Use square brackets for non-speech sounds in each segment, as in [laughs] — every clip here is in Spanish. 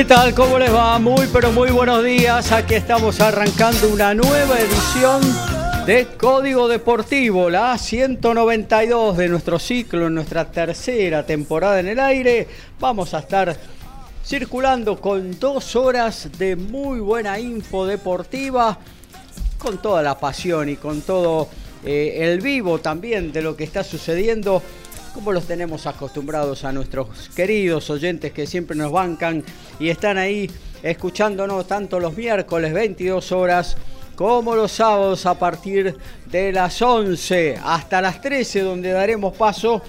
¿Qué tal? ¿Cómo les va? Muy pero muy buenos días. Aquí estamos arrancando una nueva edición de Código Deportivo, la 192 de nuestro ciclo, en nuestra tercera temporada en el aire. Vamos a estar circulando con dos horas de muy buena info deportiva, con toda la pasión y con todo eh, el vivo también de lo que está sucediendo como los tenemos acostumbrados a nuestros queridos oyentes que siempre nos bancan y están ahí escuchándonos tanto los miércoles 22 horas como los sábados a partir de las 11 hasta las 13 donde daremos paso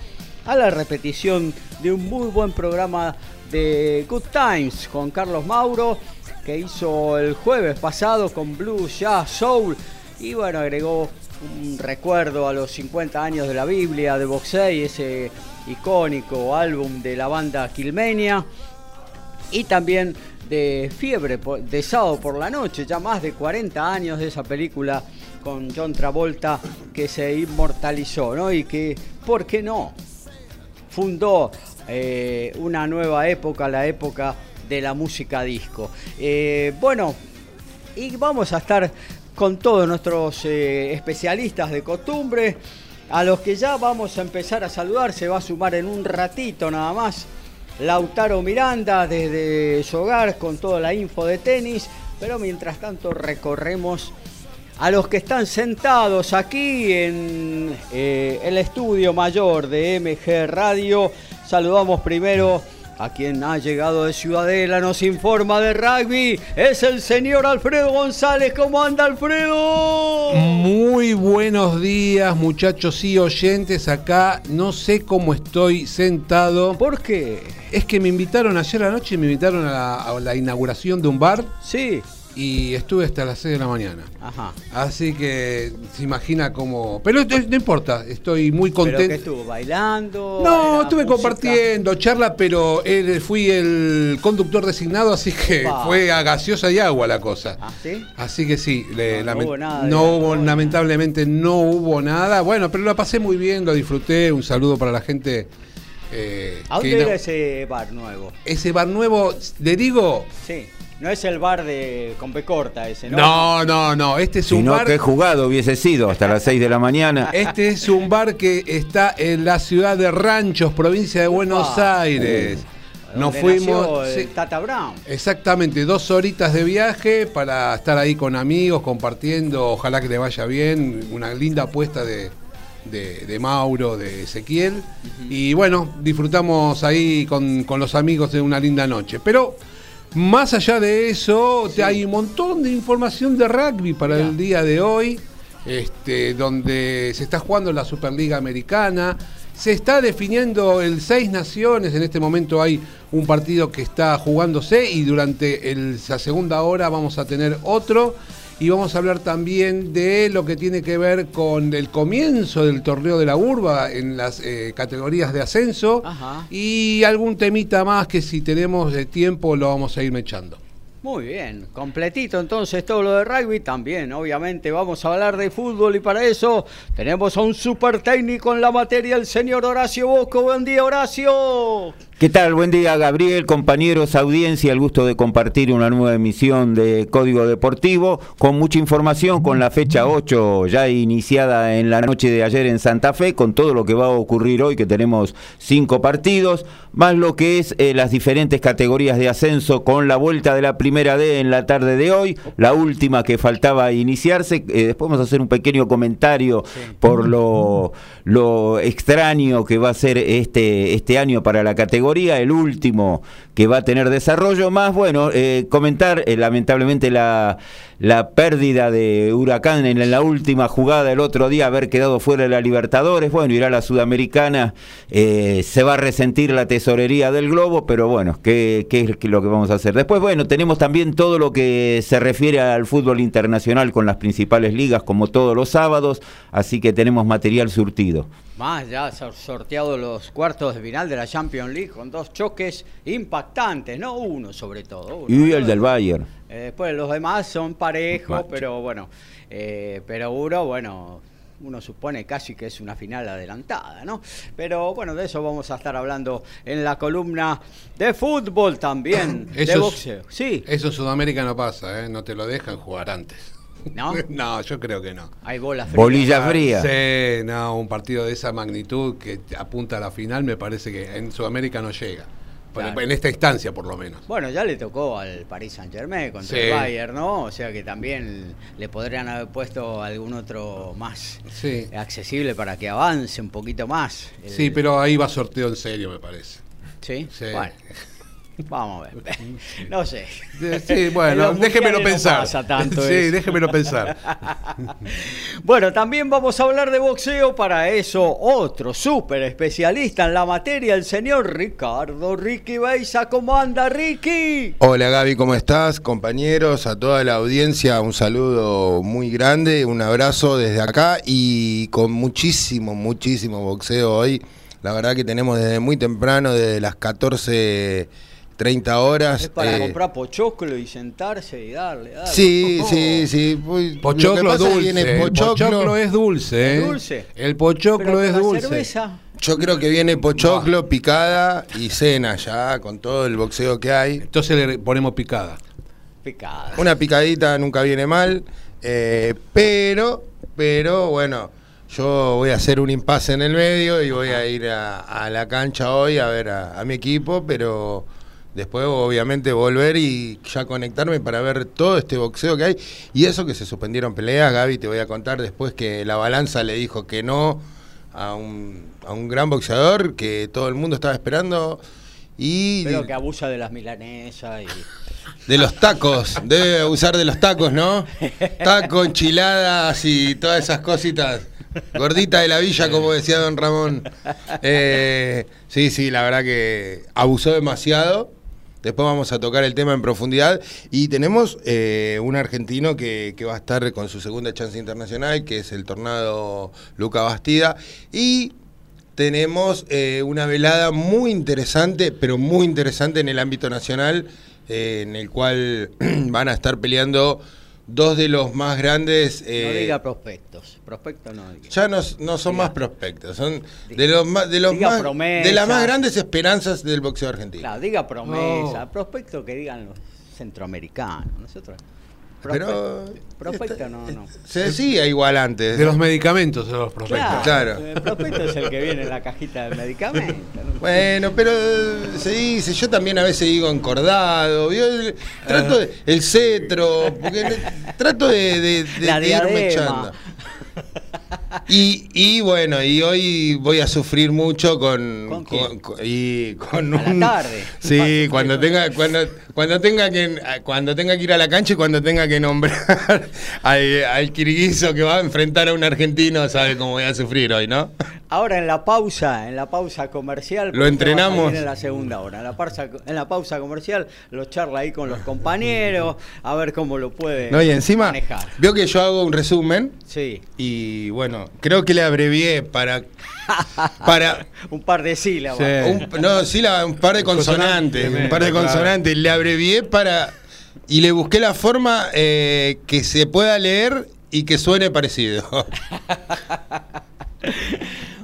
a la repetición de un muy buen programa de Good Times con Carlos Mauro que hizo el jueves pasado con Blues, Jazz, Soul. Y bueno, agregó un recuerdo a los 50 años de la Biblia de Boxey, ese icónico álbum de la banda Quilmenia, y también de Fiebre de sábado por la noche, ya más de 40 años de esa película con John Travolta que se inmortalizó, ¿no? Y que, ¿por qué no? Fundó eh, una nueva época, la época de la música disco. Eh, bueno, y vamos a estar con todos nuestros eh, especialistas de costumbre, a los que ya vamos a empezar a saludar, se va a sumar en un ratito nada más Lautaro Miranda desde su hogar con toda la info de tenis, pero mientras tanto recorremos a los que están sentados aquí en eh, el estudio mayor de MG Radio. Saludamos primero a quien ha llegado de Ciudadela, nos informa de rugby, es el señor Alfredo González. ¿Cómo anda Alfredo? Muy buenos días muchachos y oyentes acá. No sé cómo estoy sentado. ¿Por qué? Es que me invitaron ayer anoche, me invitaron a la, a la inauguración de un bar. Sí y estuve hasta las 6 de la mañana. Ajá. Así que se imagina cómo. Pero no importa, estoy muy contento. ¿Pero estuvo bailando? No, estuve compartiendo charla, pero fui el conductor designado, así que fue a gaseosa y agua la cosa. ¿Ah, sí? Así que sí, no, hubo nada. No hubo, lamentablemente no hubo nada. Bueno, pero la pasé muy bien, lo disfruté. Un saludo para la gente. Eh, ¿A dónde era ese bar nuevo? Ese bar nuevo, le digo. Sí no es el bar de Compecorta ese, ¿no? No, no, no. Este es un bar. que jugado hubiese sido hasta las 6 de la mañana. [laughs] Este es un bar que está en la ciudad de Ranchos, provincia de Buenos Aires. Nos fuimos. Tata Brown. Exactamente, dos horitas de viaje para estar ahí con amigos, compartiendo. Ojalá que le vaya bien. Una linda apuesta de, de, Mauro, de Ezequiel. Y bueno, disfrutamos ahí con, con los amigos de una linda noche. Pero más allá de eso, hay un montón de información de rugby para el día de hoy, este, donde se está jugando la Superliga Americana, se está definiendo el Seis Naciones, en este momento hay un partido que está jugándose y durante la segunda hora vamos a tener otro y vamos a hablar también de lo que tiene que ver con el comienzo del torneo de la urba en las eh, categorías de ascenso y algún temita más que si tenemos de tiempo lo vamos a ir mechando. Muy bien, completito entonces todo lo de rugby también, obviamente vamos a hablar de fútbol y para eso tenemos a un super técnico en la materia, el señor Horacio Bosco. Buen día Horacio. ¿Qué tal? Buen día Gabriel, compañeros, audiencia, el gusto de compartir una nueva emisión de Código Deportivo con mucha información, con la fecha 8 ya iniciada en la noche de ayer en Santa Fe, con todo lo que va a ocurrir hoy, que tenemos cinco partidos, más lo que es eh, las diferentes categorías de ascenso con la vuelta de la primera Primera D en la tarde de hoy, la última que faltaba iniciarse. Eh, después vamos a hacer un pequeño comentario por lo, lo extraño que va a ser este, este año para la categoría, el último que va a tener desarrollo. Más, bueno, eh, comentar eh, lamentablemente la, la pérdida de Huracán en la última jugada el otro día, haber quedado fuera de la Libertadores. Bueno, irá a la Sudamericana, eh, se va a resentir la tesorería del globo, pero bueno, ¿qué, ¿qué es lo que vamos a hacer? Después, bueno, tenemos también todo lo que se refiere al fútbol internacional con las principales ligas, como todos los sábados, así que tenemos material surtido. Más ya sorteado los cuartos de final de la Champions League con dos choques impactantes, no uno sobre todo. y el del Bayern. Eh, después los demás son parejos, pero bueno, eh, pero uno, bueno, uno supone casi que es una final adelantada, ¿no? Pero bueno, de eso vamos a estar hablando en la columna de fútbol también, [coughs] de boxeo. Sí. Eso en Sudamérica no pasa, ¿eh? No te lo dejan jugar antes. ¿No? [laughs] no, yo creo que no. Hay bolas frías. Bolilla fría. Sí, no, un partido de esa magnitud que apunta a la final me parece que en Sudamérica no llega. En esta instancia, por lo menos. Bueno, ya le tocó al Paris Saint Germain contra el Bayern, ¿no? O sea que también le podrían haber puesto algún otro más accesible para que avance un poquito más. Sí, pero ahí va sorteo en serio, me parece. Sí. sí. Bueno. Vamos a ver. No sé. Sí, bueno, déjemelo pensar. sí, déjemelo pensar. bueno, también vamos a hablar de boxeo. Para eso, otro súper especialista en la materia, el señor Ricardo Ricky Beisa. ¿Cómo anda, Ricky? Hola, Gaby, ¿cómo estás? Compañeros, a toda la audiencia, un saludo muy grande, un abrazo desde acá y con muchísimo, muchísimo boxeo hoy. La verdad que tenemos desde muy temprano, desde las 14 30 horas. Es para eh, comprar pochoclo y sentarse y darle. Sí, sí, sí. pochoclo dulce. pochoclo, es dulce. ¿Es dulce? El pochoclo es dulce. Cerveza. Yo creo que viene pochoclo, picada y cena ya, con todo el boxeo que hay. Entonces le ponemos picada. Picada. Una picadita nunca viene mal, eh, pero, pero bueno, yo voy a hacer un impasse en el medio y voy a ir a, la cancha hoy a ver a mi equipo, pero Después, obviamente, volver y ya conectarme para ver todo este boxeo que hay. Y eso que se suspendieron peleas, Gaby, te voy a contar después que la balanza le dijo que no a un, a un gran boxeador que todo el mundo estaba esperando. Y Pero que abusa de las milanesas y... De los tacos, debe abusar de los tacos, ¿no? Taco, enchiladas y todas esas cositas. Gordita de la villa, como decía don Ramón. Eh, sí, sí, la verdad que abusó demasiado. Después vamos a tocar el tema en profundidad. Y tenemos eh, un argentino que, va a estar con su segunda chance internacional, que es el tornado Luca Bastida. Y tenemos eh, una velada muy interesante, pero muy interesante en el ámbito nacional, eh, en el cual [clears throat] van a estar peleando dos de los más grandes. no diga prospectos, prospectos no diga. Ya no, son más prospectos, son de los más, de los más, de las más grandes esperanzas del boxeo argentino. Claro, diga promesa, prospectos que digan los centroamericanos, nosotros. Pero. Prospecto no, no. Se decía igual antes. De los medicamentos de los prospectos. Claro. El prospecto es el que viene en la cajita del medicamento. Bueno, pero se dice, yo también a veces digo encordado. trato de, el cetro, porque trato de, de, de irme echando. Y, y, bueno, y hoy voy a sufrir mucho con, con, y con un tarde. Sí, cuando tenga cuando cuando tenga que cuando tenga que ir a la cancha y cuando tenga que nombrar [laughs] al, al kirguizo que va a enfrentar a un argentino, sabe cómo voy a sufrir hoy, ¿no? Ahora en la pausa, en la pausa comercial, lo entrenamos en la segunda hora. En la, pausa, en la pausa comercial lo charla ahí con los compañeros, a ver cómo lo puede no, y encima, Veo que yo hago un resumen. Sí. Y bueno, creo que le abrevié para [laughs] para un par de sílabas. no, sílabas, un par de consonantes, un par de consonantes. Le abrevié para y le busqué la forma eh, que se pueda leer y que suene parecido. [laughs]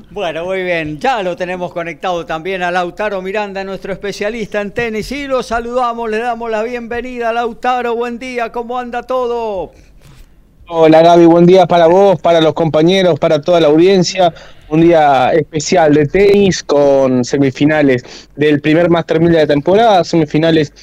Bueno, muy bien. Ya lo tenemos conectado también a Lautaro Miranda, nuestro especialista en tenis. Y lo saludamos, le damos la bienvenida. Lautaro, buen día, ¿cómo anda todo? Hola Gaby, buen día para vos, para los compañeros, para toda la audiencia. Un día especial de tenis con semifinales del primer Master 1000 de la temporada, semifinales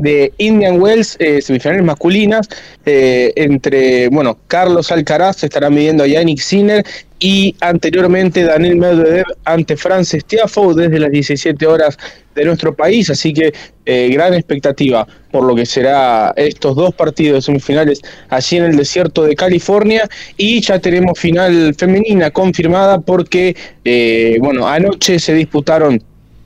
de Indian Wells, eh, semifinales masculinas, eh, entre, bueno, Carlos Alcaraz se estará midiendo a Yannick Sinner y anteriormente Daniel Medvedev ante Francis Tiafoe desde las 17 horas de nuestro país, así que eh, gran expectativa por lo que será estos dos partidos semifinales allí en el desierto de California. Y ya tenemos final femenina confirmada porque, bueno, anoche se disputaron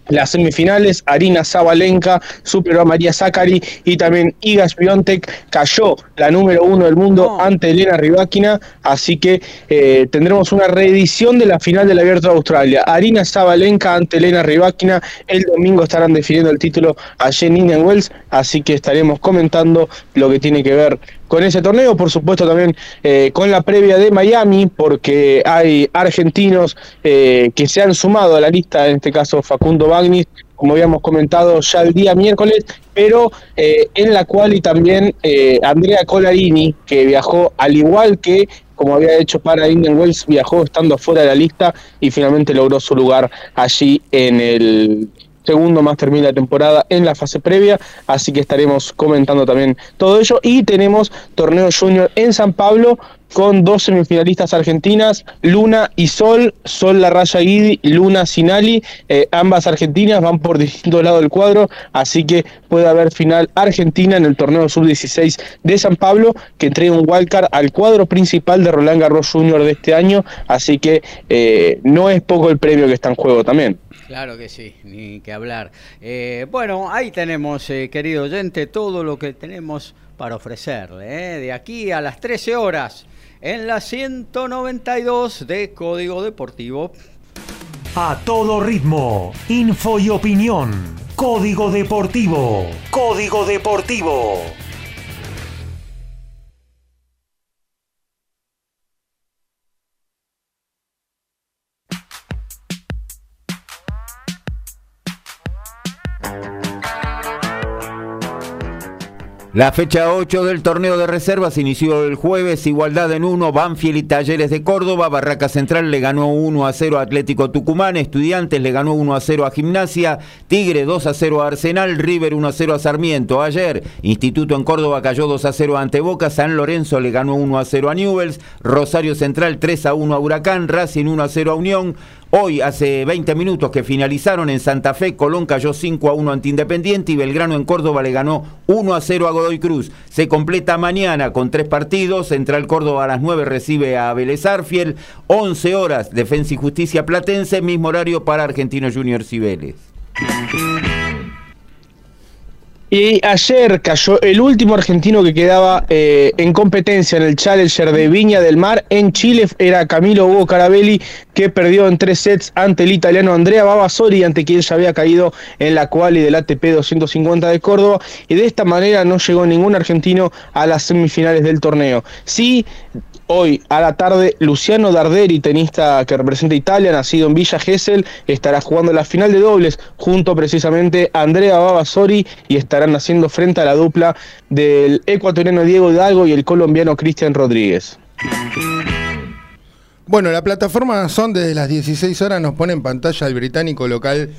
las semifinales, Arina Zabalenka superó a María Zachary y también Igas Biontek cayó la número uno del mundo ante Elena Rybakina, así que eh, tendremos una reedición de la final del Abierto de Australia. Arina Zabalenka ante Elena Rybakina, el domingo estarán definiendo el título allí en Indian Wells, así que estaremos comentando lo que tiene que ver con ese torneo, por supuesto también eh, con la previa de Miami, porque hay argentinos eh, que se han sumado a la lista, en este caso Facundo Bagnis, como habíamos comentado ya el día miércoles, pero eh, en la cual y también Andrea Colarini, que viajó al igual que como había hecho para Indian Wells, viajó estando afuera de la lista y finalmente logró su lugar allí en el segundo más termina la temporada en la fase previa, así que estaremos comentando también todo ello. Y tenemos torneo junior en San Pablo con dos semifinalistas argentinas, Luna y Sol, Sol La Raya Guidi, Luna Sinali, eh, ambas argentinas van por distintos lados del cuadro, así que puede haber final argentina en el torneo sub-16 de San Pablo, que trae un wildcard al cuadro principal de Roland Garros Junior de este año, así que eh, no es poco el premio que está en juego también. Claro que sí, ni que hablar. Eh, bueno, ahí tenemos, eh, querido oyente, todo lo que tenemos para ofrecerle. Eh, de aquí a las 13 horas, en la 192 de Código Deportivo. A todo ritmo, info y opinión. Código Deportivo. Código Deportivo. La fecha 8 del torneo de reservas inició el jueves, igualdad en 1, Banfield y Talleres de Córdoba, Barraca Central le ganó 1 a 0 a Atlético Tucumán, Estudiantes le ganó 1 a 0 a Gimnasia, Tigre 2 a 0 a Arsenal, River 1 a 0 a Sarmiento. Ayer, Instituto en Córdoba cayó 2 a 0 ante Boca, San Lorenzo le ganó 1 a 0 a Newells, Rosario Central 3 a 1 a Huracán, Racing 1 a 0 a Unión, Hoy, hace 20 minutos que finalizaron en Santa Fe, Colón cayó 5 a 1 ante Independiente y Belgrano en Córdoba le ganó 1 a 0 a Godoy Cruz. Se completa mañana con tres partidos. Central Córdoba a las 9 recibe a Vélez Arfiel. 11 horas, Defensa y Justicia Platense, mismo horario para Argentinos Juniors y Vélez. Y ayer cayó el último argentino que quedaba eh, en competencia en el Challenger de Viña del Mar en Chile. Era Camilo Hugo Carabelli, que perdió en tres sets ante el italiano Andrea Babasori, ante quien ya había caído en la quali del ATP 250 de Córdoba. Y de esta manera no llegó ningún argentino a las semifinales del torneo. Sí, Hoy a la tarde, Luciano Darderi, tenista que representa Italia, nacido en Villa Gesell, estará jugando la final de dobles junto precisamente a Andrea Babasori y estarán haciendo frente a la dupla del ecuatoriano Diego Hidalgo y el colombiano Cristian Rodríguez. Bueno, la plataforma son desde las 16 horas nos pone en pantalla el británico local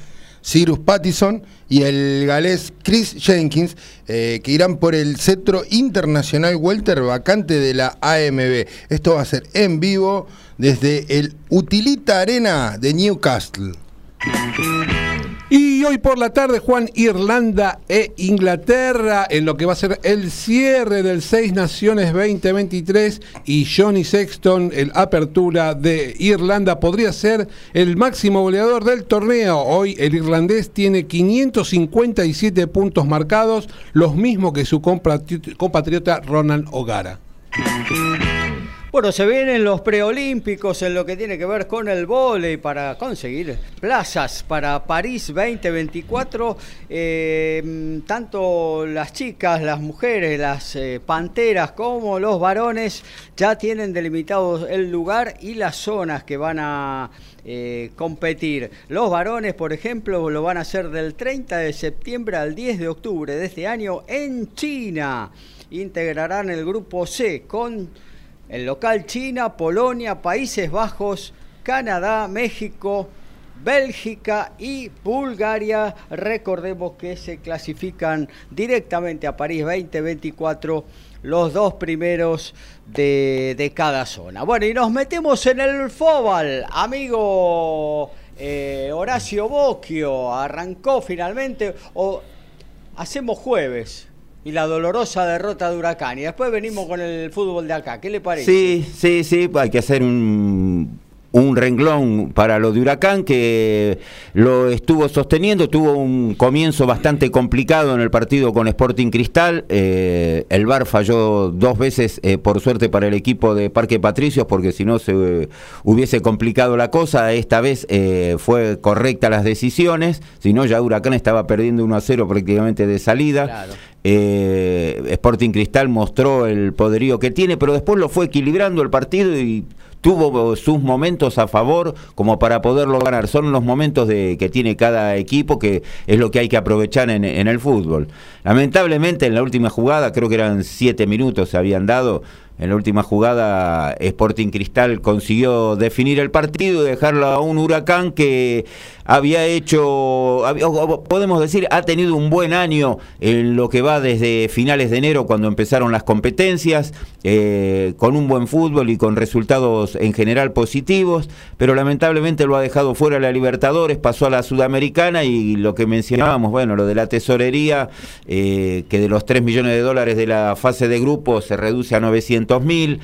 Cyrus Pattison y el galés Chris Jenkins, eh, que irán por el cetro internacional welter vacante de la AMB. Esto va a ser en vivo desde el Utilita Arena de Newcastle. Y hoy por la tarde, Juan, Irlanda e Inglaterra, en lo que va a ser el cierre del Seis Naciones 2023 y Johnny Sexton, el apertura de Irlanda, podría ser el máximo goleador del torneo. Hoy el irlandés tiene 557 puntos marcados, los mismos que su compatriota Ronald O'Gara. Bueno, se vienen los preolímpicos en lo que tiene que ver con el vóley para conseguir plazas para París 2024. Eh, tanto las chicas, las mujeres, las eh, panteras como los varones ya tienen delimitados el lugar y las zonas que van a eh, competir. Los varones, por ejemplo, lo van a hacer del 30 de septiembre al 10 de octubre de este año en China. Integrarán el grupo C con el local China, Polonia, Países Bajos, Canadá, México, Bélgica y Bulgaria. Recordemos que se clasifican directamente a París 2024 los dos primeros de, de cada zona. Bueno, y nos metemos en el fútbol, amigo eh, Horacio Bocchio. Arrancó finalmente, o hacemos jueves. Y la dolorosa derrota de Huracán. Y después venimos con el fútbol de acá. ¿Qué le parece? Sí, sí, sí, hay que hacer un un renglón para lo de Huracán que lo estuvo sosteniendo, tuvo un comienzo bastante complicado en el partido con Sporting Cristal, eh, el VAR falló dos veces eh, por suerte para el equipo de Parque Patricios porque si no se eh, hubiese complicado la cosa, esta vez fue correcta las decisiones, si no ya Huracán estaba perdiendo 1 a 0 prácticamente de salida. Sporting Cristal mostró el poderío que tiene, pero después lo fue equilibrando el partido y tuvo sus momentos a favor como para poderlo ganar. Son los momentos de, que tiene cada equipo que es lo que hay que aprovechar en, en el fútbol. Lamentablemente en la última jugada, creo que eran siete minutos se habían dado, en la última jugada Sporting Cristal consiguió definir el partido y dejarlo a un huracán que había hecho, podemos decir, ha tenido un buen año en lo que va desde finales de enero cuando empezaron las competencias, eh, con un buen fútbol y con resultados en general positivos, pero lamentablemente lo ha dejado fuera la Libertadores, pasó a la Sudamericana y lo que mencionábamos, bueno, lo de la tesorería, eh, que de los 3 millones de dólares de la fase de grupo se reduce a 900 mil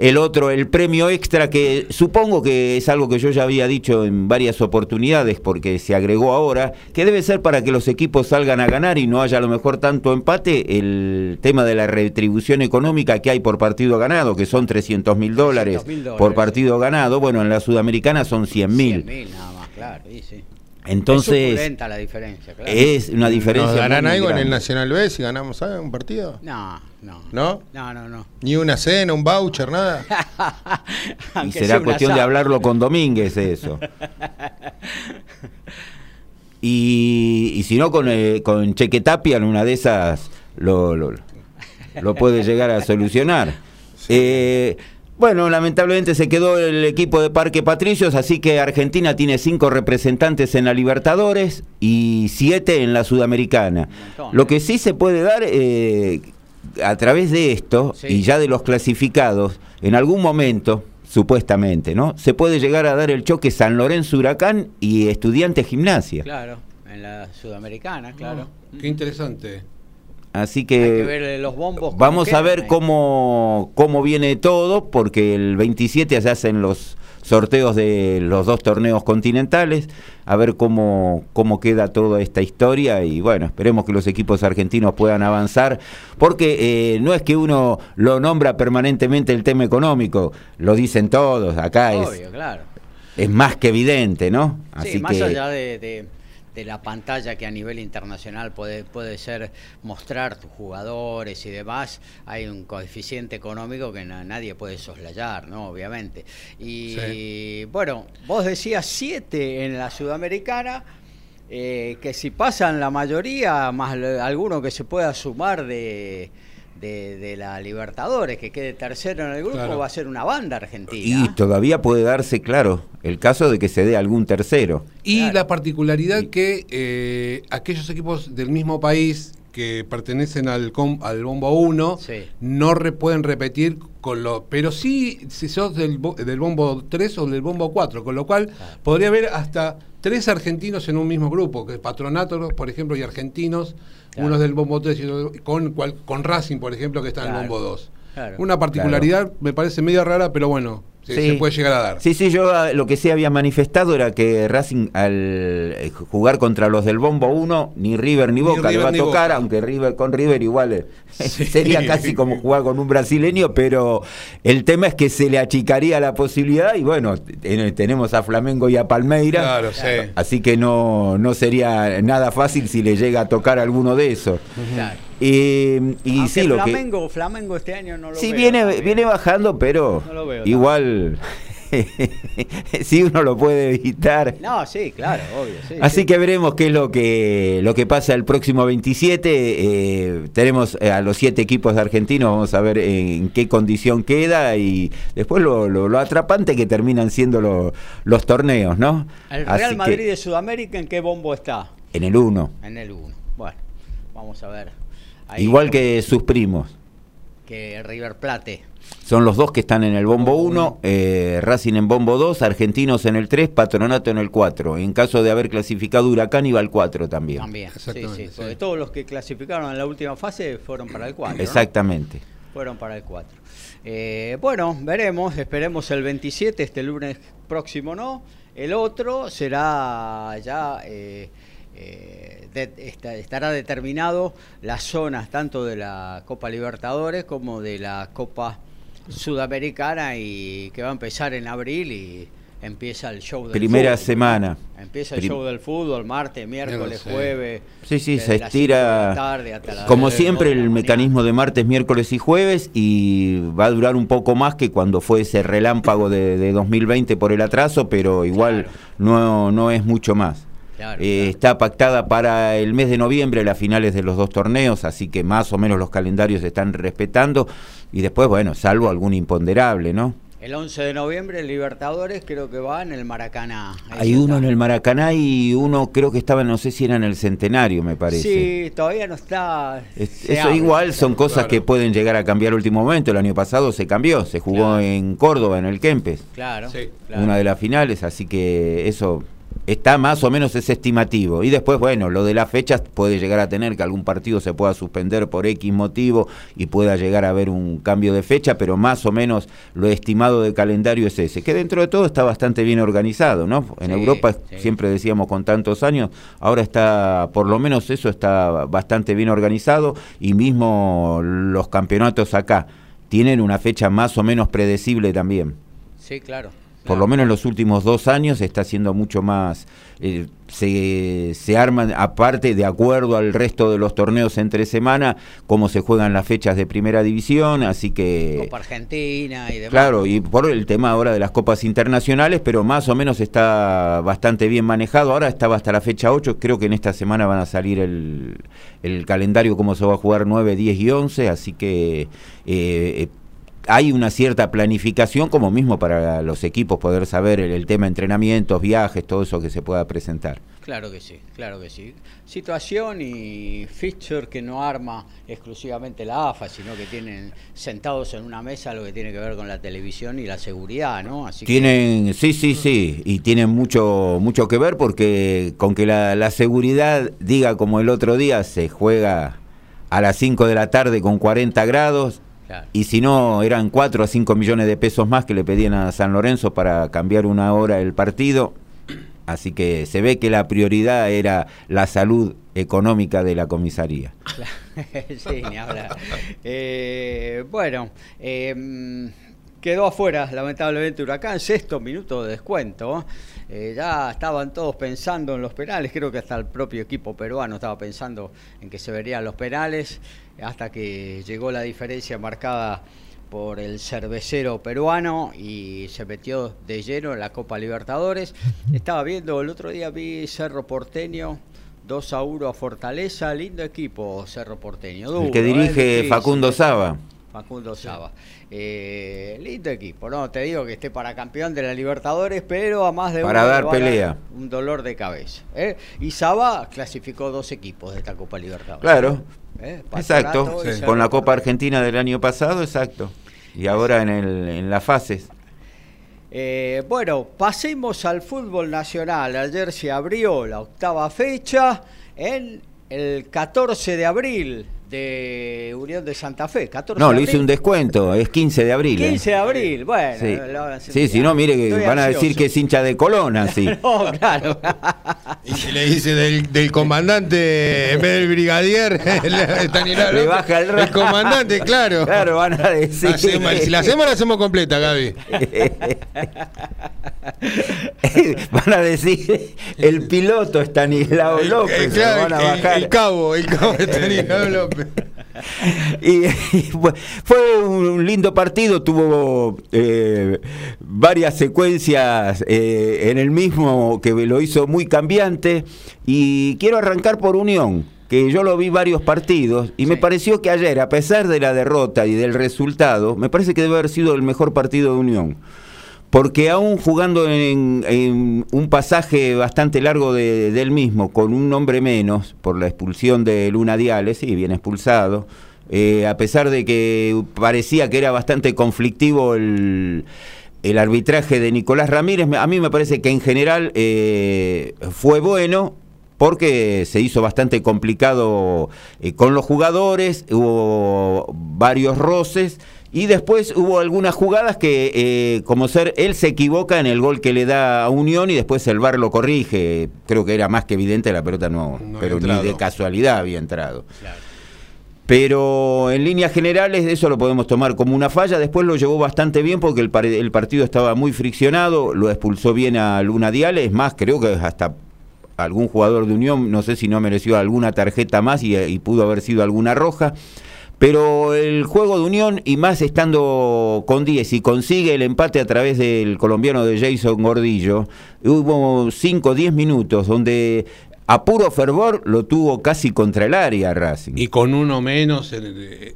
el otro, el premio extra, que supongo que es algo que yo ya había dicho en varias oportunidades, porque se agregó ahora, que debe ser para que los equipos salgan a ganar y no haya a lo mejor tanto empate, el tema de la retribución económica que hay por partido ganado, que son 300 mil dólares por partido ganado, bueno, en la Sudamericana son 100 mil. nada más, claro, sí. Entonces, es la diferencia, claro. Es una diferencia. ¿Nos darán algo en el Nacional B si ganamos un partido? No, no. ¿No? No, no, no. Ni una cena, un voucher, nada. [laughs] y será cuestión de hablarlo con Domínguez eso. [laughs] y, si no, con, eh, con Chequetapia en una de esas lo, lo, lo puede llegar a solucionar. Eh, bueno, lamentablemente se quedó el equipo de Parque Patricios, así que Argentina tiene cinco representantes en la Libertadores y siete en la Sudamericana. Lo que sí se puede dar eh, a través de esto y ya de los clasificados, en algún momento, supuestamente, ¿no? Se puede llegar a dar el choque San Lorenzo Huracán y Estudiantes Gimnasia. Claro, en la Sudamericana, claro. qué interesante. Así que, los bombos vamos a ver cómo, cómo viene todo, porque el 27 se hacen los sorteos de los dos torneos continentales, a ver cómo, cómo queda toda esta historia y bueno, esperemos que los equipos argentinos puedan avanzar, porque eh, no es que uno lo nombra permanentemente el tema económico, lo dicen todos, acá es, es más que evidente, ¿no? Así más allá de de la pantalla que a nivel internacional puede, puede ser mostrar tus jugadores y demás, hay un coeficiente económico que nadie puede soslayar, ¿no? Obviamente. Y bueno, vos decías siete en la Sudamericana, eh, que si pasan la mayoría, más alguno que se pueda sumar de de, la Libertadores, que quede tercero en el grupo, va a ser una banda argentina. Y todavía puede darse, claro, el caso de que se dé algún tercero. Y la particularidad que eh, aquellos equipos del mismo país que pertenecen al, al bombo 1 no pueden repetir con lo pero sí si sos del, del bombo 3 o del bombo 4 con lo cual podría haber hasta tres argentinos en un mismo grupo que patronatos por ejemplo y argentinos uno es del bombo 3 y con, con Racing, por ejemplo, que está en el bombo 2. Una particularidad me parece medio rara, pero bueno, se, puede llegar a dar. Sí, sí, yo ah, lo que sí había manifestado era que Racing al eh, jugar contra los del Bombo 1, ni River ni Boca le va a tocar, aunque River con River igual eh, [laughs] sería casi como jugar con un brasileño, pero el tema es que se le achicaría la posibilidad y bueno, tenemos a Flamengo y a Palmeiras, así que no, no sería nada fácil si le llega a tocar alguno de esos. Y sí, lo Flamengo, Flamengo este año no lo sí, viene, viene bajando, pero igual [laughs] si uno lo puede evitar. No, sí, claro, obvio. Sí, Así sí. que veremos qué es lo que lo que pasa el próximo 27. Eh, tenemos eh, a los siete equipos de argentinos, vamos a ver en qué condición queda y después lo, lo- lo atrapante que terminan siendo lo- los torneos, ¿no? El Así Real que Madrid de Sudamérica, ¿en qué bombo está? en el 1, En el 1. Bueno, vamos a ver. Ahí igual que sus primos. que River Plate. Son los dos que están en el bombo Bombo 1, uno. Racing en bombo 2, Argentinos en el 3, Patronato en el 4. En caso de haber clasificado Huracán, iba al 4 también. También. Sí, Exactamente, sí, sí. porque todos los que clasificaron en la última fase fueron para el 4. Exactamente. Fueron para el 4. Eh, bueno, veremos, esperemos el 27, este lunes próximo no. El otro será ya, eh, eh, de- esta- estará determinado las zonas tanto de la Copa Libertadores como de la Copa Sudamericana y que va a empezar en abril y empieza el show del Primera fútbol, semana. Empieza el Prim- show del fútbol, martes, miércoles, Sí. jueves. Sí, sí, se la estira tarde hasta las como siempre la el mecanismo de martes, miércoles y jueves y va a durar un poco más que cuando fue ese relámpago de, de 2020 por el atraso, pero igual no, no es mucho más. Claro, Eh, claro. Está pactada para el mes de noviembre las finales de los dos torneos, así que más o menos los calendarios se están respetando y después, bueno, salvo algún imponderable, ¿no? El 11 de noviembre, el Libertadores, creo que va en el Maracaná. Ahí Hay está. uno en el Maracaná y uno creo que estaba, no sé si era en el Centenario, me parece. Sí, todavía no está. Es- Eso habla, igual son cosas claro. que pueden llegar a cambiar a último momento. El año pasado se cambió, se jugó Claro. en Córdoba, en el Kempes, Claro, Sí. claro. una de las finales, así que eso está más o menos es estimativo. Y después, bueno, lo de las fechas puede llegar a tener que algún partido se pueda suspender por X motivo y pueda llegar a haber un cambio de fecha, pero más o menos lo estimado de calendario es ese, que dentro de todo está bastante bien organizado, ¿no? En Sí, Europa sí. siempre decíamos con tantos años, ahora está, por lo menos eso está bastante bien organizado y mismo los campeonatos acá tienen una fecha más o menos predecible también. Sí, claro. Por lo menos en los últimos dos años está siendo mucho más, eh, se, se arman aparte de acuerdo al resto de los torneos entre semana, cómo se juegan las fechas de primera división, así que... Copa Argentina y demás. Claro, y por el tema ahora de las copas internacionales, pero más o menos está bastante bien manejado. Ahora estaba hasta la fecha 8, creo que en esta semana van a salir el, el calendario, cómo se va a jugar 9, 10 y 11, así que eh, eh, hay una cierta planificación como mismo para los equipos poder saber el, el tema entrenamientos, viajes, todo eso que se pueda presentar. Claro que sí, claro que sí. Situación y fixture que no arma exclusivamente la AFA, sino que tienen sentados en una mesa lo que tiene que ver con la televisión y la seguridad, ¿no? Así que- Tienen, sí, sí, sí, y tienen mucho, mucho que ver porque con que la, la seguridad diga como el otro día, se juega a las 5 de la tarde con 40 grados, Claro. y si no, eran 4 a 5 millones de pesos más que le pedían a San Lorenzo para cambiar una hora el partido. Así que se ve que la prioridad era la salud económica de la comisaría. [laughs] sí, ni hablar. Eh, bueno, eh, quedó afuera, lamentablemente, Huracán, sexto minuto de descuento. Eh, ya estaban todos pensando en los penales, creo que hasta el propio equipo peruano estaba pensando en que se verían los penales, hasta que llegó la diferencia marcada por el cervecero peruano y se metió de lleno en la Copa Libertadores. Estaba viendo, el otro día vi Cerro Porteño, 2 a 1 a Fortaleza, lindo equipo Cerro Porteño. El que ¿eh? dirige. Facundo Saba. Facundo Saba. Eh, lindo equipo, no te digo que esté para campeón de la Libertadores, pero a más de Para uno dar va a pelea. un dolor de cabeza. ¿eh? Y Saba clasificó dos equipos de esta Copa Libertadores. Claro. ¿Eh? Exacto, sí. Con la Copa. Argentina del año pasado, exacto. Y ahora en, el, en las fases. Eh, bueno, pasemos al fútbol nacional. Ayer se abrió la octava fecha en el 14 de abril de Unión de Santa Fe. 14 No, de le hice abril. un descuento, es 15 de abril. ¿eh? 15 de abril, bueno. Sí, lo- sí, si no, mire que Estoy van a decir que es hincha de Colón, así. [laughs] No, claro. [laughs] Y si le dice del, del comandante en vez del brigadier, [laughs] Le López, baja el rango. comandante, claro. Claro, van a decir. Hacemos- si la hacemos, la hacemos completa, Gaby. van a decir el piloto Estanislao El- López. el, claro, van a el- bajar. el cabo, el cabo de Estanislao López. [laughs] y, y fue- un lindo partido, tuvo eh, varias secuencias eh, en el mismo que lo hizo muy cambiante. Y quiero arrancar por Unión, que yo lo vi varios partidos y me pareció que ayer, a pesar de la derrota y del resultado, me parece que debe haber sido el mejor partido de Unión. Porque aún jugando en, en un pasaje bastante largo de- del mismo, con un nombre menos, por la expulsión de Luna Diales, sí, bien expulsado, eh, a pesar de que parecía que era bastante conflictivo el, arbitraje de Nicolás Ramírez, a mí me parece que en general eh, fue bueno, porque se hizo bastante complicado eh, con los jugadores, hubo varios roces y después hubo algunas jugadas que, eh, como ser, él se equivoca en el gol que le da a Unión y después el VAR lo corrige. Creo que era más que evidente, la pelota no, No pero ni de casualidad había entrado. Pero en líneas generales eso lo podemos tomar como una falla. Después lo llevó bastante bien porque el, par- el partido estaba muy friccionado, lo expulsó bien a Luna Diales. Es más, creo que hasta algún jugador de Unión, no sé si no mereció alguna tarjeta más y, y pudo haber sido alguna roja. Pero el juego de Unión, y más estando con 10 y consigue el empate a través del colombiano de Jason Gordillo, hubo 5 o 10 minutos donde a puro fervor lo tuvo casi contra el área Racing. Y con uno menos, en el- eh,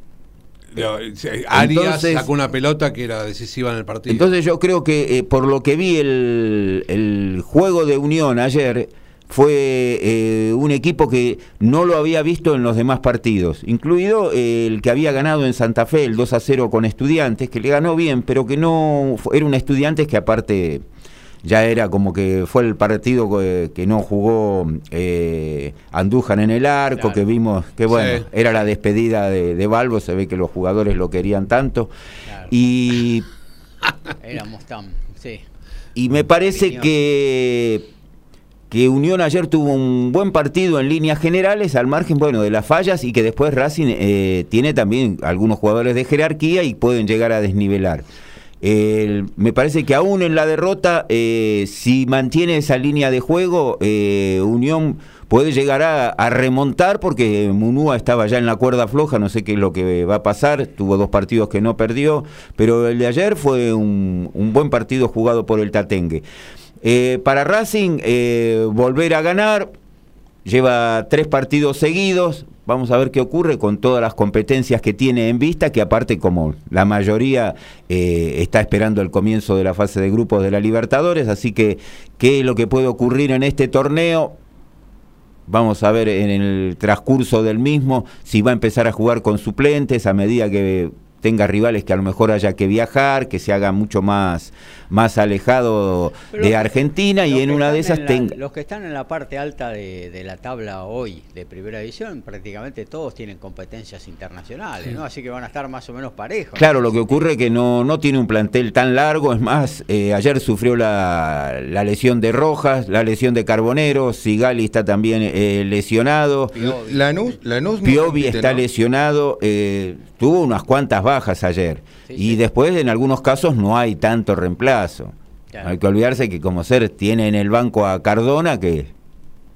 Arias Entonces- sacó una pelota que era decisiva en el partido. Entonces yo creo que eh, por lo que vi el, el juego de Unión ayer fue eh, un equipo que no lo había visto en los demás partidos, incluido eh, el que había ganado en Santa Fe el 2 a 0 con estudiantes, que le ganó bien, pero que no era un estudiantes que aparte ya era como que fue el partido que, que no jugó eh, Andújar en el arco, Claro. que vimos que bueno, Sí. era la despedida de, de Balbo, se ve que los jugadores lo querían tanto. Claro. Y [laughs] Éramos tan. Sí. y me parece que, que Unión ayer tuvo un buen partido en líneas generales, al margen bueno de las fallas, y que después Racing eh, tiene también algunos jugadores de jerarquía y pueden llegar a desnivelar. El- me parece que aún en la derrota, eh, si mantiene esa línea de juego, eh, Unión puede llegar a, a remontar porque Munúa estaba ya en la cuerda floja, no sé qué es lo que va a pasar, tuvo dos partidos que no perdió, pero el de ayer fue un, un buen partido jugado por el Tatengue. Eh, para Racing, eh, volver a ganar, lleva tres partidos seguidos. Vamos a ver qué ocurre con todas las competencias que tiene en vista, que aparte como la mayoría eh, está esperando el comienzo de la fase de grupos de la Libertadores, así que qué es lo que puede ocurrir en este torneo. Vamos a ver en el transcurso del mismo si va a empezar a jugar con suplentes a medida que tenga rivales que a lo mejor haya que viajar, que se haga mucho más, más alejado Pero de Argentina y en una de esas tenga... Los que están en la parte alta de, de la tabla hoy de primera división, prácticamente todos tienen competencias internacionales, ¿no? Así que van a estar más o menos parejos. Claro, lo que ocurre es que no, no tiene un plantel tan largo, es más, eh, ayer sufrió la, la lesión de Rojas, la lesión de Carbonero, Sigali está también eh, lesionado, Piovi. Lanús, Lanús no Piovi compite, está ¿no? lesionado, eh, tuvo unas cuantas bajas ayer Sí, y sí. después en algunos casos no hay tanto reemplazo. Claro. Hay que olvidarse que como ser tiene en el banco a Cardona que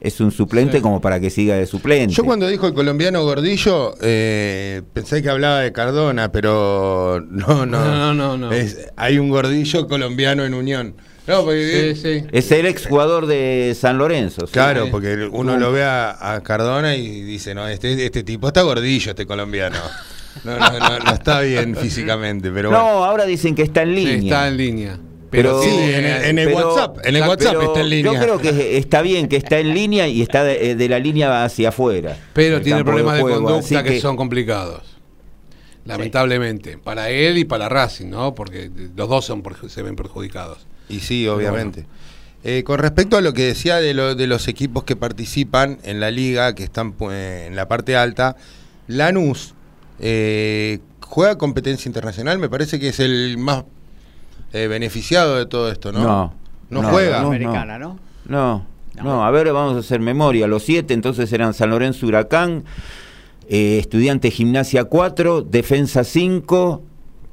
es un suplente Sí. como para que siga de suplente. Yo cuando dijo el colombiano Gordillo, eh, pensé que hablaba de Cardona, pero no, [laughs] no. No, no, no. Es- hay un Gordillo colombiano en Unión. No, porque, Sí, sí. Es el exjugador de San Lorenzo. sí. Claro, porque uno lo ve a, a Cardona y dice, no, este, este tipo está gordillo, este colombiano. [laughs] No, no, no, no está bien físicamente, pero No, bueno. ahora dicen que está en Sí, línea. está en línea. Pero- Sí, en el, en el pero- WhatsApp, en el WhatsApp está en línea. Yo creo que está bien que está en línea y está de, eh, de la línea hacia afuera. Pero tiene problemas de, juego, conducta que, son complicados. Lamentablemente. Para él y para Racing, ¿no? Porque los dos son se ven perjudicados. Y sí, obviamente. Eh, con respecto a lo que decía de, lo- de los equipos que participan en la liga, que están pues, en la parte alta, Lanús eh, juega competencia internacional, me parece que es el más eh, beneficiado de todo esto, ¿no? No, No, no, juega. no. Americana, ¿no? No, No. no, a ver, vamos a hacer memoria. Los siete entonces eran San Lorenzo Huracán, eh, Estudiante Gimnasia 4, Defensa 5.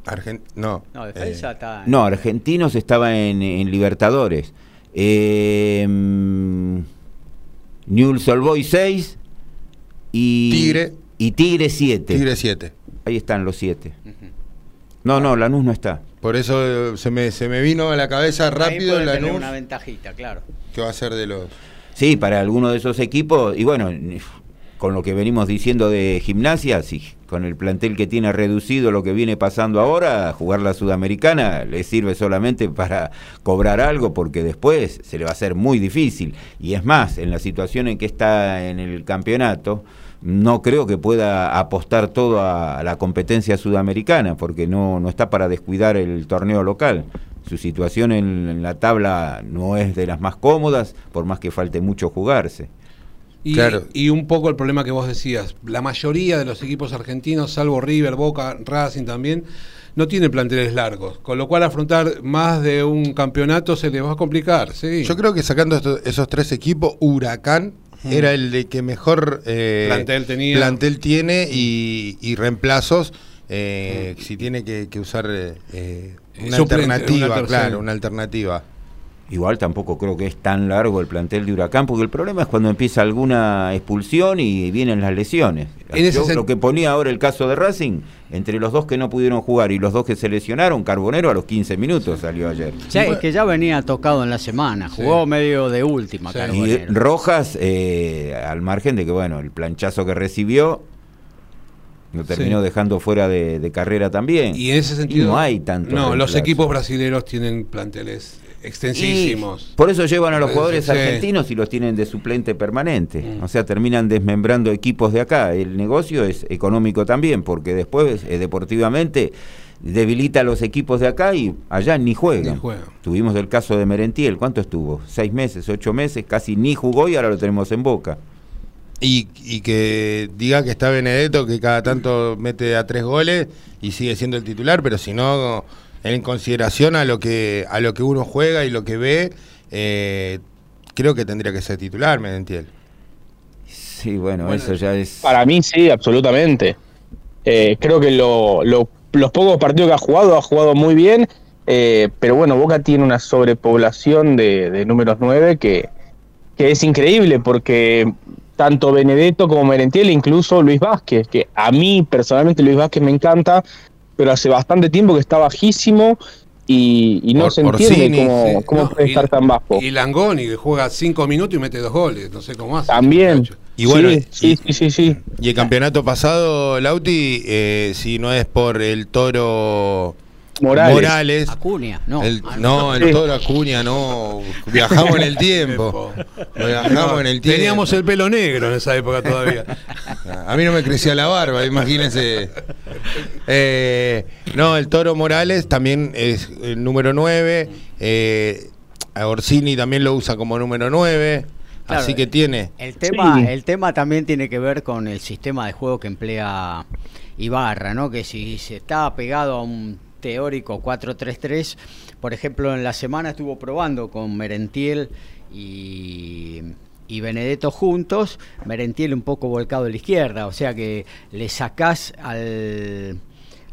Argen- no. No, defensa eh, está. No, Argentinos estaba en, en Libertadores. Eh, mm, Newell's Old Boys 6 y Tigre. Y Tigre 7. Tigre 7. Ahí están los 7. No, no, Lanús no está. Por eso eh, se me, se me vino a la cabeza rápido Ahí puede tener Lanús, una ventajita, claro. que va a ser de los... Sí, para alguno de esos equipos, y bueno, con lo que venimos diciendo de gimnasia, sí, con el plantel que tiene reducido lo que viene pasando ahora, jugar la sudamericana le sirve solamente para cobrar algo porque después se le va a hacer muy difícil. Y es más, en la situación en que está en el campeonato, no creo que pueda apostar todo a la competencia sudamericana porque no, no está para descuidar el torneo local. Su situación en, en la tabla no es de las más cómodas, por más que falte mucho jugarse. Y, Claro. y un poco el problema que vos decías, la mayoría de los equipos argentinos, salvo River, Boca, Racing también, no tienen planteles largos, con lo cual afrontar más de un campeonato se les va a complicar, sí. Yo creo que sacando esto- esos tres equipos, Huracán era el de que mejor eh, Plantel tenía. plantel tiene y, y reemplazos eh, si tiene que, que usar eh, eh, una Suplente, alternativa, una claro, una alternativa. Igual tampoco creo que es tan largo el plantel de Huracán, porque el problema es cuando empieza alguna expulsión y vienen las lesiones. En ese Yo lo que ponía ahora el caso de Racing, entre los dos que no pudieron jugar y los dos que se lesionaron, Carbonero a los 15 minutos salió ayer. Sí, es que ya venía tocado en la semana, jugó medio de última, Sí. Y Carbonero. Rojas, eh, al margen de que, bueno, el planchazo que recibió lo terminó Sí. dejando fuera de, de carrera también. Y en ese sentido. no hay tanto. No, los equipos brasileños tienen planteles extensísimos. Y por eso llevan a los jugadores Sí. argentinos y los tienen de suplente permanente. O sea, terminan desmembrando equipos de acá. El negocio es económico también, porque después, eh, deportivamente, debilita a los equipos de acá y allá ni juegan. Ni juegan. Tuvimos el caso de Merentiel. ¿Cuánto estuvo? ¿Seis meses, ocho meses? Casi ni jugó y ahora lo tenemos en boca. Y, y que diga que está Benedetto, que cada tanto mete a tres goles y sigue siendo el titular, pero si no, en consideración a lo que a lo que uno juega y lo que ve, eh, creo que tendría que ser titular, Medentiel. Sí, bueno, Bueno, eso ya es... Para mí sí, absolutamente. Eh, creo que lo- lo- los pocos partidos que ha jugado, ha jugado muy bien, eh, pero bueno, Boca tiene una sobrepoblación de, de números 9 que, que es increíble porque tanto Benedetto como Merentiel, incluso Luis Vázquez, que a mí personalmente Luis Vázquez me encanta, pero hace bastante tiempo que está bajísimo y, y no Or- se entiende Orsini, cómo, Sí, cómo no, puede y- estar tan bajo. Y Langoni, que juega cinco minutos y mete dos goles. No sé cómo hace. También. Y bueno, sí, sí, y- sí, sí, sí. Y el campeonato pasado, Lauti, eh, si no es por el toro Morales. Morales, Acuña, no. el- Ah, no, el Sí. toro Acuña, no, viajamos en el tiempo. [laughs] Viajamos en el tiempo. Teníamos el pelo negro en esa época todavía. A mí no me crecía la barba, imagínense. Eh, no, el Toro Morales también es el número 9. Eh, a Orsini también lo usa como número 9. Claro, así que tiene. El tema, Sí. el tema también tiene que ver con el sistema de juego que emplea Ibarra, ¿no? Que si se está pegado a un teórico 4-3-3, por ejemplo, en la semana estuvo probando con Merentiel y, y Benedetto juntos, Merentiel un poco volcado a la izquierda, o sea que le sacás al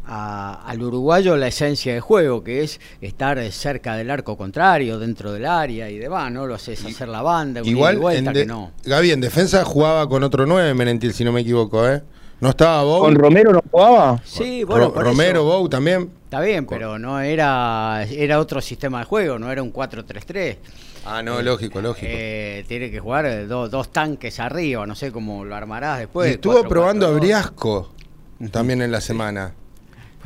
a- al uruguayo la esencia del juego, que es estar cerca del arco contrario, dentro del área y demás, ¿no? Lo haces hacer la banda, ida y Igual, vuelta, en de- que no. Gaby, en defensa jugaba con otro 9, Menentil, si no me equivoco, ¿eh? No estaba Bow. ¿Con Romero no jugaba? Sí, bueno, Ro- por Romero, eso, Bow también. Está bien, pero no era era otro sistema de juego, no era un 4-3-3. Ah, no, lógico, lógico. Eh, tiene que jugar eh, do- dos tanques arriba, no sé cómo lo armarás después. y estuvo 4-4-2. probando a Briasco también en la semana.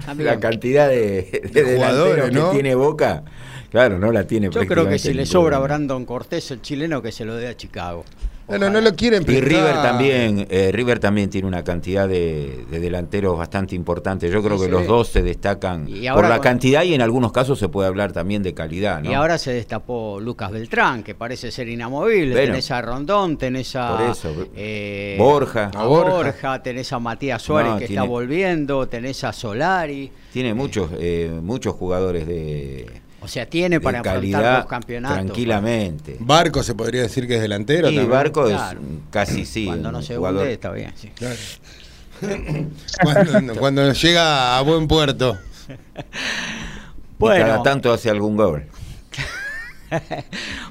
También. La cantidad de, de De jugadores, ¿no? que tiene Boca, claro, no la tiene Yo creo que si le sobra a Brandon Cortés, el chileno, que se lo dé a Chicago. Bueno, no lo quieren Y. River también, eh, River también tiene una cantidad de, de delanteros bastante importante. Yo creo Sí, que sí. los dos se destacan Y por la con- cantidad y en algunos casos se puede hablar también de calidad, ¿no? Y ahora se destapó Lucas Beltrán, que parece ser inamovible. Bueno. tenés a Rondón, tenés a Por eso, eh, Borja. a Borja. Borja, tenés a Matías Suárez No, que tiene- está volviendo, tenés a Solari. Tiene muchos, eh, muchos jugadores de, O sea, tiene para afrontar los campeonatos. tranquilamente. Barco se podría decir que es delantero Y también. Barco Claro. es casi sí. Cuando no se jugador- hunde, está bien. sí. Cuando, cuando llega a buen puerto. y Bueno. cada tanto hace algún gol. [laughs]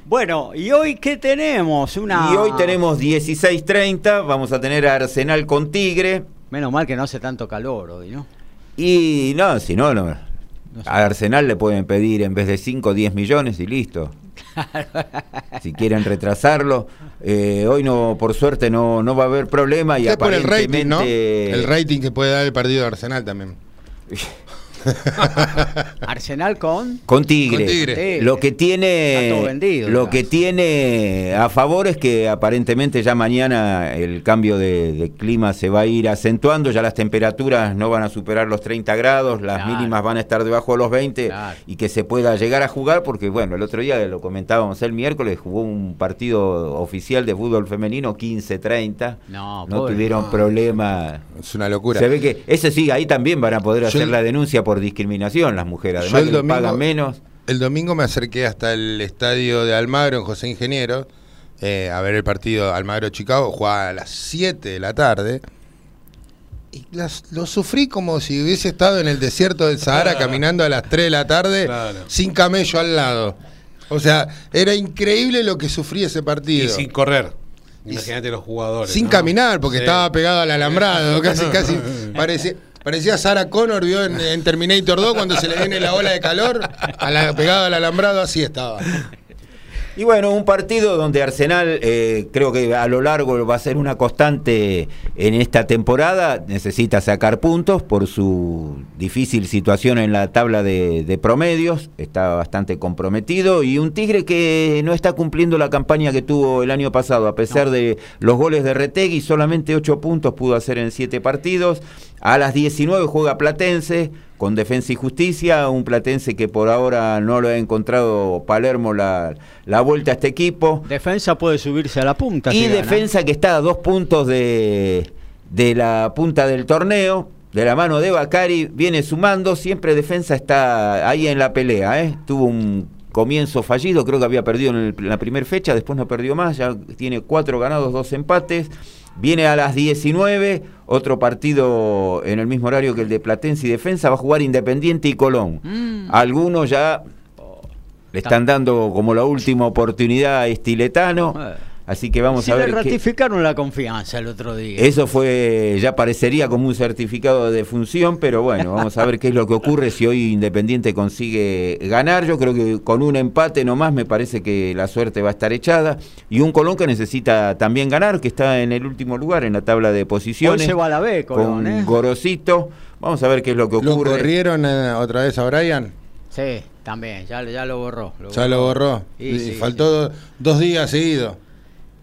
Bueno, ¿y hoy qué tenemos? Una... Y hoy tenemos 16.30, vamos a tener a Arsenal con Tigre, Menos mal que no hace tanto calor hoy, ¿no? Y no, si no, no. A Arsenal le pueden pedir en vez de 5, 10 millones y listo. si quieren retrasarlo. Eh, hoy no, por suerte, no, no va a haber problema. Y Es por el rating, aparentemente... ¿no? El rating que puede dar el partido de Arsenal también. [laughs] [laughs] Arsenal con. Con Tigre. Con Tigre. Lo que Está tiene todo vendido, lo que tiene a favor es que aparentemente ya mañana el cambio de, de clima se va a ir acentuando, ya las temperaturas no van a superar los 30 grados, las Claro. mínimas van a estar debajo de los 20 Claro. y que se pueda llegar a jugar porque bueno, el otro día lo comentábamos el miércoles jugó un partido oficial de fútbol femenino 15-30. No, No pobre. tuvieron problema. Es una locura. Se ve que ese sí, ahí también van a poder Yo hacer la denuncia por discriminación las mujeres, además el domingo- pagan menos. El domingo me acerqué hasta el estadio de Almagro en José Ingeniero eh, a ver el partido Almagro-Chicago. Jugaba a las 7 de la tarde. Y las- lo sufrí como si hubiese estado en el desierto del Sahara caminando a las 3 de la tarde Claro. sin camello al lado. O sea, era increíble lo que sufrí ese partido. Y sin correr. Imagínate los jugadores. Sin ¿no? caminar, porque Sí. estaba pegado al alambrado, [laughs] casi, casi. [laughs] Parecía, parecía Sarah Connor, vio en, en Terminator 2 cuando se le viene la ola de calor, a la- pegado al alambrado, así estaba. Y bueno, un partido donde Arsenal eh, creo que a lo largo va a ser una constante en esta temporada. Necesita sacar puntos por su difícil situación en la tabla de, de promedios. Está bastante comprometido. Y un Tigre que no está cumpliendo la campaña que tuvo el año pasado. A pesar de los goles de Retegui, solamente 8 puntos pudo hacer en 7 partidos. A las 19 juega Platense con Defensa y Justicia, un Platense que por ahora no lo ha encontrado Palermo la, la vuelta a este equipo. Defensa puede subirse a la punta. Y si gana. Defensa que está a dos puntos de, de la punta del torneo, de la mano de Bacari, viene sumando, siempre Defensa está ahí en la pelea, ¿eh? tuvo un comienzo fallido, creo que había perdido en, el- en la primera fecha, después no perdió más, ya tiene cuatro ganados, dos empates. Viene a las 19, otro partido en el mismo horario que el de Platense y Defensa, va a jugar Independiente y Colón. Mm. Algunos ya le están dando como la última oportunidad a Estiletano. Así que vamos a le ver. qué- ratificaron la confianza el otro día. Eso fue, ya parecería como un certificado de defunción, pero bueno, vamos a ver qué es lo que ocurre si hoy Independiente consigue ganar. Yo creo que con un empate nomás me parece que la suerte va a estar echada. Y un Colón que necesita también ganar, que está en el último lugar en la tabla de posiciones. Hoy se va a la B, Colón, con ¿eh? Gorosito. Vamos a ver qué es lo que ¿Lo ocurre. corrieron eh, otra vez a Brian? Sí, también, ya, ya lo borró. Ya lo borró. Sí, Y sí, faltó do- dos días seguidos.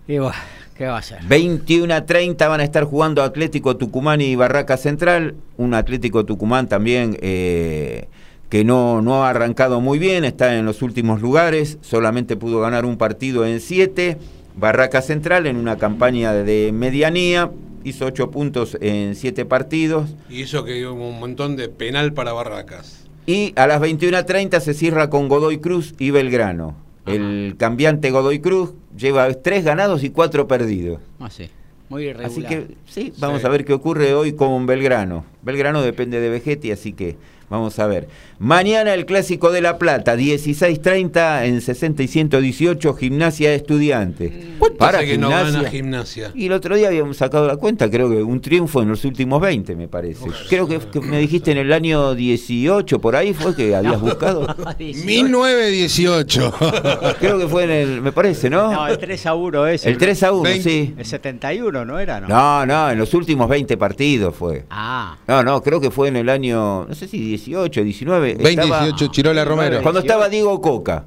Y bueno, ¿qué va a hacer? 21 a 30 van a estar jugando Atlético Tucumán y Barraca Central. Un Atlético Tucumán también eh, que no, no ha arrancado muy bien, está en los últimos lugares, solamente pudo ganar un partido en 7. Barraca Central en una campaña de medianía, hizo 8 puntos en 7 partidos. Y eso que hubo un montón de penal para Barracas. Y a las 21 a 30 se cierra con Godoy Cruz y Belgrano. El cambiante Godoy Cruz lleva 3 ganados y 4 perdidos. Ah, sí, muy irregular. Así que sí, vamos Sí. a ver qué ocurre hoy con Belgrano. Belgrano depende de Vegetti, así que vamos a ver. Mañana el clásico de La Plata, 16.30 en 60 y 118, Gimnasia Estudiante. Para Hace que no Gimnasia. gana gimnasia. Y el otro día habíamos sacado la cuenta, creo que un triunfo en los últimos 20, me parece. Creo que, que me dijiste en el año 18, por ahí fue que habías buscado. [laughs] 1918. [laughs] Creo que fue en el, me parece, ¿no? No, el 3 a 1 ese. el 3 a 1, 20. sí. El 71, ¿no era? No. No, no, en los últimos 20 partidos fue. Ah, No, no, creo que fue en el año, no sé si 18, 19. 20, estaba- 18, Chirola Romero. Cuando estaba Diego Coca.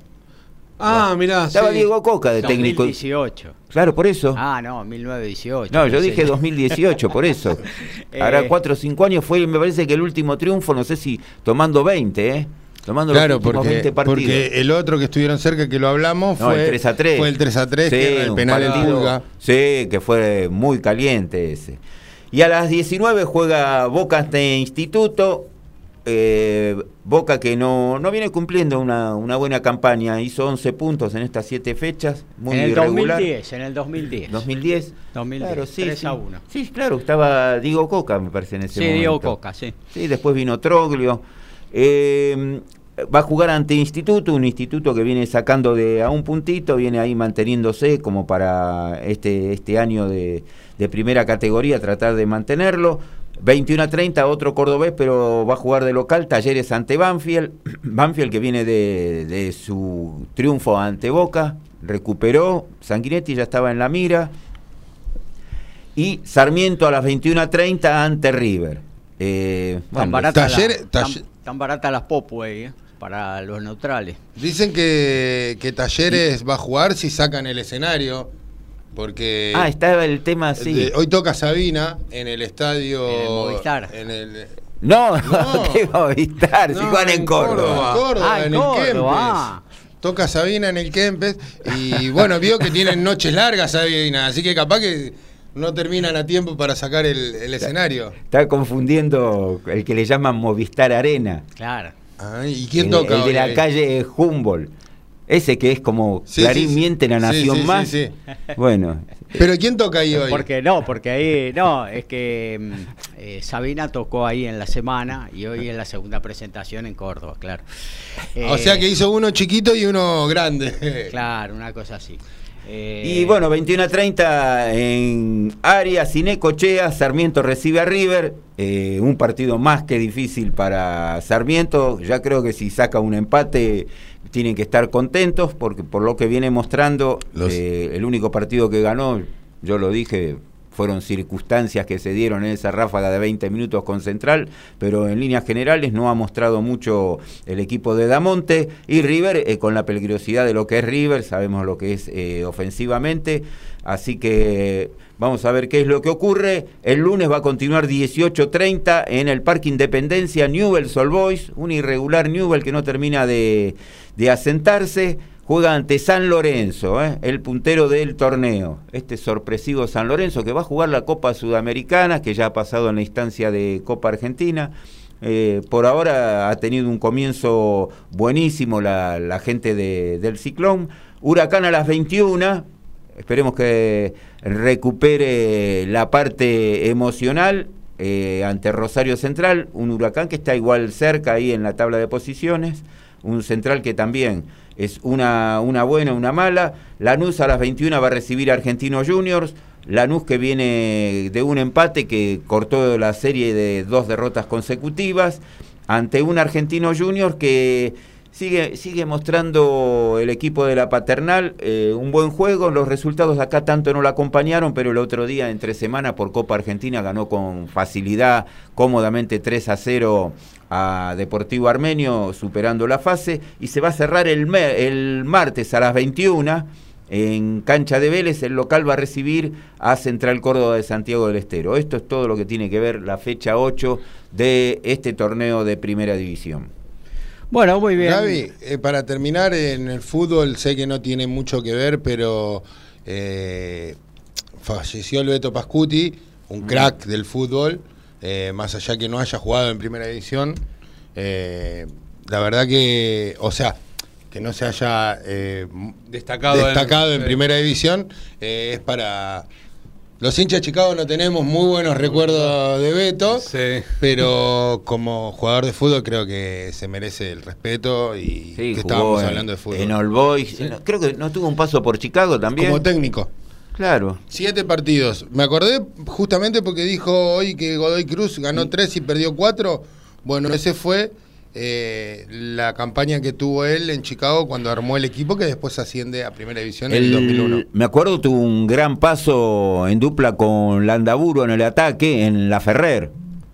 Ah, mirá. Estaba sí. Diego Coca de técnico. 2018. Claro, por eso. Ah, no, 1918. No, yo dije 2018, por eso. [laughs] Ahora Eh. 4 o 5 años fue, me parece que el último triunfo, no sé si tomando 20, ¿eh? Tomando Claro, los porque, 20 partidos. porque el otro que estuvieron cerca que lo hablamos No, fue el 3 a 3. Fue el 3 a 3, Sí, que era el penal en partido- Pulga. Sí, que fue muy caliente ese. Y a las 19 juega Boca ante Instituto. eh, Boca que no, no viene cumpliendo una, una buena campaña. Hizo 11 puntos en estas 7 fechas. Muy en el irregular. 2010, en el 2010. 2010. 2010, Claro, sí, 3 sí. a 1. Sí, claro, estaba Diego Coca, me parece, en ese Sí, momento. Diego Coca, sí. Sí, después vino Troglio. Eh, va a jugar ante Instituto, un instituto que viene sacando de a un puntito, viene ahí manteniéndose como para este, este año de, de primera categoría, tratar de mantenerlo. 21 a 30, otro cordobés, pero va a jugar de local, Talleres ante Banfield. [clears throat] Banfield que viene de, de su triunfo ante Boca, recuperó, Sanguinetti ya estaba en la mira. Y Sarmiento a las 21 a 30 ante River. Eh, Tan barata Talleres- la- tan- talle- tan barata las Popway, eh, para los neutrales. Dicen que, que Talleres va a jugar si sacan el escenario. Porque ah, estaba el tema así. de- hoy toca Sabina en el estadio. En el Movistar. en el- No, no, [laughs] No. a avistar, si No, juegan en Córdoba. Ah, en el Córdoba, Kempes. ah. Toca Sabina en el Kempes. Y bueno, vio que tienen noches largas Sabina, así que capaz que no terminan a tiempo para sacar el, el escenario. Está confundiendo el que le llaman Movistar Arena. Claro. ¿Y quién el, toca? el de la ahí? calle Humboldt. Ese que es como Sí, Clarín sí, sí. miente la nación sí, sí, más. sí. Bueno, Pero ¿quién toca ahí hoy? Porque no, porque ahí, no, es que mm, eh, Sabina tocó ahí en la semana y hoy es la segunda presentación en Córdoba, claro. o Eh, sea que hizo uno chiquito y uno grande. [laughs] Claro, una cosa así. Eh, y bueno, 21 a 30 en Arias, Cinecochea, Sarmiento recibe a River. Eh, un partido más que difícil para Sarmiento. Ya creo que si saca un empate tienen que estar contentos porque por lo que viene mostrando, Los- eh, el único partido que ganó, yo lo dije, fueron circunstancias que se dieron en esa ráfaga de 20 minutos con Central, pero en líneas generales no ha mostrado mucho el equipo de Damonte y River, eh, con la peligrosidad de lo que es River, sabemos lo que es eh, ofensivamente, así que vamos a ver qué es lo que ocurre. El lunes va a continuar 18.30 en el Parque Independencia, Newell's All Boys, un irregular Newell que no termina de, de asentarse juega ante San Lorenzo, ¿eh? el puntero del torneo. Este sorpresivo San Lorenzo que va a jugar la Copa Sudamericana, que ya ha pasado en la instancia de Copa Argentina. Eh, por ahora ha tenido un comienzo buenísimo la, gente de- del Ciclón. Huracán a las 21. Esperemos que recupere la parte emocional eh, ante Rosario Central. Un huracán que está igual cerca ahí en la tabla de posiciones. Un central que también es una, una buena, una mala. Lanús a las 21 va a recibir a Argentinos Juniors. Lanús que viene de un empate que cortó la serie de dos derrotas consecutivas ante un Argentino Juniors que sigue, sigue mostrando el equipo de la paternal eh, un buen juego. Los resultados acá tanto no lo acompañaron, pero el otro día, entre semana, por Copa Argentina, ganó con facilidad, cómodamente 3 a 0 a Deportivo Armenio, superando la fase. Y se va a cerrar el, el martes a las 21. En cancha de Vélez, el local va a recibir a Central Córdoba de Santiago del Estero. Esto es todo lo que tiene que ver la fecha 8 de este torneo de Primera División. Bueno, muy bien. Gaby, eh, para terminar en el fútbol, sé que no tiene mucho que ver, pero eh, falleció el Beto Pascuti, un crack del fútbol, eh, más allá que no haya jugado en primera división. la verdad que, o sea, que no se haya Destacado, destacado en sí. primera división, es para... Los hinchas de Chicago no tenemos muy buenos recuerdos de Beto, Sí. pero como jugador de fútbol creo que se merece el respeto y Sí, que estábamos en- hablando de fútbol. En All Boys. Creo que no tuvo un paso por Chicago también. como técnico. Claro. Siete partidos. Me acordé justamente porque dijo hoy que Godoy Cruz ganó tres y perdió cuatro. Bueno, ese fue eh, la campaña que tuvo él en Chicago cuando armó el equipo que después asciende a Primera División en el, El- 2001. me acuerdo tuvo un gran paso en dupla con Landaburo en el ataque en la Ferrer,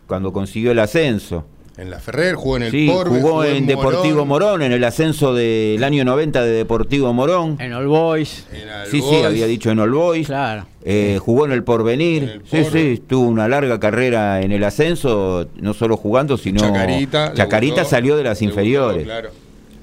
cuando consiguió el ascenso. En la Ferrer, jugó en el Sí, Porbe, jugó en Deportivo Morón, Morón, en el ascenso del año 90 de Deportivo Morón. En All Boys. en All Sí, sí, había dicho en All Boys. Claro. Eh, jugó en el Porvenir. En el sí, sí, tuvo una larga carrera en el ascenso, no solo jugando, sino. Chacarita. Chacarita debutó, salió de las debutó, inferiores. claro.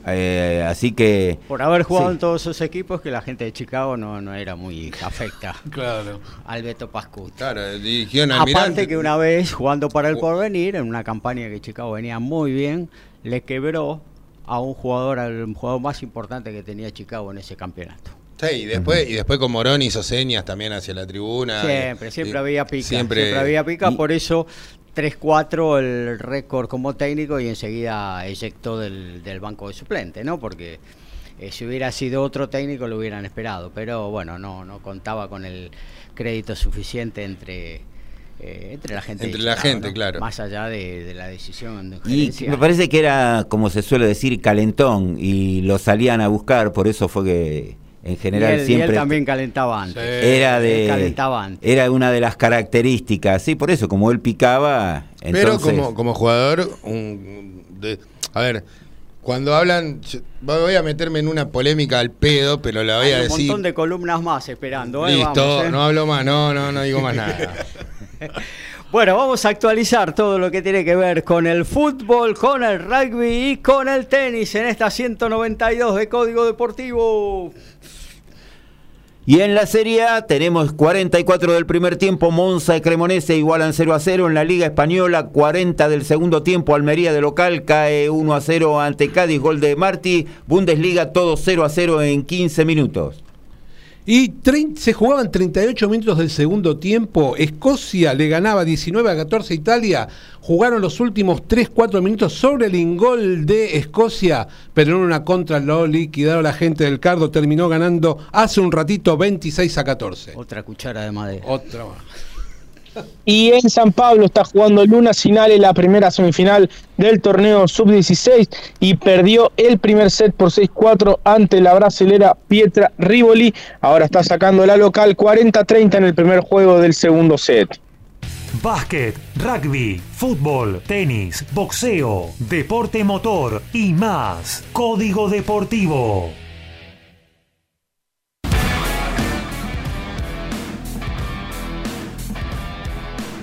Eh, así que. Por haber jugado Sí. en todos esos equipos que la gente de Chicago no, no era muy afecta [laughs] Claro. al Beto Pascuti. Claro, dirigió. Aparte que una vez jugando para el porvenir, en una campaña que Chicago venía muy bien, le quebró a un jugador, al jugador más importante que tenía Chicago en ese campeonato. Sí, y después, y después con Morón hizo señas también hacia la tribuna. Siempre, Y- siempre y- había pica. Siempre, Siempre, había pica, y- por eso 3-4 el récord como técnico y enseguida eyectó del, del banco de suplente, ¿no? Porque eh, si hubiera sido otro técnico lo hubieran esperado, pero bueno, no, no contaba con el crédito suficiente entre eh, entre la gente. Entre la gente, claro. Más allá de, de la decisión de Y me parece que era, como se suele decir, calentón y lo salían a buscar, por eso fue que en Y general él, y él siempre también calentaba antes. Sí. era de calentaba antes. era una de las características, sí, por eso como él picaba, Pero entonces como, como jugador, un- de- a ver, cuando hablan, yo voy a meterme en una polémica al pedo, pero la voy Hay a un decir. montón de columnas más esperando. ¿eh? Listo, Vamos, ¿eh? no hablo más, no, no, no digo más nada. [laughs] Bueno, vamos a actualizar todo lo que tiene que ver con el fútbol, con el rugby y con el tenis en esta 192 de Código Deportivo. Y en la Serie A tenemos 44 del primer tiempo, Monza y Cremonese igualan 0 a 0. En la Liga Española, 40 del segundo tiempo, Almería de local cae 1 a 0 ante Cádiz, gol de Martí. Bundesliga, todo 0 a 0 en 15 minutos. Y se jugaban 38 minutos del segundo tiempo. Escocia le ganaba 19 a 14 a Italia. Jugaron los últimos 3-4 minutos sobre el ingol de Escocia, pero en una contra lo liquidaron la gente del Cardo. Terminó ganando hace un ratito 26 a 14. Otra cuchara de madera. Otra más. Y en San Pablo está jugando Luna Sinale la primera semifinal del torneo sub-16 y perdió el primer set por 6-4 ante la brasilera Pietra Rivoli. Ahora está sacando la local 40-30 en el primer juego del segundo set. Básquet, rugby, fútbol, tenis, boxeo, deporte motor y más. Código Deportivo.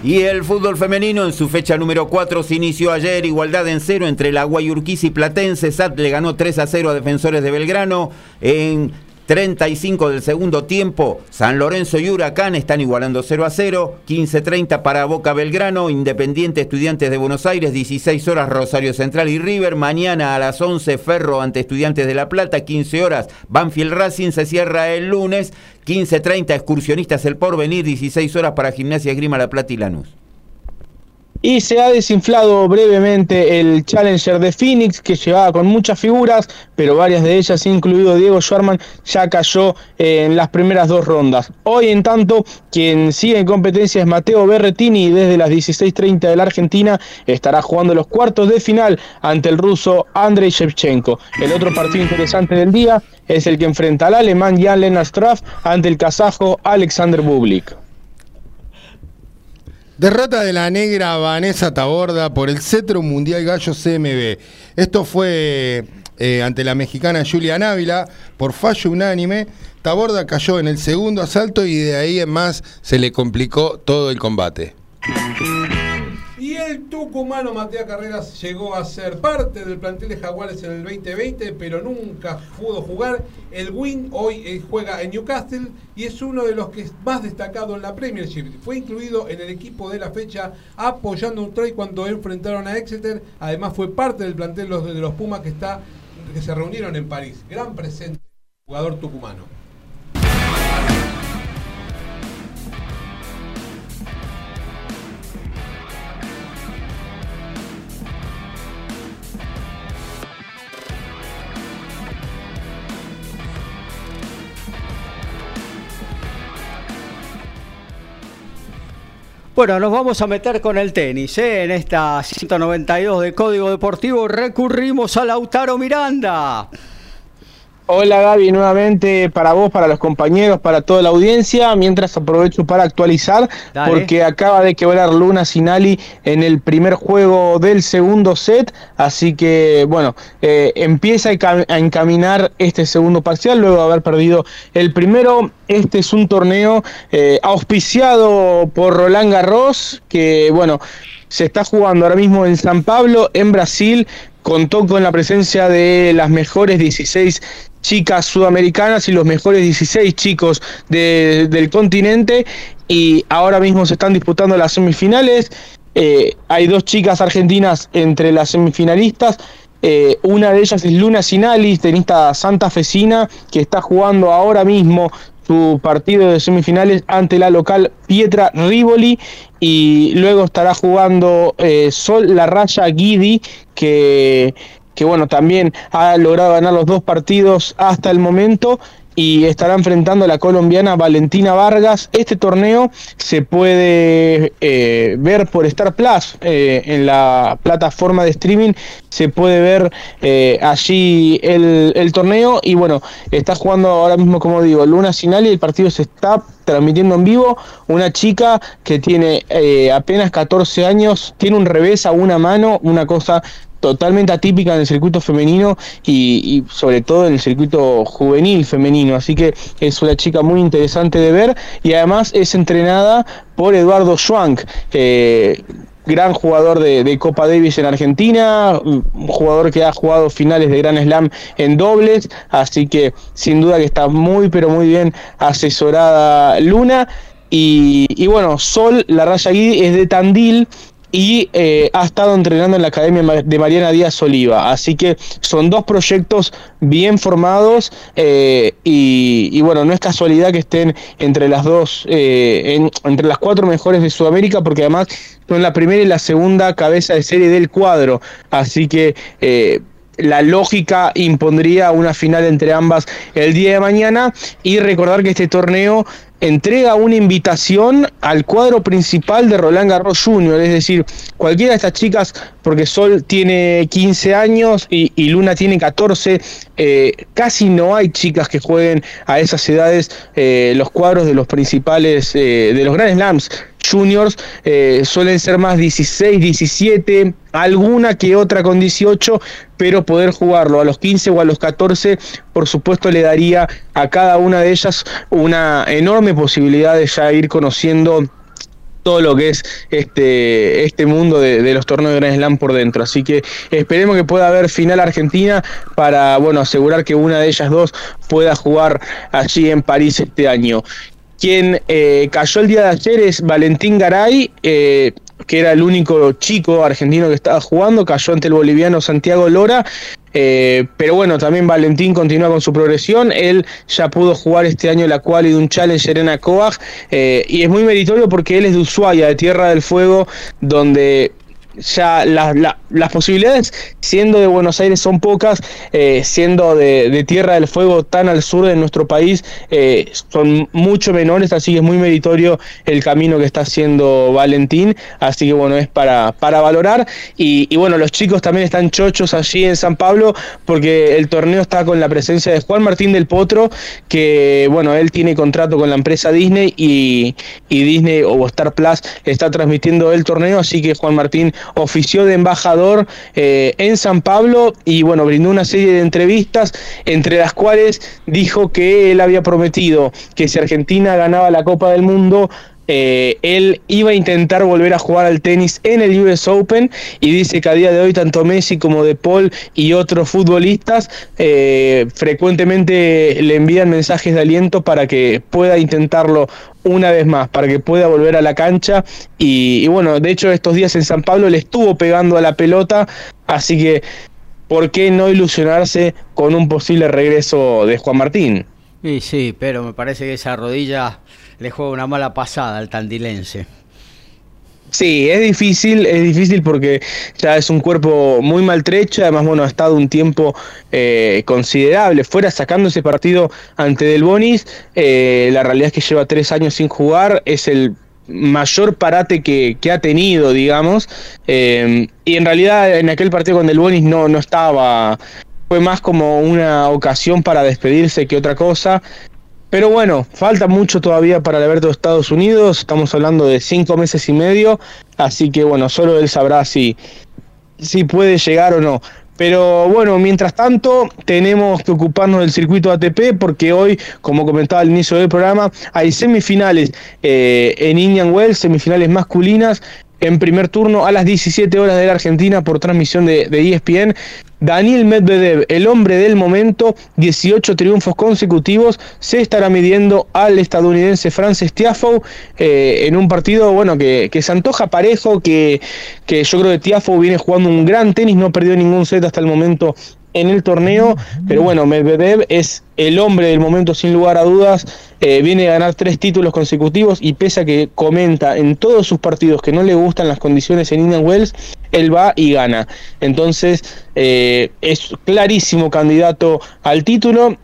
Y el fútbol femenino en su fecha número 4 se inició ayer, igualdad en cero entre la Guayurquiza y Platense. SAT le ganó 3 a 0 a Defensores de Belgrano. En 35 del segundo tiempo, San Lorenzo y Huracán están igualando 0 a 0. 15-30 para Boca Belgrano, Independiente Estudiantes de Buenos Aires, 16 horas Rosario Central y River. Mañana a las 11 Ferro ante Estudiantes de La Plata, 15 horas Banfield Racing se cierra el lunes. 15.30 Excursionistas El Porvenir, 16 horas para Gimnasia Esgrima La Plata y Lanús. Y se ha desinflado brevemente el Challenger de Phoenix, que llevaba con muchas figuras, pero varias de ellas, incluido Diego Schwarman, ya cayó eh, en las primeras dos rondas. Hoy, en tanto, quien sigue en competencia es Mateo Berretini, y desde las 16.30 de la Argentina estará jugando los cuartos de final ante el ruso Andrei Shevchenko. El otro partido interesante del día es el que enfrenta al alemán Jan Lennart Straff ante el kazajo Alexander Bublik. Derrota de la negra Vanessa Taborda por el cetro mundial gallo CMB. Esto fue eh, ante la mexicana Julia Ávila por fallo unánime. Taborda cayó en el segundo asalto y de ahí en más se le complicó todo el combate. El tucumano Matías Carreras llegó a ser parte del plantel de Jaguares en el 2020, pero nunca pudo jugar. El Win hoy eh, juega en Newcastle y es uno de los que es más destacado en la Premiership. Fue incluido en el equipo de la fecha apoyando un try cuando enfrentaron a Exeter. Además fue parte del plantel de los Pumas que, que se reunieron en París. Gran presente jugador tucumano. Bueno, nos vamos a meter con el tenis. ¿eh? En esta 192 de Código Deportivo recurrimos a Lautaro Miranda. Hola Gaby, nuevamente para vos, para los compañeros, para toda la audiencia, mientras aprovecho para actualizar, Dale. porque acaba de quebrar Luna Sinali en el primer juego del segundo set, así que bueno, eh, empieza a encaminar este segundo parcial luego de haber perdido el primero. Este es un torneo eh, auspiciado por Roland Garros, que bueno, se está jugando ahora mismo en San Pablo, en Brasil, contó con la presencia de las mejores 16 chicas sudamericanas y los mejores 16 chicos de- del continente y ahora mismo se están disputando las semifinales. Eh, hay dos chicas argentinas entre las semifinalistas. Eh, una de ellas es Luna Sinali, tenista santafesina, que está jugando ahora mismo su partido de semifinales ante la local Pietra Rivoli y luego estará jugando eh, Sol La Raya Guidi, que, que bueno, también ha logrado ganar los dos partidos hasta el momento. y estará enfrentando a la colombiana Valentina Vargas. Este torneo se puede eh, ver por Star Plus eh, en la plataforma de streaming. Se puede ver eh, allí el, el, torneo y bueno, está jugando ahora mismo, como digo, Luna Sinal y el partido se está transmitiendo en vivo. Una chica que tiene apenas 14 años, tiene un revés a una mano, una cosa totalmente atípica en el circuito femenino y, sobre todo en el circuito juvenil femenino. Así que es una chica muy interesante de ver y además es entrenada por Eduardo Schwank. gran jugador de, Copa Davis en Argentina, un jugador que ha jugado finales de Gran Slam en dobles, así que sin duda que está muy pero muy bien asesorada Luna. Y, y bueno, Sol, la raya Guidi es de Tandil, y eh, ha estado entrenando en la Academia de Mariana Díaz Oliva. Así que son dos proyectos bien formados eh, y, bueno, no es casualidad que estén entre las dos, eh, entre las cuatro mejores de Sudamérica, porque además son la primera y la segunda cabeza de serie del cuadro. Así que la lógica impondría una final entre ambas el día de mañana y recordar que este torneo entrega una invitación al cuadro principal de Roland Garros Jr., es decir, cualquiera de estas chicas, porque Sol tiene 15 años y, Luna tiene 14, eh, casi no hay chicas que jueguen a esas edades eh, los cuadros de los principales, eh, de los Grand Slams juniors eh, suelen ser más 16, 17, alguna que otra con 18, pero poder jugarlo a los 15 o a los 14, por supuesto le daría a cada una de ellas una enorme posibilidad de ya ir conociendo todo lo que es este, este mundo de, los torneos de Grand Slam por dentro. Así que esperemos que pueda haber final Argentina para bueno asegurar que una de ellas dos pueda jugar allí en París este año. Quien eh, cayó el día de ayer es Valentín Garay, eh, que era el único chico argentino que estaba jugando, cayó ante el boliviano Santiago Lora. Eh, pero bueno, también Valentín continúa con su progresión. Él ya pudo jugar este año la cual y de un Challenger en Coag. y es muy meritorio porque él es de Ushuaia, de Tierra del Fuego, donde ya las posibilidades, siendo de Buenos Aires, son pocas, eh, siendo de, Tierra del Fuego tan al sur de nuestro país, eh, son mucho menores, así que es muy meritorio el camino que está haciendo Valentín, así que bueno, es para, para valorar. Y, bueno, los chicos también están chochos allí en San Pablo, porque el torneo está con la presencia de Juan Martín del Potro, que bueno, él tiene contrato con la empresa Disney y Disney o Star Plus está transmitiendo el torneo, así que Juan Martín ofició de embajador eh, en San Pablo y bueno, brindó una serie de entrevistas, entre las cuales dijo que él había prometido que si Argentina ganaba la Copa del Mundo, eh, él iba a intentar volver a jugar al tenis en el US Open y dice que a día de hoy tanto Messi como De Paul y otros futbolistas eh, frecuentemente le envían mensajes de aliento para que pueda intentarlo una vez más, para que pueda volver a la cancha y, y bueno, de hecho estos días en San Pablo le estuvo pegando a la pelota, así que ¿por qué no ilusionarse con un posible regreso de Juan Martín? Sí, sí, pero me parece que esa rodilla le juega una mala pasada al tandilense. Sí, es difícil, es difícil porque ya es un cuerpo muy maltrecho, además, bueno, ha estado un tiempo eh, considerable. Fuera sacando ese partido ante Del Bonis, eh, la realidad es que lleva tres años sin jugar, es el mayor parate que, ha tenido, digamos, eh, y en realidad en aquel partido con Del Bonis no, no estaba, fue más como una ocasión para despedirse que otra cosa, pero bueno, falta mucho todavía para el Alberto de Estados Unidos, estamos hablando de cinco meses y medio, así que bueno, solo él sabrá si, si puede llegar o no. Pero bueno, mientras tanto, tenemos que ocuparnos del circuito ATP porque hoy, como comentaba al inicio del programa, hay semifinales eh, en Indian Wells, semifinales masculinas. En primer turno a las 17 horas de la Argentina por transmisión de, ESPN. Daniel Medvedev, el hombre del momento, 18 triunfos consecutivos, se estará midiendo al estadounidense Francis Tiafoe eh, en un partido bueno que, se antoja parejo, que, que yo creo que Tiafoe viene jugando un gran tenis, no perdió ningún set hasta el momento en el torneo, pero bueno, Medvedev es el hombre del momento sin lugar a dudas, eh, viene a ganar tres títulos consecutivos y pese a que comenta en todos sus partidos que no le gustan las condiciones en Indian Wells, él va y gana. Entonces eh, es clarísimo candidato al título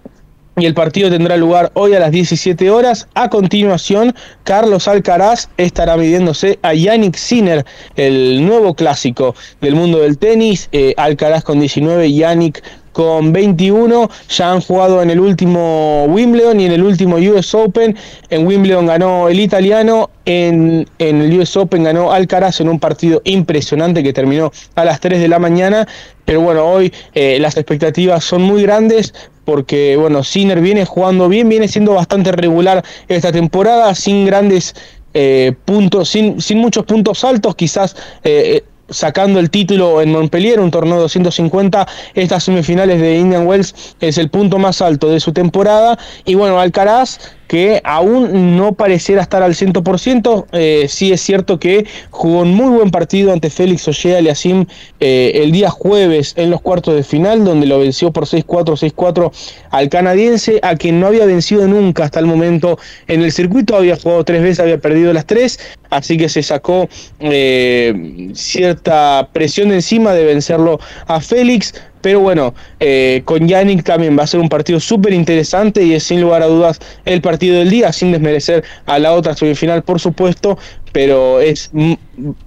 y el partido tendrá lugar hoy a las 17 horas. A continuación, Carlos Alcaraz estará midiéndose a Yannick Sinner, el nuevo clásico del mundo del tenis. Eh, Alcaraz con 19, Yannick con 21. Ya han jugado en el último Wimbledon y en el último US Open. En Wimbledon ganó el italiano, en, el US Open ganó Alcaraz en un partido impresionante que terminó a las 3 de la mañana. Pero bueno, hoy eh, las expectativas son muy grandes porque bueno, Sinner viene jugando bien, viene siendo bastante regular esta temporada, sin grandes eh, puntos, sin, sin, muchos puntos altos, quizás eh, sacando el título en Montpellier, un torneo de 250, estas semifinales de Indian Wells es el punto más alto de su temporada. Y bueno, Alcaraz que aún no pareciera estar al 100%. Eh, sí es cierto que jugó un muy buen partido ante Félix Ollea Aliasim eh, el día jueves en los cuartos de final, donde lo venció por 6-4, 6-4 al canadiense, a quien no había vencido nunca hasta el momento en el circuito. Había jugado tres veces, había perdido las tres, así que se sacó eh, cierta presión encima de vencerlo a Félix. Pero bueno, eh, con Yannick también va a ser un partido súper interesante y es sin lugar a dudas el partido del día, sin desmerecer a la otra semifinal, por supuesto, pero es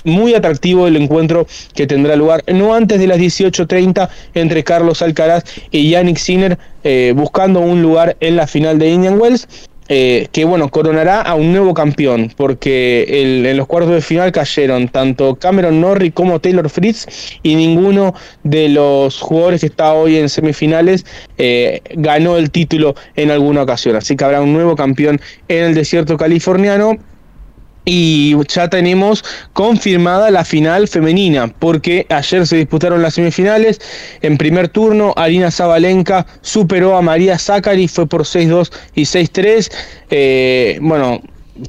muy atractivo el encuentro que tendrá lugar no antes de las 18.30 entre Carlos Alcaraz y Yannick Sinner, eh, buscando un lugar en la final de Indian Wells. Eh, que bueno, coronará a un nuevo campeón, porque en los cuartos de final cayeron tanto Cameron Norrie como Taylor Fritz y ninguno de los jugadores que está hoy en semifinales eh, ganó el título en alguna ocasión. Así que habrá un nuevo campeón en el desierto californiano y ya tenemos confirmada la final femenina, porque ayer se disputaron las semifinales. En primer turno, Arina Zabalenka superó a María Zachary, fue por 6-2 y 6-3. Eh, bueno,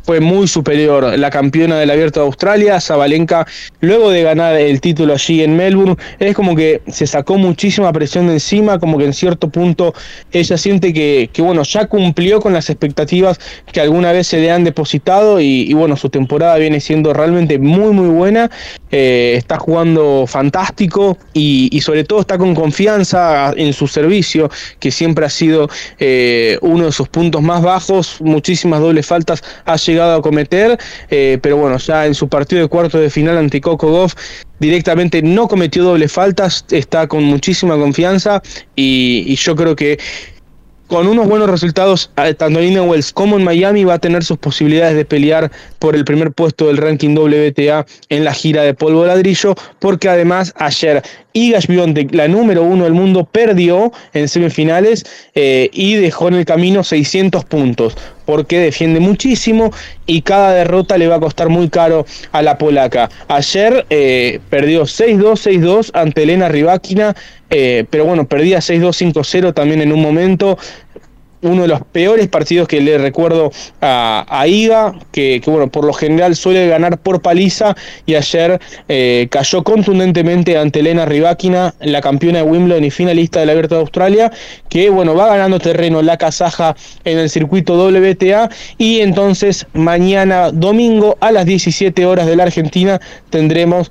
fue muy superior la campeona del Abierto de Australia, Zabalenka, luego de ganar el título allí en Melbourne, es como que se sacó muchísima presión de encima, como que en cierto punto ella siente que, bueno, ya cumplió con las expectativas que alguna vez se le han depositado y, bueno, su temporada viene siendo realmente muy muy buena, eh, está jugando fantástico y, sobre todo está con confianza en su servicio, que siempre ha sido eh, uno de sus puntos más bajos, muchísimas dobles faltas llegado a cometer, eh, pero bueno, ya en su partido de cuarto de final ante Coco Goff directamente no cometió doble faltas, está con muchísima confianza y, yo creo que con unos buenos resultados, tanto en Wells como en Miami, va a tener sus posibilidades de pelear por el primer puesto del ranking WTA en la gira de polvo ladrillo, porque además ayer Iga Swiatek, la número uno del mundo, perdió en semifinales eh, y dejó en el camino 600 puntos porque defiende muchísimo y cada derrota le va a costar muy caro a la polaca. Ayer eh, perdió 6-2, 6-2 ante Elena Rybakina, eh, pero bueno, perdía 6-2, 5-0 también en un momento uno de los peores partidos que le recuerdo a, Iga, que, bueno, por lo general suele ganar por paliza y ayer eh, cayó contundentemente ante Elena Rybakina, la campeona de Wimbledon y finalista del Abierto de Australia, que bueno, va ganando terreno la kazaja en el circuito WTA y entonces mañana domingo a las 17 horas de la Argentina tendremos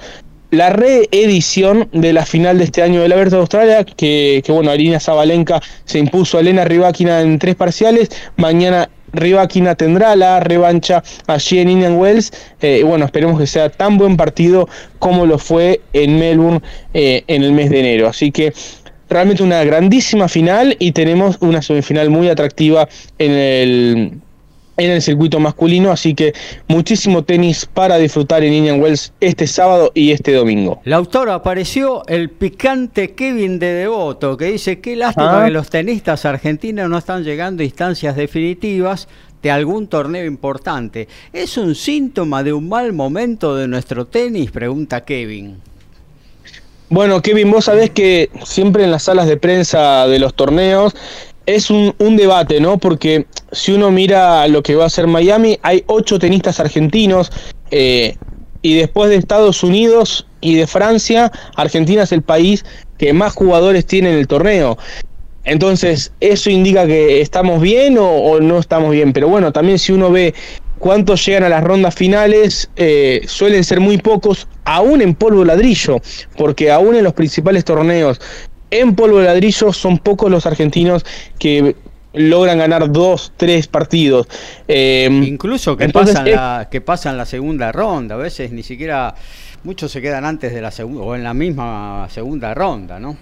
la reedición de la final de este año del Abierto de Australia, que, bueno, Arina Zabalenka se impuso a Elena Rybakina en tres parciales, mañana Rybakina tendrá la revancha allí en Indian Wells. Eh, bueno, esperemos que sea tan buen partido como lo fue en Melbourne eh, en el mes de enero. Así que realmente una grandísima final y tenemos una semifinal muy atractiva en el en el circuito masculino, así que muchísimo tenis para disfrutar en Indian Wells este sábado y este domingo. La autora apareció el picante Kevin de Devoto, que dice qué lástima ah. que los tenistas argentinos no están llegando a instancias definitivas de algún torneo importante. ¿Es un síntoma de un mal momento de nuestro tenis? Pregunta Kevin. Bueno, Kevin, vos sabés que siempre en las salas de prensa de los torneos es un, debate, ¿no? Porque si uno mira lo que va a hacer Miami, hay ocho tenistas argentinos eh, y después de Estados Unidos y de Francia, Argentina es el país que más jugadores tiene en el torneo. Entonces, ¿eso indica que estamos bien o, no estamos bien? Pero bueno, también si uno ve cuántos llegan a las rondas finales, eh, suelen ser muy pocos, aún en polvo ladrillo, porque aún en los principales torneos en polvo de ladrillo son pocos los argentinos que logran ganar dos, tres partidos. Eh, Incluso que, pasan la, que pasan la segunda ronda, a veces ni siquiera muchos se quedan antes de la segunda o en la misma segunda ronda, ¿no?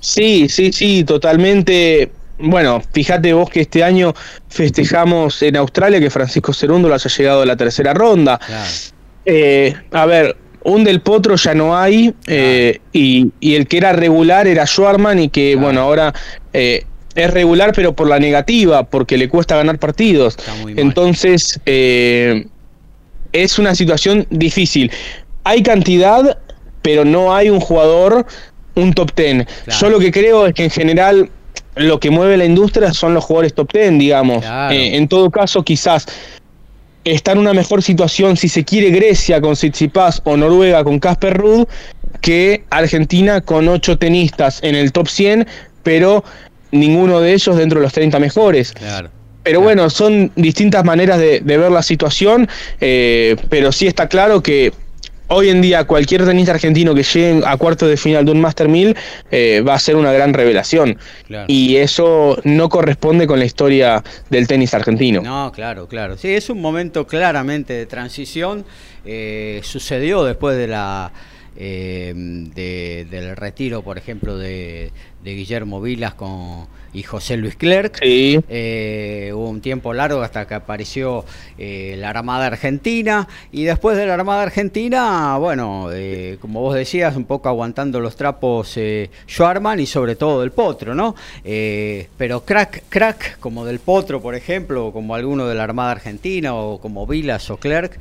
Sí, sí, sí, totalmente. Bueno, fíjate vos que este año festejamos en Australia que Francisco Cerundo haya llegado a la tercera ronda. Eh, a ver, un del Potro ya no hay eh, y, el que era regular era Schwarman y que, bueno, ahora eh, es regular pero por la negativa, porque le cuesta ganar partidos. Entonces, es una situación difícil. Hay cantidad, pero no hay un jugador, un top ten. Yo lo que creo es que en general lo que mueve la industria son los jugadores top ten, digamos. Eh, en todo caso, quizás está en una mejor situación si se quiere Grecia con Tsitsipas o Noruega con Casper Ruud que Argentina con ocho tenistas en el top 100, pero ninguno de ellos dentro de los 30 mejores. Pero bueno, son distintas maneras de, ver la situación, eh, pero sí está claro que hoy en día cualquier tenista argentino que llegue a cuartos de final de un Master 1000 eh, va a ser una gran revelación. Y eso no corresponde con la historia del tenis argentino. No, claro, claro. Sí, es un momento claramente de transición. Eh, sucedió después de la eh, del retiro, por ejemplo, de, Guillermo Vilas con, y José Luis Clerc. Eh, hubo un tiempo largo hasta que apareció eh, la Armada Argentina y después de la Armada Argentina, bueno, como vos decías, un poco aguantando los trapos Schwarman y sobre todo del Potro, ¿no? pero crack, crack, como del Potro, por ejemplo, o como alguno de la Armada Argentina o como Vilas o Clerc,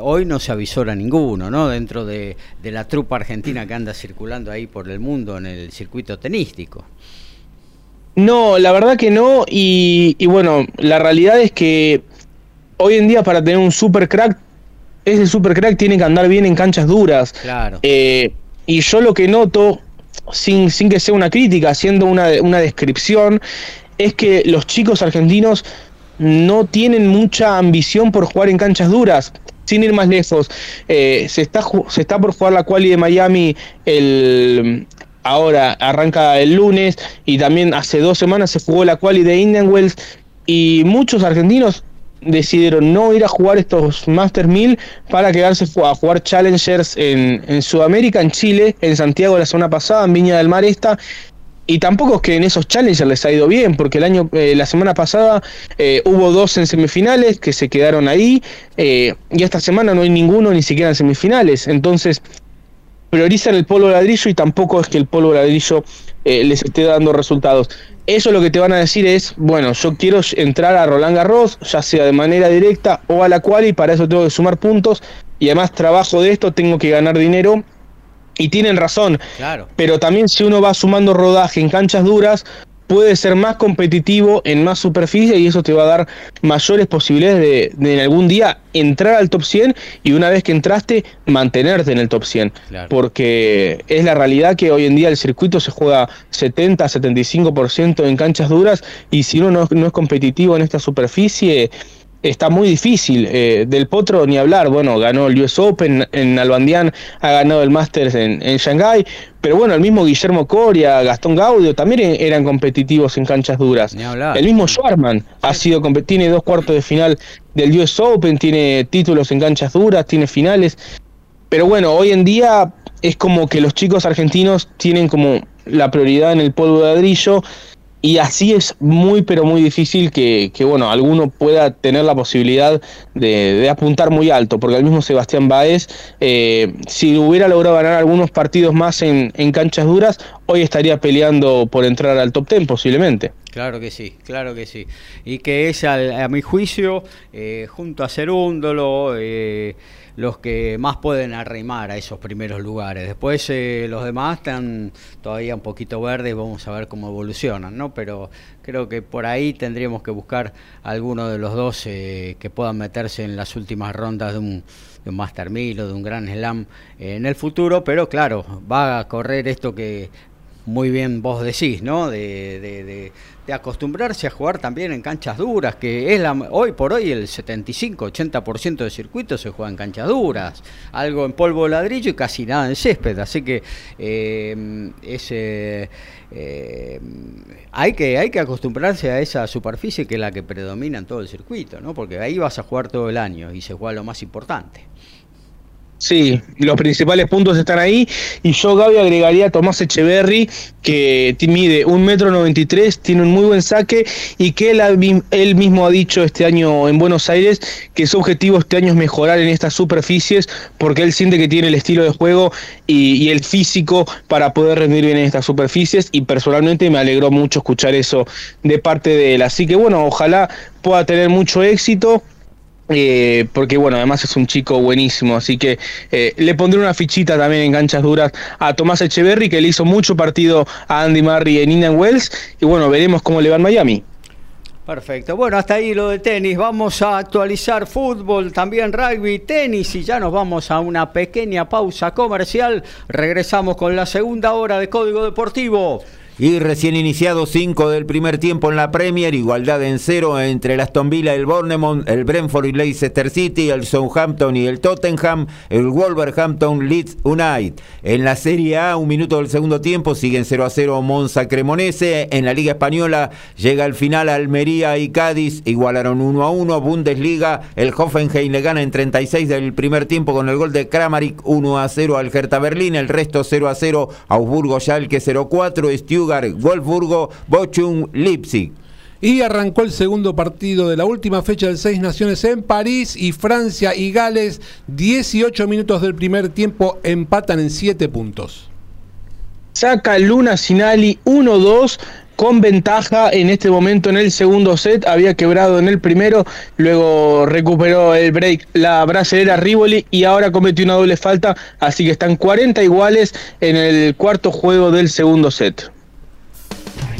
hoy no se avisora ninguno, ¿no? Dentro de, de la trupa argentina que anda circulando ahí por el mundo en el circuito tenístico. No, la verdad que no. Y, bueno, la realidad es que hoy en día para tener un super crack, ese super crack tiene que andar bien en canchas duras. Claro. Eh, y yo lo que noto, sin, sin que sea una crítica, haciendo una, una descripción, es que los chicos argentinos no tienen mucha ambición por jugar en canchas duras sin ir más lejos, eh, se, está, se está por jugar la quali de Miami el, ahora arranca el lunes y también hace dos semanas se jugó la quali de Indian Wells y muchos argentinos decidieron no ir a jugar estos Master 1000 para quedarse a jugar Challengers en, en Sudamérica, en Chile, en Santiago la semana pasada, en Viña del Mar esta, y tampoco es que en esos challengers les ha ido bien, porque el año, eh, la semana pasada eh, hubo dos en semifinales que se quedaron ahí, eh, y esta semana no hay ninguno ni siquiera en semifinales. Entonces, priorizan el polo ladrillo y tampoco es que el polo ladrillo les esté dando resultados. Eso lo que te van a decir es, bueno, yo quiero entrar a Roland Garros, ya sea de manera directa o a la cual, y para eso tengo que sumar puntos, y además trabajo de esto, tengo que ganar dinero y tienen razón. Claro. Pero también si uno va sumando rodaje en canchas duras, puede ser más competitivo en más superficie y eso te va a dar mayores posibilidades de, en algún día entrar al top 100 y una vez que entraste mantenerte en el top 100 porque es la realidad que hoy en día el circuito se juega 70 75% en canchas duras y si uno no, no es competitivo en esta superficie está muy difícil. Eh, del Potro ni hablar, bueno, ganó el US Open en Albandián, ha ganado el Masters en, en Shanghái, pero bueno, el mismo Guillermo Coria, Gastón Gaudio también e-, eran competitivos en canchas duras. El mismo Schwarman ha sido tiene dos cuartos de final del US Open, tiene títulos en canchas duras, tiene finales. Pero bueno, hoy en día es como que los chicos argentinos tienen como la prioridad en el polvo de ladrillo y así es muy pero muy difícil que, bueno alguno pueda tener la posibilidad de, apuntar muy alto porque el mismo Sebastián Baez eh, si hubiera logrado ganar algunos partidos más en, canchas duras hoy estaría peleando por entrar al top ten posiblemente Claro que sí, claro que sí. Y que es, a, mi juicio, eh, junto a Cerúndolo, eh, los que más pueden arrimar a esos primeros lugares. Después eh, los demás están todavía un poquito verdes, vamos a ver cómo evolucionan, ¿no? Pero creo que por ahí tendríamos que buscar alguno de los dos eh, que puedan meterse en las últimas rondas de un, de un Master 1000 o de un Gran Slam en el futuro, pero claro, va a correr esto que muy bien vos decís, ¿no? De, de, de, acostumbrarse a jugar también en canchas duras, que es la, hoy por hoy el 75-80% de circuitos se juega en canchas duras, algo en polvo ladrillo y casi nada en césped, así que eh, ese, eh, hay, que, hay que acostumbrarse a esa superficie que es la que predomina en todo el circuito, ¿no? Porque ahí vas a jugar todo el año y se juega lo más importante. Sí, los principales puntos están ahí. Y yo, Gaby, agregaría a Tomás Echeverry, que mide un metro noventa tiene un muy buen saque y que él, mismo ha dicho este año en Buenos Aires que su objetivo este año es mejorar en estas superficies porque él siente que tiene el estilo de juego y, y el físico para poder rendir bien en estas superficies. Y personalmente me alegró mucho escuchar eso de parte de él. Así que bueno, ojalá pueda tener mucho éxito eh, porque bueno, además es un chico buenísimo, así que eh, le pondré una fichita también en canchas duras a Tomás Echeverry, que le hizo mucho partido a Andy Murray en Indian Wells, y bueno, veremos cómo le va en Miami. Perfecto, bueno, hasta ahí lo de tenis, vamos a actualizar fútbol, también rugby, tenis, y ya nos vamos a una pequeña pausa comercial, regresamos con la segunda hora de Código Deportivo. Y recién iniciado 5 del primer tiempo en la Premier, igualdad en cero entre el Aston Villa, el Bournemouth, el Brentford y Leicester City, el Southampton y el Tottenham, el Wolverhampton Leeds United. En la Serie A, un minuto del segundo tiempo, siguen 0 a 0 Monza Cremonese. En la Liga Española llega al final Almería y Cádiz, igualaron 1 a 1. Bundesliga, el Hoffenheim le gana en 36 del primer tiempo con el gol de Kramaric 1 a 0 al Hertha Berlín, el resto 0 a 0 Augsburgo Schalke 0 4, Wolfsburgo, Bochum, Leipzig. Y arrancó el segundo partido de la última fecha del Seis Naciones en París y Francia y Gales, 18 minutos del primer tiempo, empatan en 7 puntos. Saca Luna Sinali 1-2 con ventaja en este momento en el segundo set, había quebrado en el primero, luego recuperó el break la brasilera Rivoli y ahora cometió una doble falta, así que están 40 iguales en el cuarto juego del segundo set.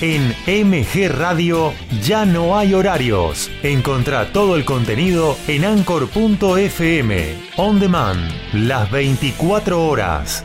En MG Radio ya no hay horarios. Encontrá todo el contenido en anchor.fm. On demand, las 24 horas.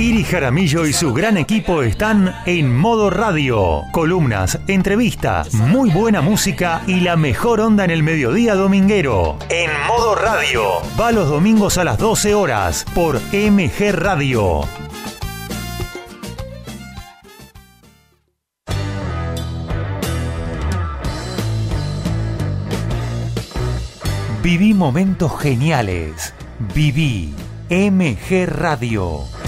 Iri Jaramillo y su gran equipo están en modo radio. Columnas, entrevistas, muy buena música y la mejor onda en el mediodía dominguero. En modo radio. Va los domingos a las 12 horas por MG Radio. Viví momentos geniales Viví MG Radio.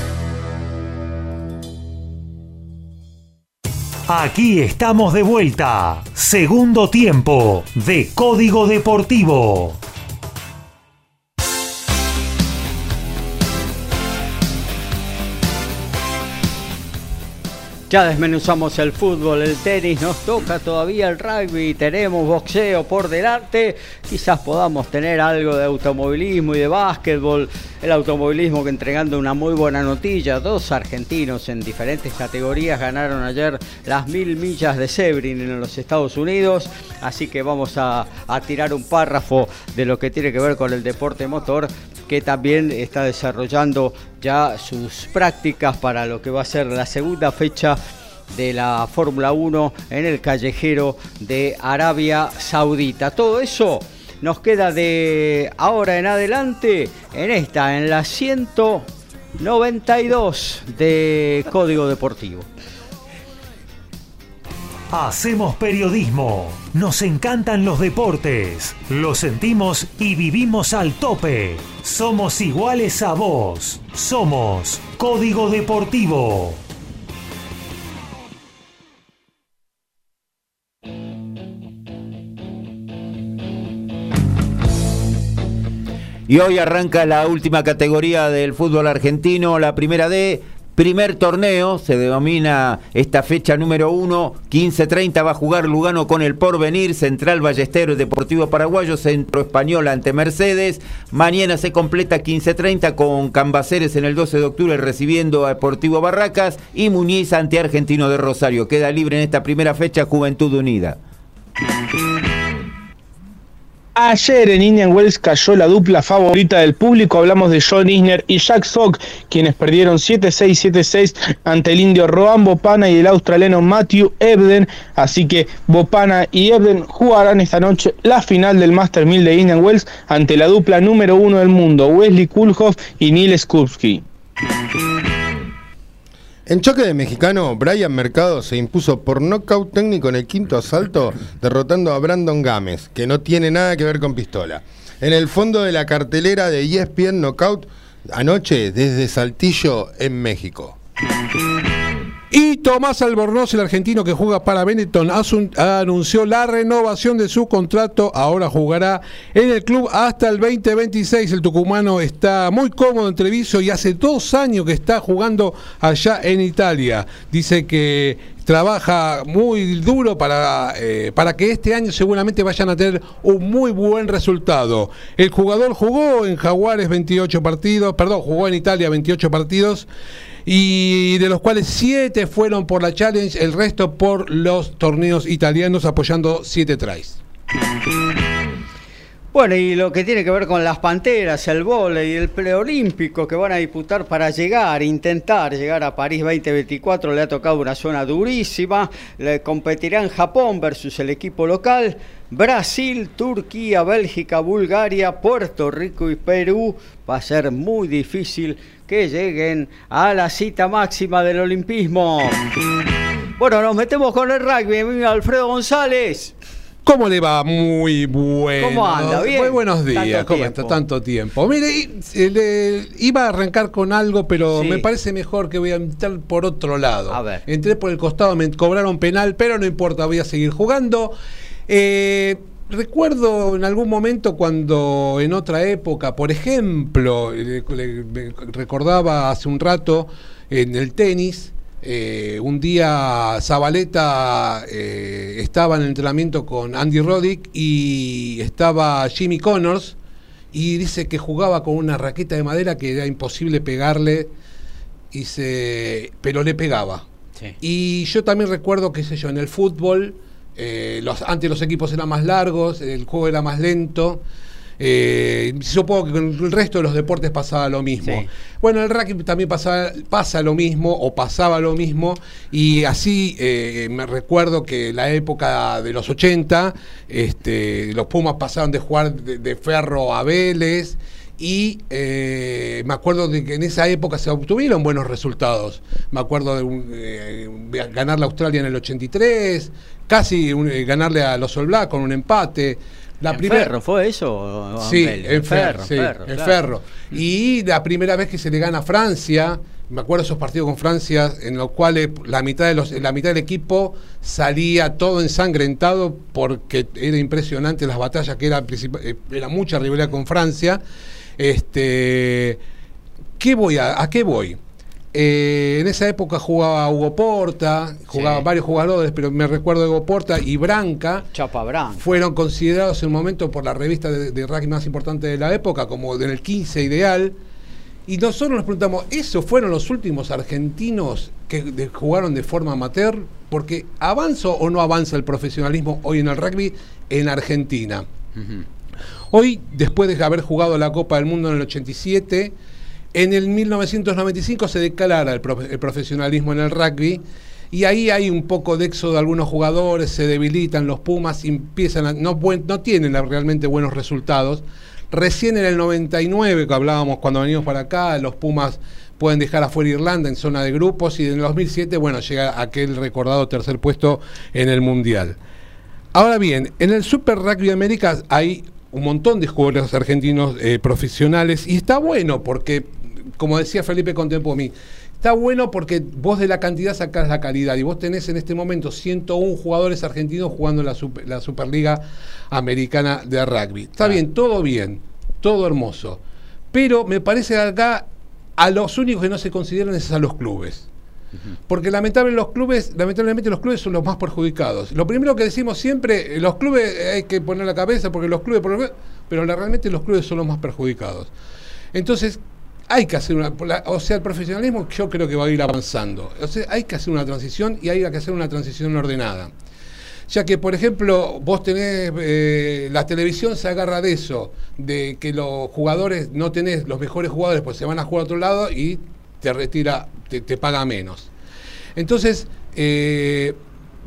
Aquí estamos de vuelta. Segundo tiempo de Código Deportivo. Ya desmenuzamos el fútbol, el tenis, nos toca todavía el rugby, tenemos boxeo por delante, quizás podamos tener algo de automovilismo y de básquetbol. El automovilismo que entregando una muy buena noticia, dos argentinos en diferentes categorías ganaron ayer las mil millas de Sebring en los Estados Unidos, así que vamos a, a tirar un párrafo de lo que tiene que ver con el deporte motor que también está desarrollando ya sus prácticas para lo que va a ser la segunda fecha de la Fórmula 1 en el callejero de Arabia Saudita. Todo eso nos queda de ahora en adelante en esta, en la 192 de Código Deportivo. Hacemos periodismo, nos encantan los deportes, lo sentimos y vivimos al tope. Somos iguales a vos, somos Código Deportivo. Y hoy arranca la última categoría del fútbol argentino, la primera D. Primer torneo, se denomina esta fecha número uno, 15.30 va a jugar Lugano con el Porvenir, Central Ballesteros, Deportivo Paraguayo, Centro Español ante Mercedes. Mañana se completa 15.30 con Cambaceres en el 12 de octubre recibiendo a Deportivo Barracas y Muñiz ante Argentino de Rosario. Queda libre en esta primera fecha Juventud Unida. Ayer en Indian Wells cayó la dupla favorita del público. Hablamos de John Isner y Jack Sock, quienes perdieron 7-6, 7-6 ante el indio Roan Bopana y el australiano Matthew Ebden. Así que Bopana y Ebden jugarán esta noche la final del Master 1000 de Indian Wells ante la dupla número uno del mundo, Wesley Kulhoff y Neil Skupski. En choque de mexicano, Brian Mercado se impuso por nocaut técnico en el quinto asalto, derrotando a Brandon Gámez, que no tiene nada que ver con pistola. En el fondo de la cartelera de ESPN Knockout, anoche desde Saltillo, en México. Y Tomás Albornoz, el argentino que juega para Benetton, anunció la renovación de su contrato. Ahora jugará en el club hasta el 2026. El tucumano está muy cómodo en Treviso y hace dos años que está jugando allá en Italia. Dice que trabaja muy duro para, eh, para que este año seguramente vayan a tener un muy buen resultado. El jugador jugó en Jaguares 28 partidos, perdón, jugó en Italia 28 partidos y de los cuales 7 fueron por la Challenge, el resto por los torneos italianos apoyando 7 tries. Bueno, y lo que tiene que ver con las Panteras, el vóley y el preolímpico que van a disputar para llegar, intentar llegar a París 2024, le ha tocado una zona durísima. Le competirá en Japón versus el equipo local. Brasil, Turquía, Bélgica, Bulgaria, Puerto Rico y Perú. Va a ser muy difícil que lleguen a la cita máxima del olimpismo. Bueno, nos metemos con el rugby. Alfredo González. ¿Cómo le va? Muy bueno. ¿Cómo anda? ¿Bien? Muy buenos días. ¿Cómo está? Tanto tiempo. Mire, eh, iba a arrancar con algo, pero Sí. me parece mejor que voy a entrar por otro lado. A ver. Entré por el costado, me cobraron penal, pero no importa, voy a seguir jugando. Eh, recuerdo en algún momento cuando en otra época, por ejemplo, le- le- me recordaba hace un rato en el tenis, eh, un día Zabaleta eh, estaba en el entrenamiento con Andy Roddick y estaba Jimmy Connors y dice que jugaba con una raqueta de madera que era imposible pegarle, y se, pero le pegaba. Sí. Y yo también recuerdo, qué sé yo, en el fútbol, eh, los, antes los equipos eran más largos, el juego era más lento. Eh, supongo que con el resto de los deportes pasaba lo mismo. Sí. Bueno, el rugby también pasa, pasa lo mismo o pasaba lo mismo y así eh, me recuerdo que la época de los 80, este, los Pumas pasaron de jugar de, de Ferro a Vélez y eh, me acuerdo de que en esa época se obtuvieron buenos resultados. Me acuerdo de un, eh, ganarle a Australia en el 83, casi un- eh, ganarle a los All con un empate. La ¿En Ferro fue eso? Sí, en Ferro, sí, en claro. Ferro. Y la primera vez que se le gana a Francia, me acuerdo esos partidos con Francia en los cuales la mitad de los, la mitad del equipo salía todo ensangrentado porque era impresionante las batallas que era eh, era mucha rivalidad con Francia. Este, ¿qué voy a, a qué voy? Eh, en esa época jugaba Hugo Porta, jugaba Sí. varios jugadores, pero me recuerdo de Hugo Porta y Branca Chapa Branca. fueron considerados en un momento por la revista de, de rugby más importante de la época como en el 15 ideal. Y nosotros nos preguntamos, ¿esos fueron los últimos argentinos que de- jugaron de forma amateur? Porque ¿avanza o no avanza el profesionalismo hoy en el rugby en Argentina? Hoy, después de haber jugado la Copa del Mundo en el 87, en el 1995 se declara el, profe- el profesionalismo en el rugby y ahí hay un poco de éxodo de algunos jugadores, se debilitan los Pumas, empiezan no, tienen realmente buenos resultados. Recién en el 99, que hablábamos cuando venimos para acá, los Pumas pueden dejar afuera Irlanda en zona de grupos y en el 2007, bueno, llega aquel recordado tercer puesto en el Mundial. Ahora bien, en el Super Rugby América hay un montón de jugadores argentinos eh, profesionales y está bueno porque, como decía Felipe Contempomi, está bueno porque vos de la cantidad sacás la calidad y vos tenés en este momento 101 jugadores argentinos jugando la, super- la Superliga Americana de Rugby. Está bien, todo bien, todo hermoso, pero me parece que acá a los únicos que no se consideran es a los clubes. Porque lamentablemente los clubes, lamentablemente los clubes son los más perjudicados. Lo primero que decimos siempre, eh, los clubes eh, hay que poner la cabeza porque los clubes, pero realmente los clubes son los más perjudicados. Entonces, hay que hacer una, o sea, el profesionalismo yo creo que va a ir avanzando. O sea, hay que hacer una transición y hay que hacer una transición ordenada. Ya que, por ejemplo, vos tenés, eh, la televisión se agarra de eso, de que los jugadores, no tenés los mejores jugadores, pues se van a jugar a otro lado y te retira, te, paga menos. Entonces, eh,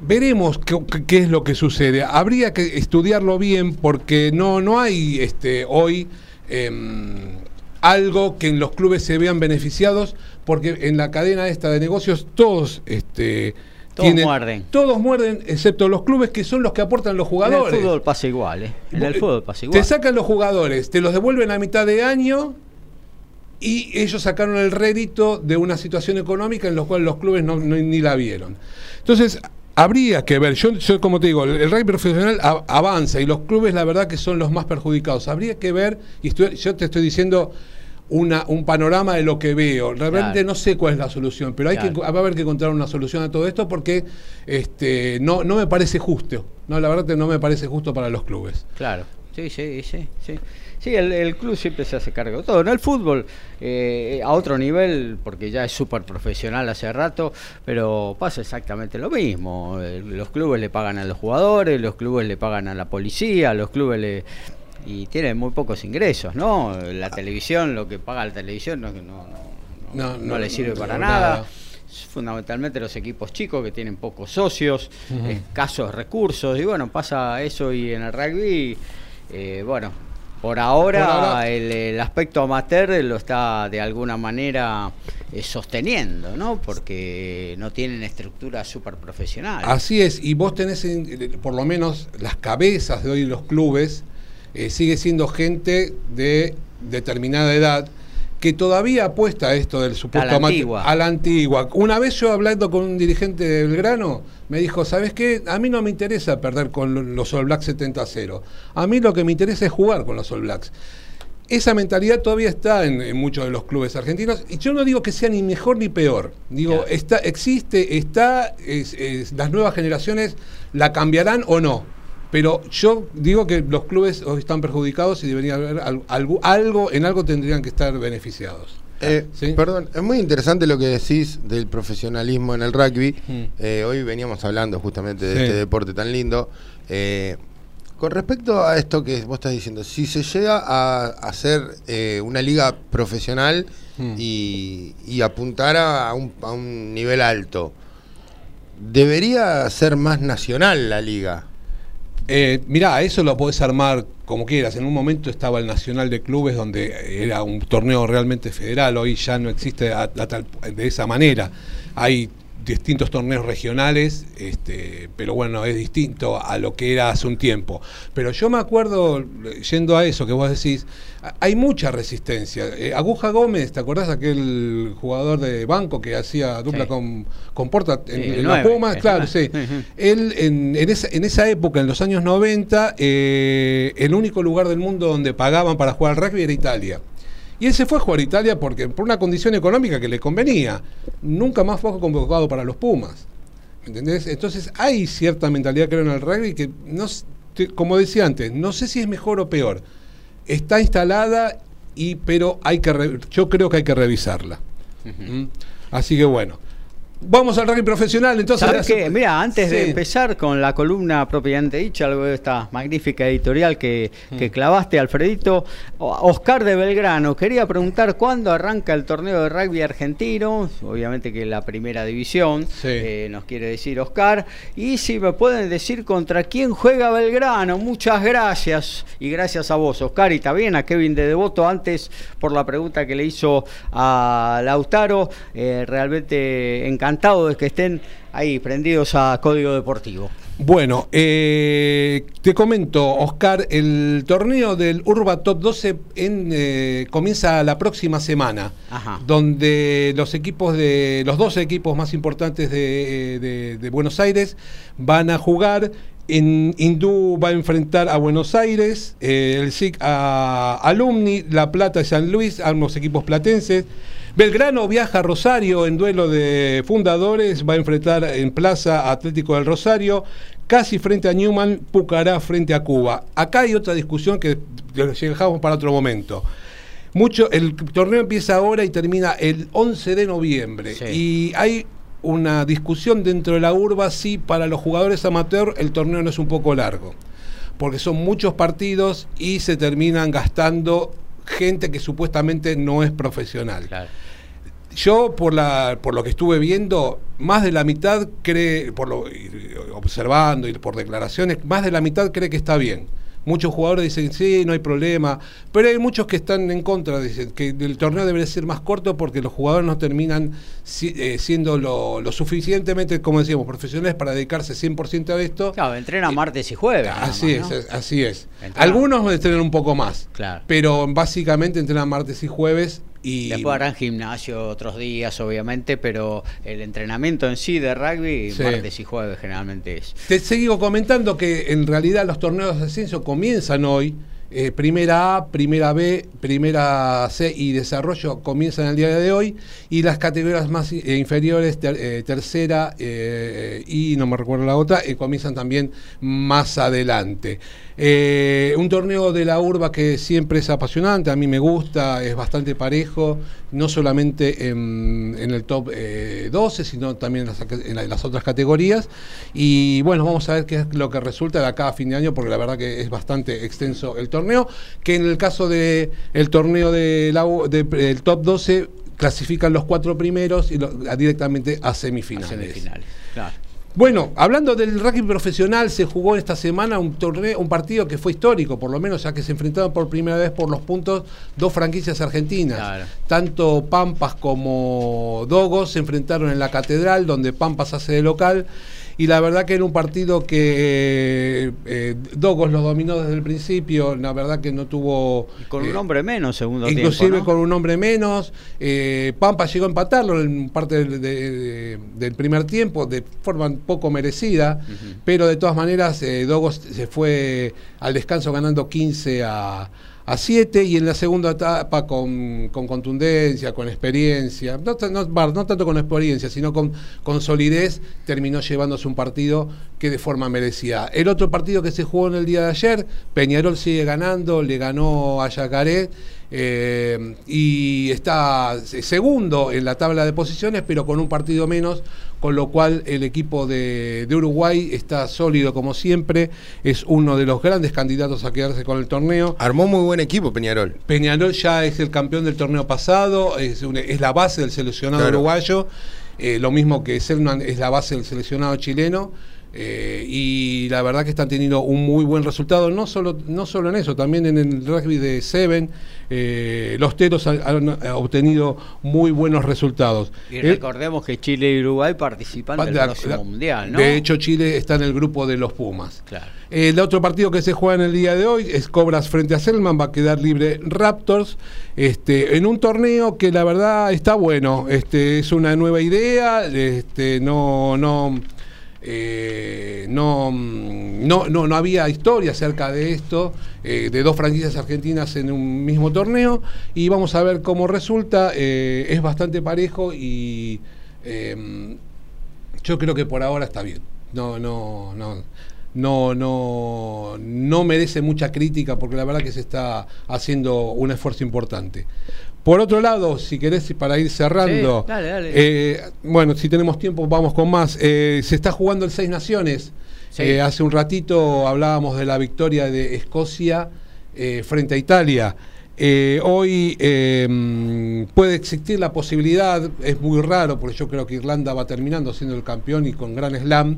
veremos qué, qué es lo que sucede. Habría que estudiarlo bien porque no, no hay este, hoy em, algo que en los clubes se vean beneficiados, porque en la cadena esta de negocios todos... Este, Todos muerden. Todos muerden, excepto los clubes que son los que aportan los En jugadores. el fútbol pasa igual, ¿eh? En el fútbol pasa igual. Te sacan los jugadores, te los devuelven a mitad de año y ellos sacaron el rédito de una situación económica en la cual los clubes no, no- ni la vieron. Entonces, habría que ver, yo, yo como te digo, el, el rugby profesional a- avanza y los clubes la verdad que son los más perjudicados. Habría que ver, y estoy- yo te estoy diciendo una, un panorama de lo que veo. Realmente Claro. no sé cuál es la solución, pero hay que, va a haber que encontrar una solución a todo esto porque este, no, no me parece justo. No, la verdad que no me parece justo para los clubes. Claro, sí, sí, sí, sí. Sí, el, el club siempre se hace cargo de todo. No el fútbol eh, a otro nivel, porque ya es súper profesional hace rato, pero pasa exactamente lo mismo. Eh, Los clubes le pagan a los jugadores, los clubes le pagan a la policía, los clubes le... Y tienen muy pocos ingresos, ¿no? La televisión, lo que paga la televisión no, no, no, No, le sirve para nada. nada. Fundamentalmente los equipos chicos que tienen pocos socios, escasos recursos, y bueno, pasa eso y en el rugby, eh, bueno, por ahora, Por ahora- el, el aspecto amateur lo está de alguna manera eh, sosteniendo, ¿no? Porque no tienen estructura súper profesional. Así es, y vos tenés en- por lo menos las cabezas de hoy los clubes, eh, sigue siendo gente de determinada edad que todavía apuesta a esto del supuesto A la antigua. a la antigua. Una vez yo hablando con un dirigente de Belgrano, me dijo, ¿sabes qué? A mí no me interesa perder con los All Blacks 70 a 0. A mí lo que me interesa es jugar con los All Blacks. Esa mentalidad todavía está en, en muchos de los clubes argentinos y yo no digo que sea ni mejor ni peor. Digo, está, existe, está, es- es- las nuevas generaciones la cambiarán o no. Pero yo digo que los clubes hoy están perjudicados y debería haber al- algo, algo, en algo tendrían que estar beneficiados. Eh, ¿Sí? Perdón, es muy interesante lo que decís del profesionalismo en el rugby. Mm. Eh, hoy veníamos hablando justamente de Sí. este deporte tan lindo. Eh, con respecto a esto que vos estás diciendo, si se llega a hacer eh, una liga profesional Mm. y, y apuntar a un, a un nivel alto, debería ser más nacional la liga. Eh, mirá, eso lo podés armar como quieras. En un momento estaba el Nacional de Clubes, donde era un torneo realmente federal. Hoy ya no existe a- tal- de esa manera. Hay distintos torneos regionales, este, pero bueno, es distinto a lo que era hace un tiempo. Pero yo me acuerdo, yendo a eso que vos decís, hay mucha resistencia. Eh, Aguja Gómez, ¿te acordás aquel jugador de banco que hacía dupla con, con Porta en, los Pumas? Claro, sí. Él en, esa, en, esa, época, en los años 90, eh, el único lugar del mundo donde pagaban para jugar al rugby era Italia. Y él se fue a jugar a Italia porque, por una condición económica que le convenía. Nunca más fue convocado para los Pumas. ¿Entendés? Entonces hay cierta mentalidad, creo, en el rugby que, no, como decía antes, no sé si es mejor o peor. Está instalada, y, pero hay que yo creo que hay que revisarla. ¿Mm? Así que bueno. Vamos al rugby profesional, entonces. ¿Sabes Mira, antes de empezar con la columna propiamente dicha, algo de esta magnífica editorial que, mm. clavaste, Alfredito, Oscar de Belgrano, quería preguntar cuándo arranca el torneo de rugby argentino, obviamente que la primera división, eh, nos quiere decir Oscar, y si me pueden decir contra quién juega Belgrano, muchas gracias, y gracias a vos, Oscar, y también a Kevin de Devoto antes por la pregunta que le hizo a Lautaro, eh, realmente encantado encantado de que estén ahí prendidos a Código Deportivo. Bueno, eh, te comento, Oscar, el torneo del Urba Top 12 en, eh, comienza la próxima semana, donde los equipos de los 12 equipos más importantes de, Buenos Aires van a jugar. En Hindú va a enfrentar a Buenos Aires, eh, el SIC a Alumni, La Plata y San Luis, ambos equipos platenses. Belgrano viaja a Rosario en duelo de fundadores, va a enfrentar en Plaza Atlético del Rosario, casi frente a Newman, Pucará frente a Cuba. Acá hay otra discusión que dejamos para otro momento. Mucho, el torneo empieza ahora y termina el 11 de noviembre. Y hay una discusión dentro de la urba si para los jugadores amateur el torneo no es un poco largo. Porque son muchos partidos y se terminan gastando gente que supuestamente no es profesional. Yo, por, la, por lo que estuve viendo, más de la mitad cree, por lo, observando y por declaraciones, más de la mitad cree que está bien. Muchos jugadores dicen, sí, no hay problema, pero hay muchos que están en contra, dicen que el torneo debería ser más corto porque los jugadores no terminan eh, siendo lo, suficientemente, como decíamos, profesionales para dedicarse 100% a esto. Claro, entrenan martes y jueves. Así es, así es. Algunos entrenan un poco más, claro. pero básicamente entrenan martes y jueves y Después harán gimnasio otros días, obviamente, pero el entrenamiento en sí de rugby, martes y jueves generalmente es. Te sigo comentando que en realidad los torneos de ascenso comienzan hoy. Eh, primera A, primera B, primera C y desarrollo comienzan el día de hoy y las categorías más eh, inferiores, eh, tercera y no me recuerdo la otra, comienzan también más adelante. Un torneo de la urba que siempre es apasionante, a mí me gusta, es bastante parejo, no solamente en, el top 12, sino también en las, otras categorías. Y bueno, vamos a ver qué es lo que resulta de acá a fin de año, porque la verdad que es bastante extenso el torneo, que en el caso del el torneo de del top 12 clasifican los cuatro primeros y directamente a semifinales. Bueno, hablando del rugby profesional, se jugó esta semana un torneo, un partido que fue histórico, por lo menos, ya que se enfrentaron por primera vez por los puntos dos franquicias argentinas. Tanto Pampas como Dogos se enfrentaron en la Catedral, donde Pampas hace de local y la verdad que era un partido que eh, Dogos lo dominó desde el principio, la verdad que no tuvo... con un eh, hombre menos, segundo inclusive tiempo, con un hombre menos. Eh, Pampa llegó a empatarlo en parte del, primer tiempo, de forma poco merecida, pero de todas maneras Dogos se fue al descanso ganando 15 a a 7 y en la segunda etapa con, contundencia, con experiencia, no, tanto con experiencia, sino con, con solidez, terminó llevándose un partido que de forma merecida. El otro partido que se jugó en el día de ayer, Peñarol sigue ganando, le ganó a Yacaré eh, y está segundo en la tabla de posiciones, pero con un partido menos, con lo cual el equipo de, Uruguay está sólido como siempre, es uno de los grandes candidatos a quedarse con el torneo. Armó muy buen equipo Peñarol. Peñarol ya es el campeón del torneo pasado, es, la base del seleccionado uruguayo, eh, lo mismo que Selman es la base del seleccionado chileno. Eh, y la verdad que están teniendo un muy buen resultado, no solo, no solo en eso, también en el rugby de Seven, eh, los teros han, obtenido muy buenos resultados. Y recordemos que Chile y Uruguay participan del próximo mundial, ¿no? De hecho, Chile está en el grupo de los Pumas. el otro partido que se juega en el día de hoy es Cobras frente a Selman, va a quedar libre Raptors, este, en un torneo que la verdad está bueno, este, es una nueva idea, este, no, no eh, no, no, no, no, había historia acerca de esto, eh, de dos franquicias argentinas en un mismo torneo, y vamos a ver cómo resulta. Eh, es bastante parejo y yo creo que por ahora está bien. No, no, no. No, no, no merece mucha crítica porque la verdad que se está haciendo un esfuerzo importante. Por otro lado, si querés, para ir cerrando, eh, bueno, si tenemos tiempo, vamos con más. Eh, se está jugando el Seis Naciones. Eh, hace un ratito hablábamos de la victoria de Escocia frente a Italia. hoy puede existir la posibilidad, es muy raro, porque yo creo que Irlanda va terminando siendo el campeón y con gran slam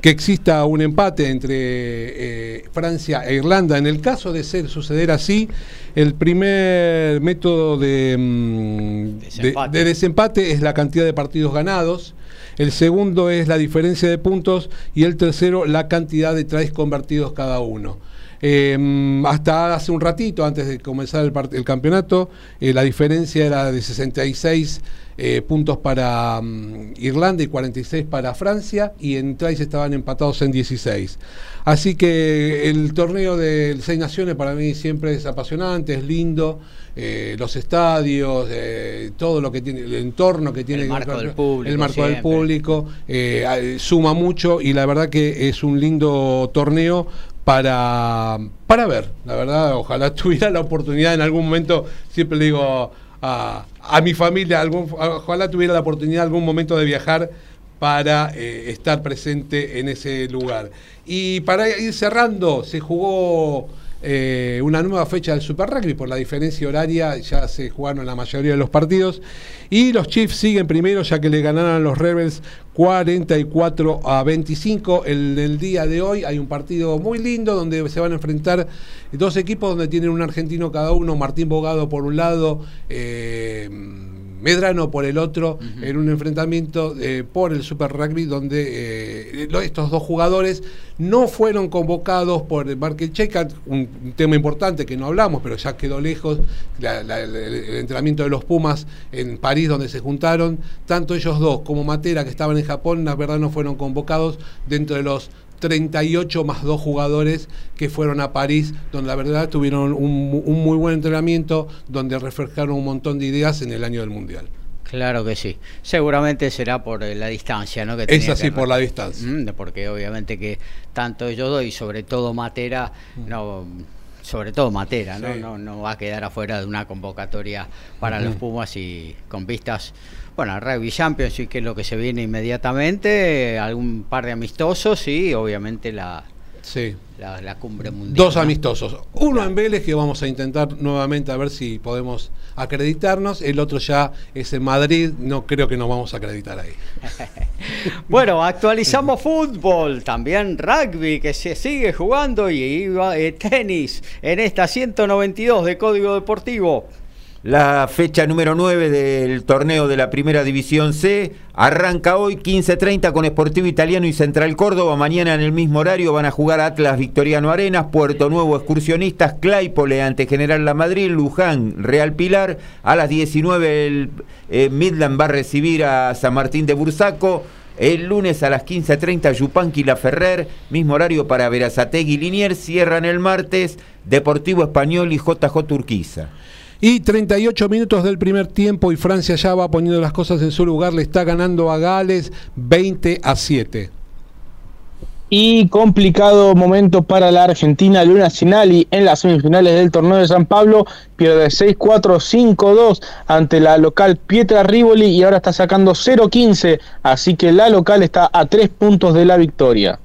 que exista un empate entre eh, Francia e Irlanda. En el caso de ser suceder así, el primer método de, mm, de, desempate es la cantidad de partidos ganados. El segundo es la diferencia de puntos y el tercero la cantidad de tries convertidos cada uno. Em, hasta hace un ratito, antes de comenzar el, campeonato, eh, la diferencia era de 66 eh, puntos para mm, Irlanda y 46 para Francia, y en tries estaban empatados en 16. Así que el torneo del Seis Naciones para mí siempre es apasionante, es lindo. Eh, los estadios, todo lo que tiene, el entorno que tiene el marco del público, el marco del público suma mucho y la verdad que es un lindo torneo para, para ver, la verdad, ojalá [laughs] tuviera la oportunidad en algún momento, siempre le digo a, a mi familia, algún, ojalá tuviera la oportunidad en algún momento de viajar para eh, estar presente en ese lugar. Y para ir cerrando, se jugó eh, una nueva fecha del Super Rugby por la diferencia horaria, ya se jugaron la mayoría de los partidos. Y los Chiefs siguen primero ya que le ganaron a los Rebels 44 a 25. El, el día de hoy hay un partido muy lindo donde se van a enfrentar dos equipos donde tienen un argentino cada uno, Martín Bogado por un lado. Eh, Medrano por el otro, en un enfrentamiento eh, por el Super Rugby, donde eh, estos dos jugadores no fueron convocados por Markel Checa, un, tema importante que no hablamos, pero ya quedó lejos, el, entrenamiento de los Pumas en París, donde se juntaron, tanto ellos dos como Matera, que estaban en Japón, la verdad no fueron convocados dentro de los 38 más dos jugadores que fueron a París, donde la verdad tuvieron un, muy buen entrenamiento, donde reflejaron un montón de ideas en el año del Mundial. Claro que sí. Seguramente será por eh, la distancia, ¿no? Que es así, por la distancia. Mm, porque obviamente que tanto yo y sobre todo Matera, mm. no sobre todo Matera, ¿no? ¿no? No, va a quedar afuera de una convocatoria para los Pumas y con vistas bueno, Rugby Champions, que es lo que se viene inmediatamente, algún par de amistosos y obviamente la, sí. la, cumbre mundial. Dos amistosos. Uno en Vélez que vamos a intentar nuevamente a ver si podemos acreditarnos. El otro ya es en Madrid. No creo que nos vamos a acreditar ahí. [laughs] bueno, actualizamos fútbol, también rugby que se sigue jugando y eh, tenis en esta 192 de Código Deportivo. La fecha número 9 del torneo de la Primera División C arranca hoy 15.30 con Sportivo Italiano y Central Córdoba. Mañana en el mismo horario van a jugar Atlas Victoriano Arenas, Puerto Nuevo Excursionistas, Claypole ante General La Madrid, Luján Real Pilar. A las 19 el eh, Midland va a recibir a San Martín de Bursaco. El lunes a las 15.30 Yupanqui La Ferrer, mismo horario para Verazategui y Liniers. Cierran el martes Deportivo Español y JJ Turquiza. Y 38 minutos del primer tiempo y Francia ya va poniendo las cosas en su lugar, le está ganando a Gales 20 a 7. Y complicado momento para la Argentina. Luna Sinali en las semifinales del torneo de San Pablo pierde 6-4-5-2 ante la local Pietra Rivoli y ahora está sacando 0-15. Así que la local está a 3 puntos de la victoria.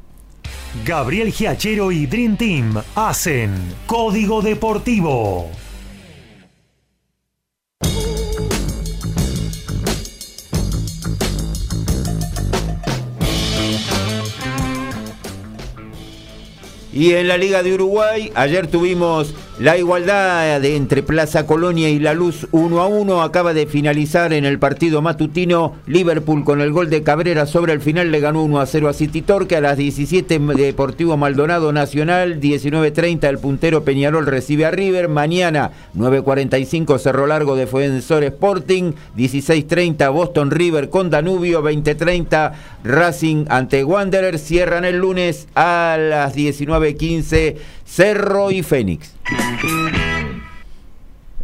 Gabriel Giachero y Dream Team hacen Código Deportivo. Y en la Liga de Uruguay, ayer tuvimos la igualdad de entre Plaza Colonia y La Luz 1 a 1. Acaba de finalizar en el partido matutino Liverpool con el gol de Cabrera sobre el final. Le ganó 1 a 0 a City Torque. A las 17 Deportivo Maldonado Nacional. 19.30 el puntero Peñarol recibe a River. Mañana 9.45 Cerro Largo de Fuensor Sporting. 16.30 Boston River con Danubio. 20.30 Racing ante Wanderer. Cierran el lunes a las 19. 15 Cerro y Fénix.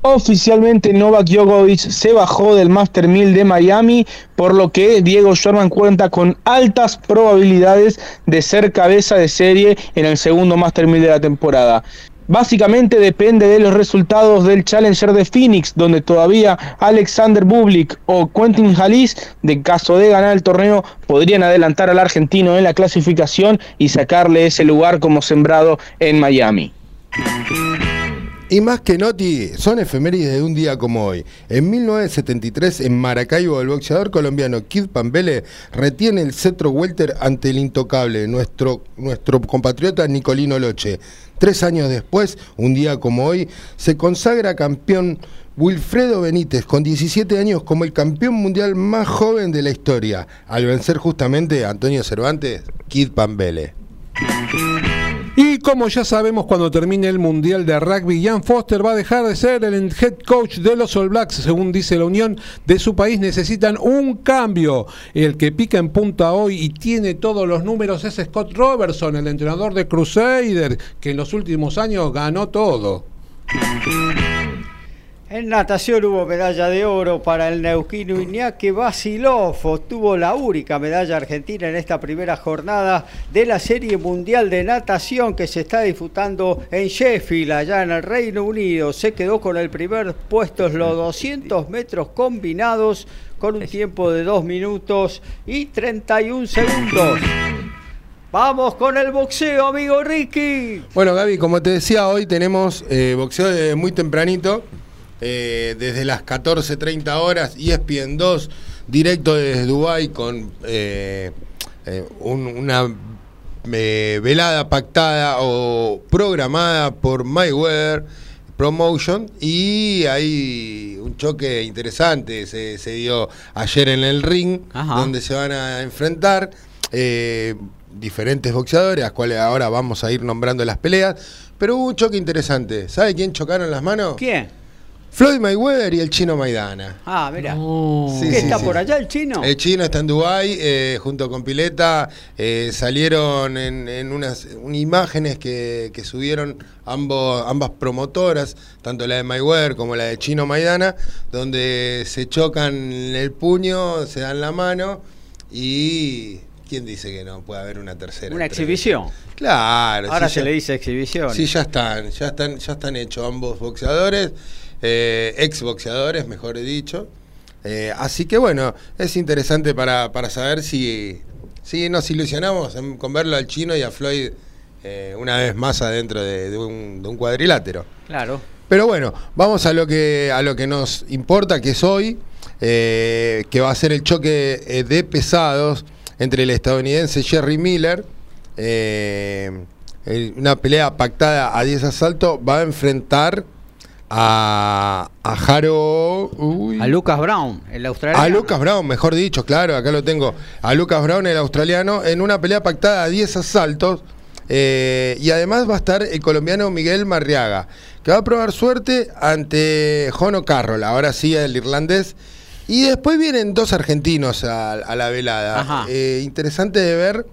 Oficialmente Novak Djokovic se bajó del Master 1000 de Miami, por lo que Diego Sherman cuenta con altas probabilidades de ser cabeza de serie en el segundo Master 1000 de la temporada. Básicamente depende de los resultados del Challenger de Phoenix, donde todavía Alexander Bublik o Quentin Halis, de caso de ganar el torneo, podrían adelantar al argentino en la clasificación y sacarle ese lugar como sembrado en Miami. Y más que Noti, son efemérides de un día como hoy. En 1973, en Maracaibo, el boxeador colombiano Kid Pambele retiene el cetro welter ante el intocable, nuestro, nuestro compatriota Nicolino Loche. Tres años después, un día como hoy, se consagra campeón Wilfredo Benítez, con 17 años como el campeón mundial más joven de la historia, al vencer justamente a Antonio Cervantes, Kid Pambele. Y como ya sabemos, cuando termine el Mundial de Rugby, Ian Foster va a dejar de ser el head coach de los All Blacks. Según dice la Unión de su país, necesitan un cambio. El que pica en punta hoy y tiene todos los números es Scott Robertson, el entrenador de Crusader, que en los últimos años ganó todo. En natación hubo medalla de oro para el neuquino Iñaki Basilov. Obtuvo la única medalla argentina en esta primera jornada de la Serie Mundial de Natación que se está disputando en Sheffield, allá en el Reino Unido. Se quedó con el primer puesto en los 200 metros combinados con un tiempo de 2 minutos y 31 segundos. Vamos con el boxeo, amigo Ricky. Bueno, Gaby, como te decía, hoy tenemos eh, boxeo de muy tempranito. Eh, desde las 14.30 horas, ESPN 2, directo desde Dubai con eh, eh, una velada pactada o programada por MyWeather Promotion y hay un choque interesante se, se dio ayer en el ring donde se van a enfrentar diferentes boxeadores, a cuales ahora vamos a ir nombrando las peleas, pero hubo un choque interesante. ¿Sabe quién chocaron las manos? ¿Quién? Floyd Mayweather y el chino Maidana. Ah, mira. ¿Qué está por allá el chino? El chino está en Dubái eh, junto con Pileta. Eh, salieron en, unas imágenes que, subieron ambos, ambas promotoras, tanto la de Mayweather como la de Chino Maidana, donde se chocan el puño, se dan la mano y ¿Quién dice que no puede haber una tercera? Una exhibición. Claro. Ahora se le dice exhibición. Sí, ya están, ya están, ya están hechos ambos boxeadores eh, ex boxeadores, mejor dicho. Eh, así que bueno, es interesante para, saber si, si nos ilusionamos con verlo al chino y a Floyd eh, una vez más adentro de, un, cuadrilátero. Claro. Pero bueno, vamos a lo que, a lo que nos importa, que es hoy, eh, que va a ser el choque de pesados entre el estadounidense Jerry Miller. una pelea pactada a 10 asaltos va a enfrentar a, a Jaro. A Lucas Brown, el australiano. A Lucas Brown, mejor dicho, claro, acá lo tengo. A Lucas Brown, el australiano, en una pelea pactada a 10 asaltos. Eh, y además va a estar el colombiano Miguel Marriaga, que va a probar suerte ante Jono Carroll, ahora sí el irlandés. Y después vienen dos argentinos a, la velada. Eh, interesante de ver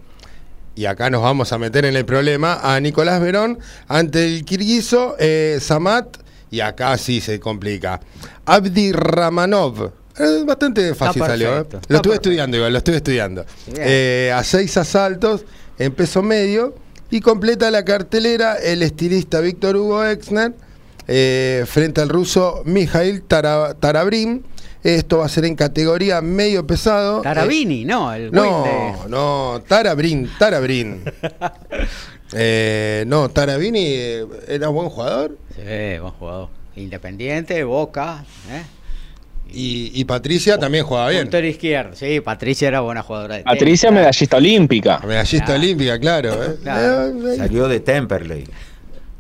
y acá nos vamos a meter en el problema, a Nicolás Verón ante el kirguizo eh, Samat y acá sí se complica. Abdi Ramanov. bastante fácil salió. ¿eh? Lo estuve estudiando igual, lo estuve estudiando. Eh, a seis asaltos en peso medio. Y completa la cartelera el estilista Víctor Hugo Exner eh, frente al ruso Mijail Tarabrim. Esto va a ser en categoría medio pesado. Tarabini, no, el No, no, Tarabrin, Tarabrin. [laughs] Eh, no, Tarabini era buen jugador. Sí, buen jugador. Independiente, Boca. ¿eh? Y, y Patricia también jugaba bien. Puntero izquierdo. Sí, Patricia era buena jugadora de tenis. Patricia, medallista olímpica. Medallista Claro. olímpica, claro. ¿eh? Claro. Eh, eh, Salió de Temperley.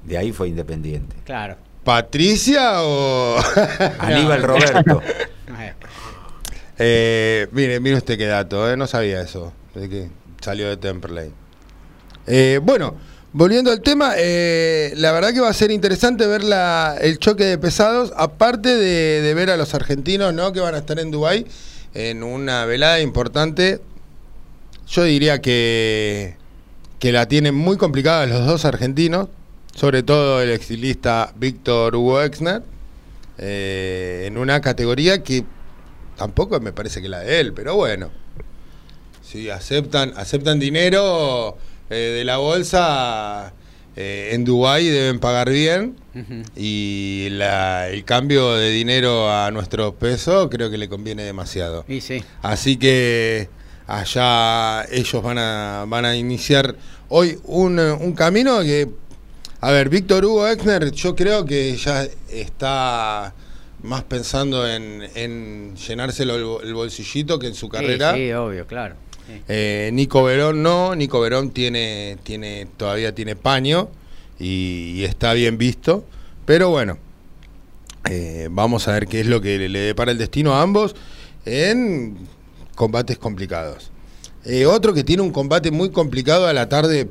De ahí fue independiente. Claro. ¿Patricia o.? [laughs] Aníbal Roberto. Eh, [laughs] Eh, mire, mire usted qué dato, ¿eh? no sabía eso, de que salió de Temperley. Eh, bueno, volviendo al tema, eh, la verdad que va a ser interesante ver la, el choque de pesados, aparte de, ver a los argentinos ¿no? que van a estar en Dubái en una velada importante. Yo diría que, que la tienen muy complicada los dos argentinos, sobre todo el exilista Víctor Hugo Exner, eh, en una categoría que tampoco me parece que la de él, pero bueno. Si aceptan, aceptan dinero eh, de la bolsa, eh, en Dubái deben pagar bien. Y la- el cambio de dinero a nuestro peso creo que le conviene demasiado. Y sí. Así que allá ellos van a, van a iniciar hoy un, un camino que, a ver, Víctor Hugo Exner yo creo que ya está más pensando en, en llenárselo el, el bolsillito que en su carrera. Sí, sí, obvio, claro. Eh, Nico Verón no, Nico Verón tiene, tiene, todavía tiene paño y, está bien visto, pero bueno, eh, vamos a ver qué es lo que le, le depara el destino a ambos en combates complicados. Eh, otro que tiene un combate muy complicado a la tarde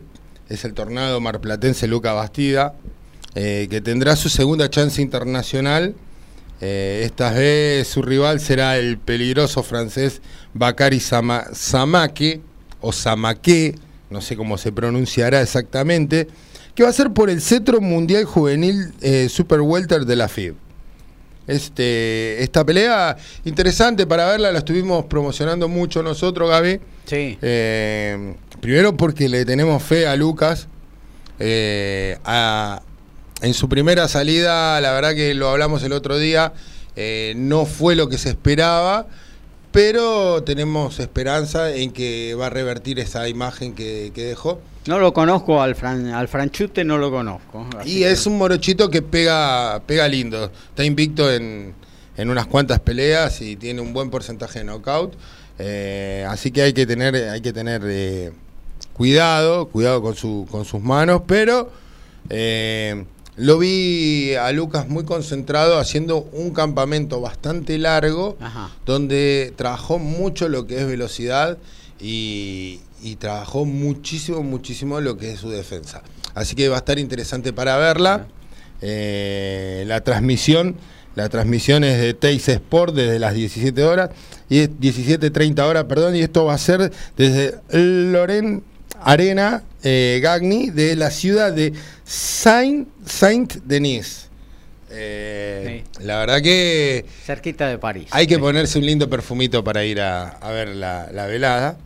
es el tornado marplatense Luca Bastida, que tendrá su segunda chance internacional. Esta vez su rival será el peligroso francés Bakary Sama- Samake, o Samake, no sé cómo se pronunciará exactamente, que va a ser por el cetro mundial juvenil eh, Super Welter de la FIB. Este, esta pelea interesante para verla, la estuvimos promocionando mucho nosotros, Gaby. Sí. Eh, primero porque le tenemos fe a Lucas. Eh, a- en su primera salida, la verdad que lo hablamos el otro día, eh, no fue lo que se esperaba, pero tenemos esperanza en que va a revertir esa imagen que, que dejó. No lo conozco, al, Fran, al Franchute no lo conozco. Y que- es un morochito que pega, pega lindo. Está invicto en, en unas cuantas peleas y tiene un buen porcentaje de knockout. Eh, así que hay que tener, hay que tener eh, cuidado, cuidado con, su, con sus manos, pero eh, lo vi a Lucas muy concentrado haciendo un campamento bastante largo Ajá. donde trabajó mucho lo que es velocidad y, y trabajó muchísimo, muchísimo lo que es su defensa. Así que va a estar interesante para verla. Eh, la transmisión, la transmisión es de Teis Sport desde las 17 horas y es 17.30 horas, perdón, y esto va a ser desde Loren Arena eh, Gagny de la ciudad de Saint, Saint Denis. Eh, La verdad que Cerquita de París. hay que Sí. ponerse un lindo perfumito para ir a, a ver la, la velada.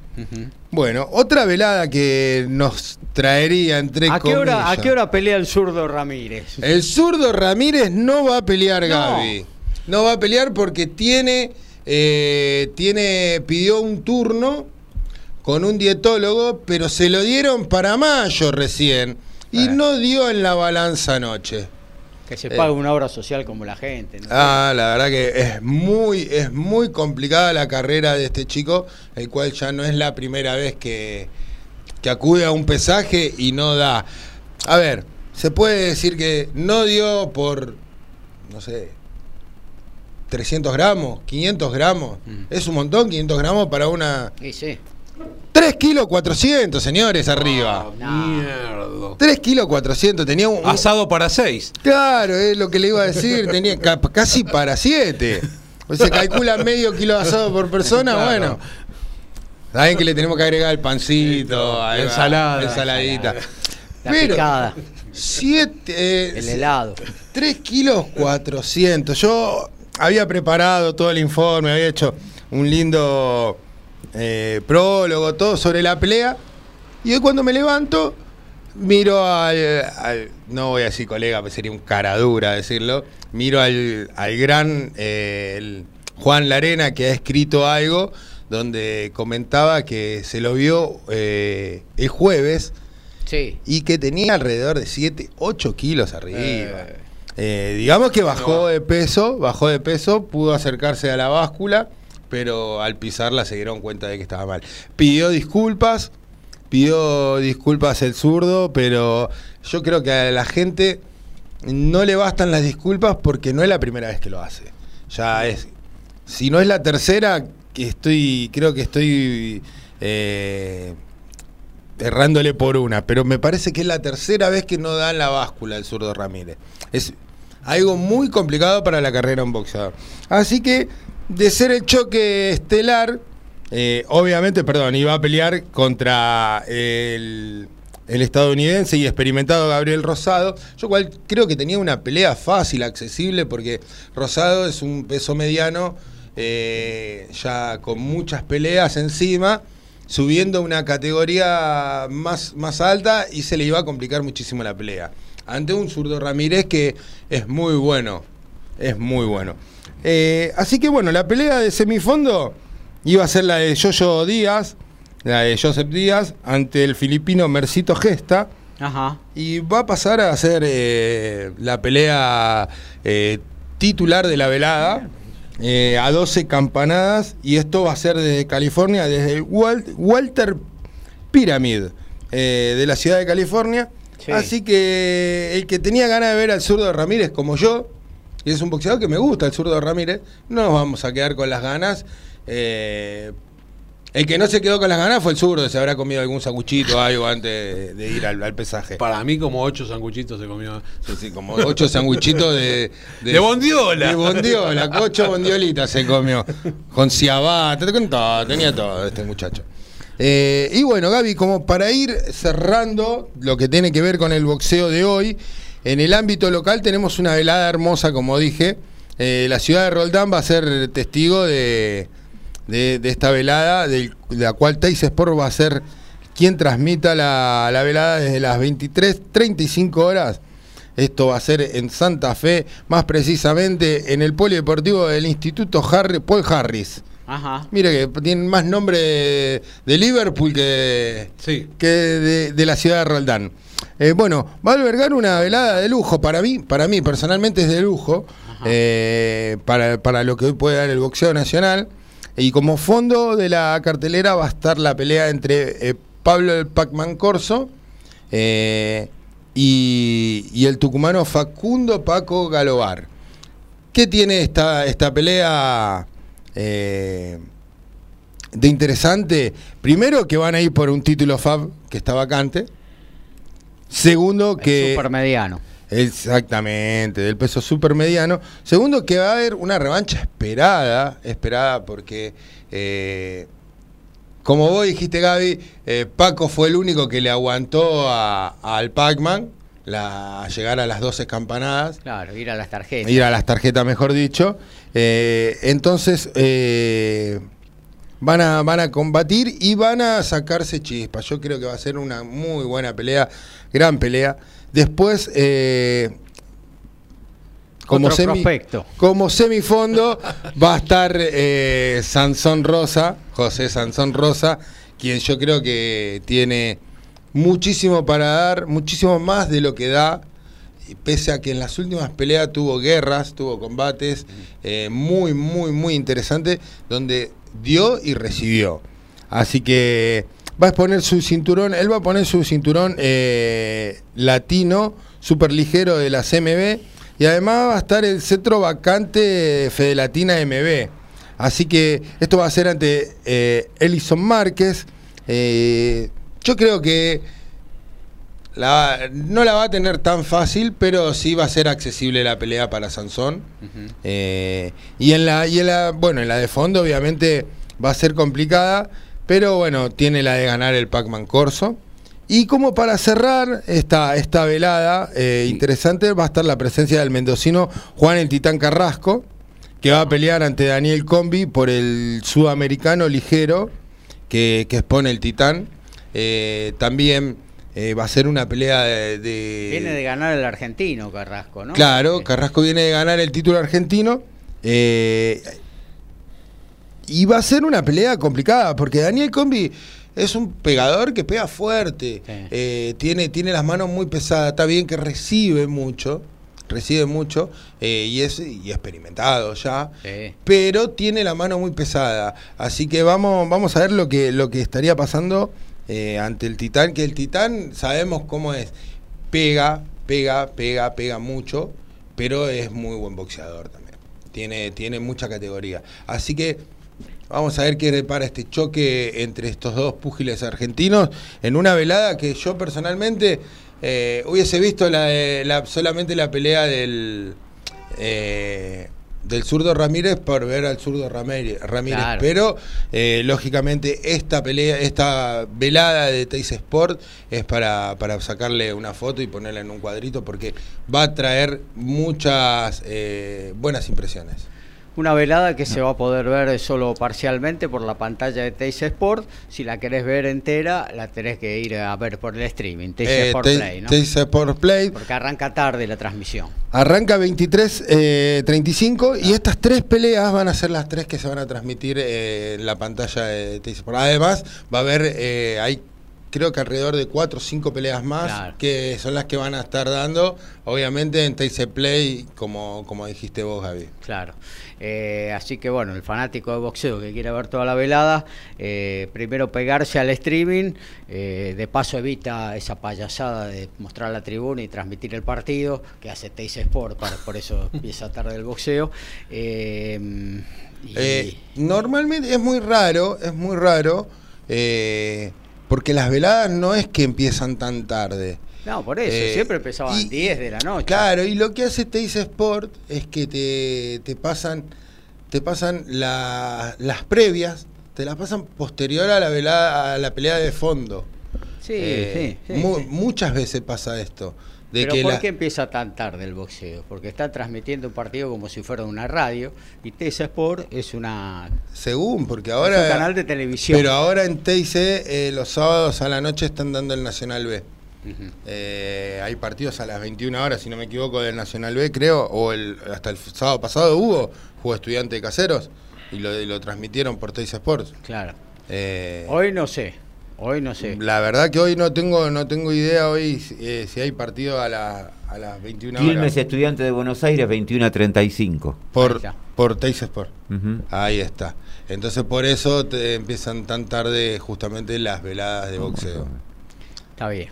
Bueno, otra velada que nos traería entre ¿A qué, hora, ¿A qué hora pelea el zurdo Ramírez? El zurdo Ramírez no va a pelear, No. Gaby. No va a pelear porque tiene, eh, tiene, pidió un turno con un dietólogo, pero se lo dieron para mayo recién y Eh. no dio en la balanza anoche. Que se Eh. pague una obra social como la gente. ¿no? Ah, la verdad que es muy, es muy complicada la carrera de este chico, el cual ya no es la primera vez que, que acude a un pesaje y no da. A ver, se puede decir que no dio por, no sé, 300 gramos, 500 gramos. Mm. Es un montón, 500 gramos para una... Y sí. 3 kilos 400, señores, arriba. Mierda. 3 kilos 400, tenía un... Asado para seis. Claro, es lo que le iba a decir, tenía ca- casi para siete. Pues se calcula medio kilo de asado por persona, Claro. bueno. Saben que le tenemos que agregar el pancito, ahí va, Ensalada. ensaladita. La Pero, picada, siete, eh, el helado. 3 kilos 400. Yo había preparado todo el informe, había hecho un lindo eh, prólogo, todo sobre la pelea. Y hoy cuando me levanto, miro al, al- no voy a decir colega, pues sería un cara dura decirlo, miro al, al gran eh, el Juan Larena que ha escrito algo donde comentaba que se lo vio eh, el jueves Sí. y que tenía alrededor de 7, 8 kilos arriba. Eh. Eh, digamos que bajó de peso, bajó de peso, pudo acercarse a la báscula, pero al pisarla se dieron cuenta de que estaba mal. Pidió disculpas, pidió disculpas el zurdo, pero yo creo que a la gente no le bastan las disculpas porque no es la primera vez que lo hace. Ya es, si no es la tercera, que estoy, creo que estoy eh, errándole por una, pero me parece que es la tercera vez que no da la báscula el zurdo Ramírez. Es algo muy complicado para la carrera de un boxeador. Así que, de ser el choque estelar, eh, obviamente, perdón, iba a pelear contra el, estadounidense y experimentado Gabriel Rosado, yo cual creo que tenía una pelea fácil, accesible, porque Rosado es un peso mediano eh, ya con muchas peleas encima, subiendo una categoría más, más alta y se le iba a complicar muchísimo la pelea. Ante un zurdo Ramírez que es muy bueno, es muy bueno. Eh, así que bueno, la pelea de semifondo iba a ser la de Jojo Díaz, la de Joseph Díaz, ante el filipino Mercito Gesta. Ajá. Y va a pasar a ser eh, la pelea eh, titular de la velada. eh, a 12 campanadas y esto va a ser desde California, desde el Wal- Walter Pyramid eh, de la ciudad de California. Sí. Así que el que tenía ganas de ver al zurdo Ramírez como yo, y es un boxeador que me gusta el zurdo Ramírez, no nos vamos a quedar con las ganas. eh, el que no se quedó con las ganas fue el zurdo, se habrá comido algún sacuchito o [laughs] algo antes de, ir al, al pesaje. Para mí, como ocho sanguchitos se comió. Sí, sí, como ocho sanguchitos de, De bondiola. De bondiola, [laughs] ocho bondiolitas se comió. Con ciabatta, con todo, tenía todo este muchacho. Eh, y bueno, Gaby, como para ir cerrando lo que tiene que ver con el boxeo de hoy, en el ámbito local tenemos una velada hermosa, como dije. Eh, la ciudad de Roldán va a ser testigo de, de- de esta velada, de la cual Teis Sport va a ser quien transmita la, la velada desde las 23.35 horas. Esto va a ser en Santa Fe, más precisamente en el polideportivo del Instituto Harry, Paul Harris. Ajá. Mire que tienen más nombre de, de Liverpool que, Sí. que de, de la ciudad de Roldán. Eh, bueno, va a albergar una velada de lujo. Para mí, para mí personalmente es de lujo. eh, para, para lo que hoy puede dar el boxeo nacional. Y como fondo de la cartelera va a estar la pelea entre eh, Pablo el Pacman Corso y, y el tucumano Facundo Paco Galobar. ¿Qué tiene esta, esta pelea de interesante? Primero que van a ir por un título FAB que está vacante. Segundo que... Supermediano. Exactamente, del peso supermediano. Segundo, que va a haber una revancha esperada, esperada porque, eh, como vos dijiste, Gaby, eh, Paco fue el único que le aguantó a- al Pac-Man la, a llegar a las 12 campanadas. Claro, ir a las tarjetas. Ir a las tarjetas, mejor dicho. Eh, entonces, eh, van, a, van a combatir y van a sacarse chispas. Yo creo que va a ser una muy buena pelea, gran pelea. Después, eh, como, Otro semi, prospecto. como semifondo, [laughs] va a estar eh, Sansón Rosa, José Sansón Rosa, quien yo creo que tiene muchísimo para dar, muchísimo más de lo que da pese a que en las últimas peleas tuvo guerras, tuvo combates eh, muy, muy, muy interesantes, donde dio y recibió. Así que va a exponer su cinturón, él va a poner su cinturón eh, latino, super ligero de la CMB, y además va a estar el cetro vacante de Fede Latina MB. Así que esto va a ser ante eh, Elison Márquez. Eh, yo creo que la- no la va a tener tan fácil, pero sí va a ser accesible la pelea para Sansón. Eh, y en la, y en la, bueno, en la de fondo, obviamente, va a ser complicada, pero bueno, tiene la de ganar el Pac-Man Corso. Y como para cerrar esta, esta velada eh, interesante, va a estar la presencia del mendocino Juan el Titán Carrasco, que va a pelear ante Daniel Combi por el sudamericano ligero que, que expone el Titán. Eh, también eh, va a ser una pelea de, de- Viene de ganar el argentino, Carrasco, ¿no? Claro, Eh, Carrasco viene de ganar el título argentino. eh, y va a ser una pelea complicada, porque Daniel Combi es un pegador que pega fuerte. Sí. eh, tiene, tiene las manos muy pesadas. Está bien que recibe mucho. recibe mucho eh, y es y experimentado ya, Sí. pero tiene la mano muy pesada. Así que vamos, vamos a ver lo que, lo que estaría pasando eh, ante el Titán, que el Titán sabemos cómo es. Pega, pega, pega, pega mucho, pero es muy buen boxeador también. Tiene, tiene mucha categoría. Así que vamos a ver qué repara este choque entre estos dos púgiles argentinos en una velada que yo personalmente eh, hubiese visto la- solamente la pelea del eh, del zurdo Ramírez por ver al zurdo Ramírez, Ramírez. Claro. pero eh, lógicamente esta pelea, esta velada de Teis Sport es para, para sacarle una foto y ponerla en un cuadrito porque va a traer muchas eh, buenas impresiones. Una velada que se va a poder ver solo parcialmente por la pantalla de Teis Sport. Si la querés ver entera, la tenés que ir a ver por el streaming, Teis Eh, Sport Play, ¿no? Teis Sport Play Porque arranca tarde la transmisión. Arranca 23, eh, 35 y estas tres peleas van a ser las tres que se van a transmitir eh, en la pantalla de Teis Sport. Además, va a haber, eh, hay creo que alrededor de cuatro o cinco peleas más Claro. que son las que van a estar dando, obviamente en Teis Play, como, como dijiste vos, Gaby. Claro. Eh, así que bueno, el fanático de boxeo que quiera ver toda la velada, eh, primero pegarse al streaming, eh, de paso evita esa payasada de mostrar la tribuna y transmitir el partido que hace Teis Sport, para, por eso [laughs] empieza tarde el boxeo. Y- normalmente es muy raro, es muy raro, eh, porque las veladas no es que empiezan tan tarde. no, por eso, eh, siempre empezaban y- 10 de la noche. Claro, y lo que hace Teis Sport es que te, te pasan, te pasan la- las previas, te las pasan posterior a la velada, a la pelea de fondo. Sí, Eh, sí, sí, mu- sí. Muchas veces pasa esto. De Pero que ¿por la- qué empieza tan tarde el boxeo? Porque está transmitiendo un partido como si fuera una radio y TESA Sport es una Según, porque es ahora. un canal de televisión. Pero ahora en TIC eh, los sábados a la noche están dando el Nacional B. Eh, hay partidos a las 21 horas, si no me equivoco, del Nacional B, creo, o el, hasta el sábado pasado hubo, jugó Estudiante de Caseros y lo, lo transmitieron por Teis Sports. Claro. Eh, Hoy no sé. Hoy no sé. La verdad que hoy no tengo no tengo idea hoy eh, si hay partido a, la- a las 21 horas Quilmes Estudiante de Buenos Aires, 21 a 35. Ahí por, por Teis Sport. Ahí está. Entonces por eso te empiezan tan tarde justamente las veladas de boxeo. Está bien.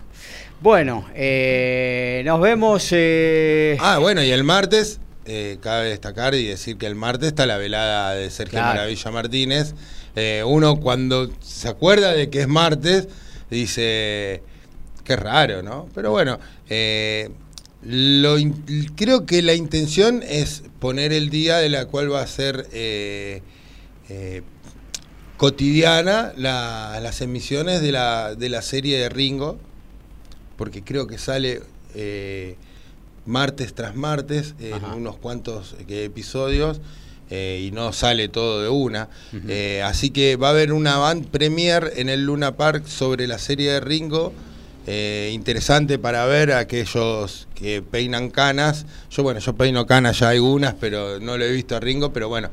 Bueno, eh, nos vemos. eh, Ah, bueno, y el martes, eh, cabe destacar y decir que el martes está la velada de Sergio Claro. Maravilla Martínez. Eh, uno cuando se acuerda de que es martes, dice, qué raro, ¿no? Pero bueno, eh, lo creo que la intención es poner el día de la cual va a ser eh, cotidiana la- las emisiones de la, de la serie de Ringo, porque creo que sale eh, martes tras martes en Ajá. unos cuantos episodios eh, y no sale todo de una. Eh, así que va a haber una band premiere en el Luna Park sobre la serie de Ringo. eh, interesante para ver a aquellos que peinan canas. Yo, bueno, yo peino canas ya algunas, pero no lo he visto a Ringo, pero bueno.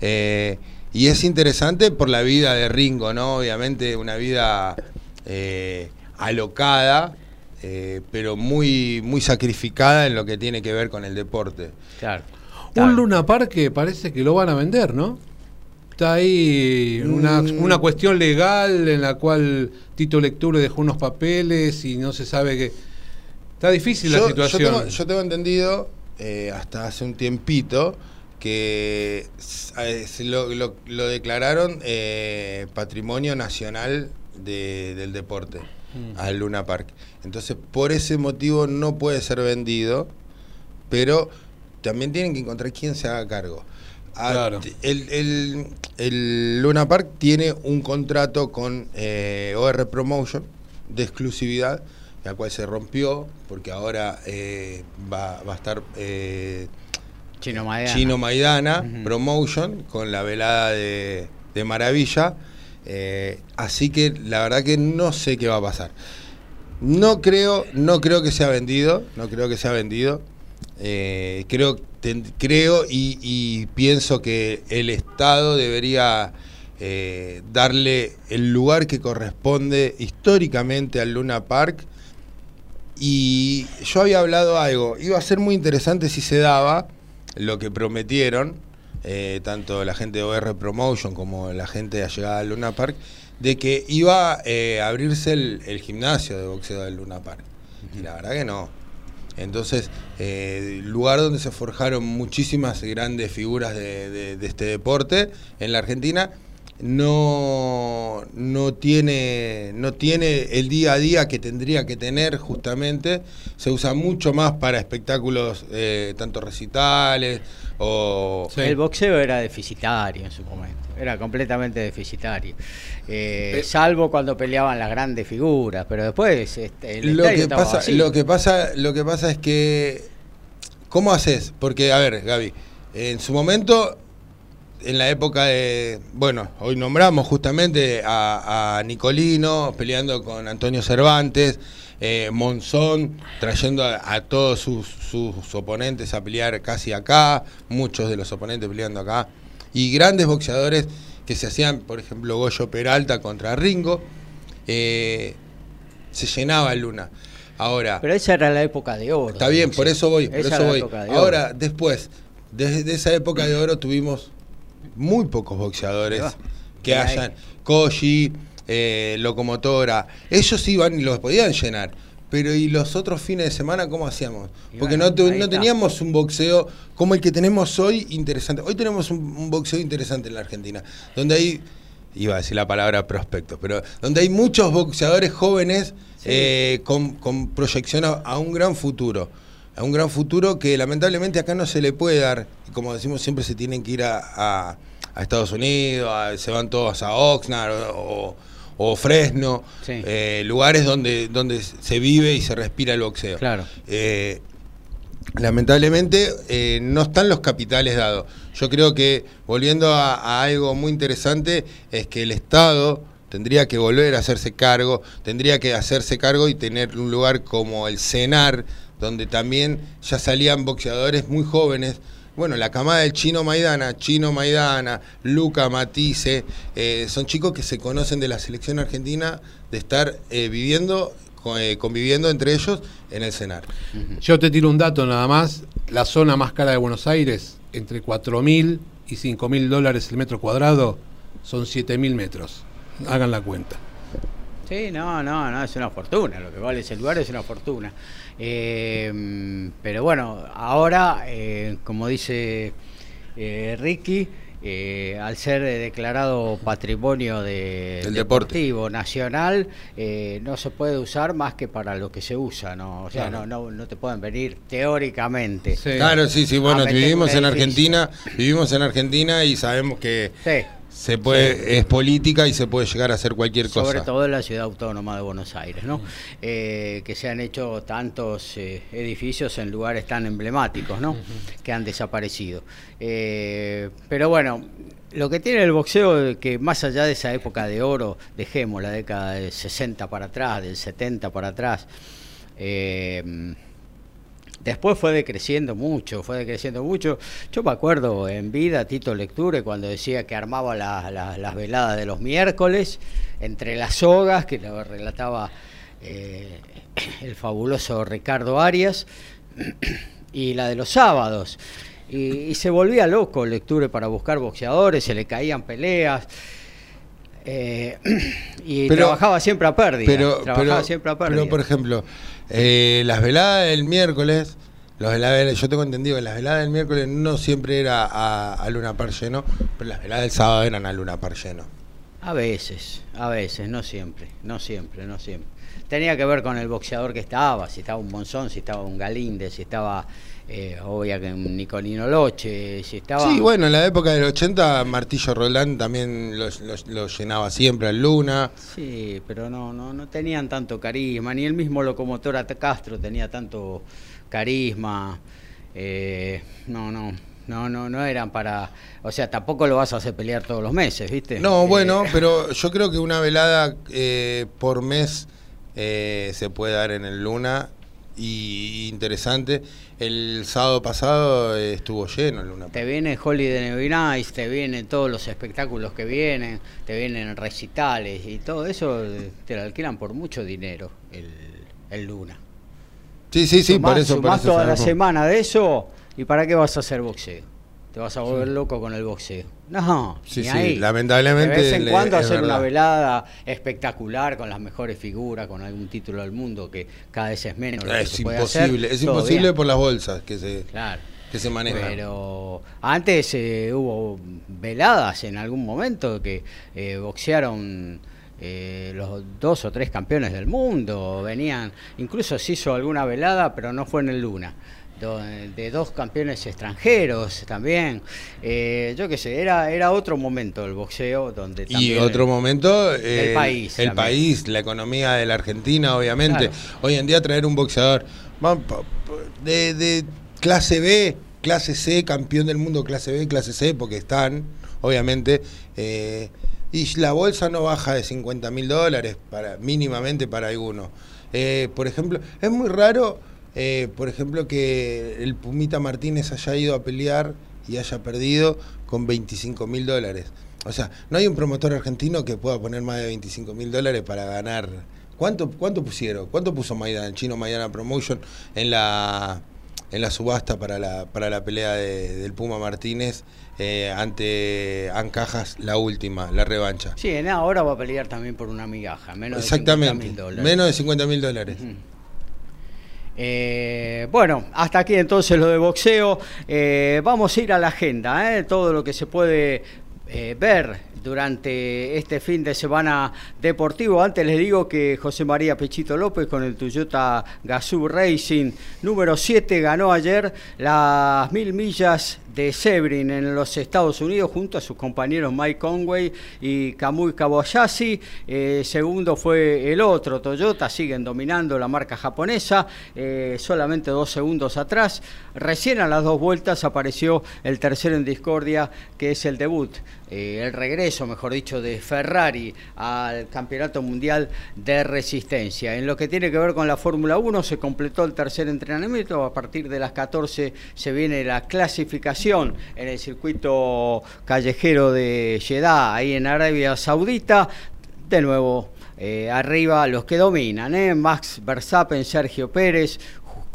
eh, y es interesante por la vida de Ringo, ¿no? Obviamente una vida eh, alocada, eh, pero muy, muy sacrificada en lo que tiene que ver con el deporte. claro. Un Luna Park que parece que lo van a vender, ¿no? Está ahí una, Mm. una cuestión legal en la cual Tito Lecture dejó unos papeles y no se sabe qué. Está difícil la yo situación. tengo, yo tengo entendido, eh, hasta hace un tiempito, que eh, se lo, lo- lo declararon eh, patrimonio nacional de- del deporte Mm. al Luna Park. Entonces, por ese motivo no puede ser vendido, pero también tienen que encontrar quién se haga cargo. Ah, Claro. El, el- el Luna Park tiene un contrato con eh, OR Promotion de exclusividad, la cual se rompió porque ahora eh, va, va a estar eh, Chino Maidana. Chino Maidana. Promotion con la velada de, de Maravilla. Eh, así que la verdad que no sé qué va a pasar. No creo, no creo que sea vendido, no creo que sea vendido. Eh, creo, creo y, y pienso que el Estado debería eh, darle el lugar que corresponde históricamente al Luna Park y yo había hablado algo, iba a ser muy interesante si se daba lo que prometieron, eh, tanto la gente de OR Promotion como la gente de llegada al Luna Park, de que iba eh, a abrirse el, el gimnasio de boxeo del Luna Park. Y la verdad que no. Entonces, eh, lugar donde se forjaron muchísimas grandes figuras de, de- de este deporte en la Argentina, no, no, tiene, no tiene el día a día que tendría que tener justamente. Se usa mucho más para espectáculos, eh, tanto recitales o... Sí. El boxeo era deficitario en su momento, era completamente deficitario. Eh, Eh, salvo cuando peleaban las grandes figuras, pero después este, el lo que pasa vacío. lo que pasa lo que pasa es que cómo haces porque a ver Gaby en su momento en la época de bueno hoy nombramos justamente a, a Nicolino peleando con Antonio Cervantes eh, Monzón trayendo a, a todos sus, sus oponentes a pelear casi acá muchos de los oponentes peleando acá y grandes boxeadores que se hacían por ejemplo Goyo Peralta contra Ringo eh, se llenaba Luna. Ahora, Pero esa era la época de oro. está bien, por eso voy, por eso voy. de Ahora, después, desde esa época de oro tuvimos muy pocos boxeadores que ahí. hayan. Koji, eh, Locomotora, ellos iban y los podían llenar. Pero ¿y los otros fines de semana cómo hacíamos? Porque bueno, no, no teníamos un boxeo como el que tenemos hoy interesante. Hoy tenemos un, un boxeo interesante en la Argentina, donde hay, iba a decir la palabra prospectos, pero donde hay muchos boxeadores jóvenes eh, con, con proyección a, a un gran futuro. A un gran futuro que lamentablemente acá no se le puede dar. Y como decimos, siempre se tienen que ir a, a- a Estados Unidos, a- se van todos a Oxnard o, o Fresno, Sí. eh, lugares donde, donde se vive y se respira el boxeo. Claro. Eh, lamentablemente eh, no están los capitales dados. Yo creo que, volviendo a, a algo muy interesante, es que el Estado tendría que volver a hacerse cargo, tendría que hacerse cargo y tener un lugar como el CENAR, donde también ya salían boxeadores muy jóvenes. Bueno, la camada del Chino Maidana, Chino Maidana, Luca Matisse, eh, son chicos que se conocen de la selección argentina, de estar eh, viviendo, eh, conviviendo entre ellos en el CENAR. Yo te tiro un dato nada más. La zona más cara de Buenos Aires, entre 4 mil y 5 mil dólares el metro cuadrado, son 7 mil metros. Hagan la cuenta. Sí, no, no, no, es una fortuna. Lo que vale ese lugar es una fortuna. Eh, pero bueno, ahora, eh, como dice eh, Ricky, eh, al ser declarado patrimonio de, Del deporte. deportivo nacional, eh, no se puede usar más que para lo que se usa, ¿no? O sea, Claro. no, no, no te pueden venir teóricamente. Sí. Claro, sí, sí, bueno, vivimos en. Argentina, vivimos en Argentina y sabemos que Sí. Se puede, es política y se puede llegar a hacer cualquier cosa. Sobre todo en la ciudad autónoma de Buenos Aires, ¿no? Eh, que se han hecho tantos eh, edificios en lugares tan emblemáticos, ¿no? Que han desaparecido. Eh, pero bueno, lo que tiene el boxeo, que más allá de esa época de oro, dejemos la década del 60 para atrás, del 70 para atrás, eh, Después fue decreciendo mucho, fue decreciendo mucho. Yo me acuerdo en vida, Tito Lecture, cuando decía que armaba la- la- las veladas de los miércoles, entre las sogas, que lo relataba eh, el fabuloso Ricardo Arias, y la de los sábados. Y, y se volvía loco Lecture para buscar boxeadores, se le caían peleas. eh, [clears throat] y Pero- trabajaba siempre a pérdida. Pero, trabajaba pero, siempre a pérdida. pero, por ejemplo, eh, las veladas del miércoles, los veladas- yo tengo entendido que las veladas del miércoles no siempre era a, Luna Par lleno, pero las veladas del sábado eran a Luna Par lleno. A veces, a veces, no siempre, no siempre, no siempre. Tenía que ver con el boxeador que estaba, si estaba un Monzón, si estaba un Galíndez, si estaba, eh, obvia que Nicolino Loche, si estaba... Sí, bueno, en la época del 80 Martillo Roland también lo, lo- lo llenaba siempre al Luna. Sí, pero no, no, no tenían tanto carisma, ni el mismo locomotor Castro tenía tanto carisma. eh, no, no, no, no, no eran para, o sea, tampoco lo vas a hacer pelear todos los meses, ¿viste? No, Eh, bueno, [laughs] pero yo creo que una velada eh, por mes eh, se puede dar en el Luna y interesante. El sábado pasado eh, estuvo lleno el Luna. Te viene Holiday New Nights, te vienen todos los espectáculos que vienen, te vienen recitales y todo eso te lo alquilan por mucho dinero el, el Luna. Sí, sí, sí, Sumás- por eso. sumás toda la semana de eso, ¿y para qué vas a hacer boxeo? Te vas a volver loco con el boxeo. No, Sí, ni sí, ahí. lamentablemente De vez en cuando hacer una velada espectacular con las mejores figuras, con algún título del mundo que cada vez es menos. lo que Es se puede hacer, imposible, es imposible bien. por las bolsas que se, Claro. que se manejan. Pero antes eh, hubo veladas en algún momento que eh, boxearon eh, los dos o tres campeones del mundo. Venían, incluso se hizo alguna velada, pero no fue en el Luna. De dos campeones extranjeros también. Eh, yo qué sé, era, era otro momento el boxeo donde Y también. otro momento, eh, país el también. país, la economía de la Argentina, obviamente. Claro. Hoy en día traer un boxeador de, de clase B, clase C, campeón del mundo clase B, clase C, porque están, obviamente. eh, y la bolsa no baja de 50 mil dólares, para, mínimamente para algunos. Eh, por ejemplo, es muy raro, eh, por ejemplo, que el Pumita Martínez haya ido a pelear y haya perdido con 25 mil dólares. O sea, no hay un promotor argentino que pueda poner más de 25 mil dólares para ganar. ¿Cuánto, ¿Cuánto pusieron? ¿Cuánto puso Maidana, el chino Maidana Promotion en la en la subasta para la para la pelea de- del Puma Martínez eh, ante Ancajas, la última, la revancha? Sí, ahora va a pelear también por una migaja, menos de Exactamente, 50.000 dólares. menos de 50 mil dólares. Eh, bueno, hasta aquí entonces lo de boxeo. Eh, vamos a ir a la agenda, ¿eh? todo lo que se puede ver durante este fin de semana deportivo. Antes les digo que José María Pechito López con el Toyota Gazoo Racing número 7 ganó ayer las mil millas de Sebring en los Estados Unidos junto a sus compañeros Mike Conway y Kamui Kawayashi. Eh, segundo fue el otro, Toyota, siguen dominando la marca japonesa, eh, solamente dos segundos atrás. Recién a las dos vueltas apareció el tercero en discordia, que es el debut, eh, el regreso, mejor dicho, de Ferrari al Campeonato Mundial de Resistencia. En lo que tiene que ver con la Fórmula 1, se completó el tercer entrenamiento, a partir de las 14 se viene la clasificación en el circuito callejero de Jeddah, ahí en Arabia Saudita. De nuevo, eh, arriba los que dominan, ¿eh? Max Verstappen, Sergio Pérez,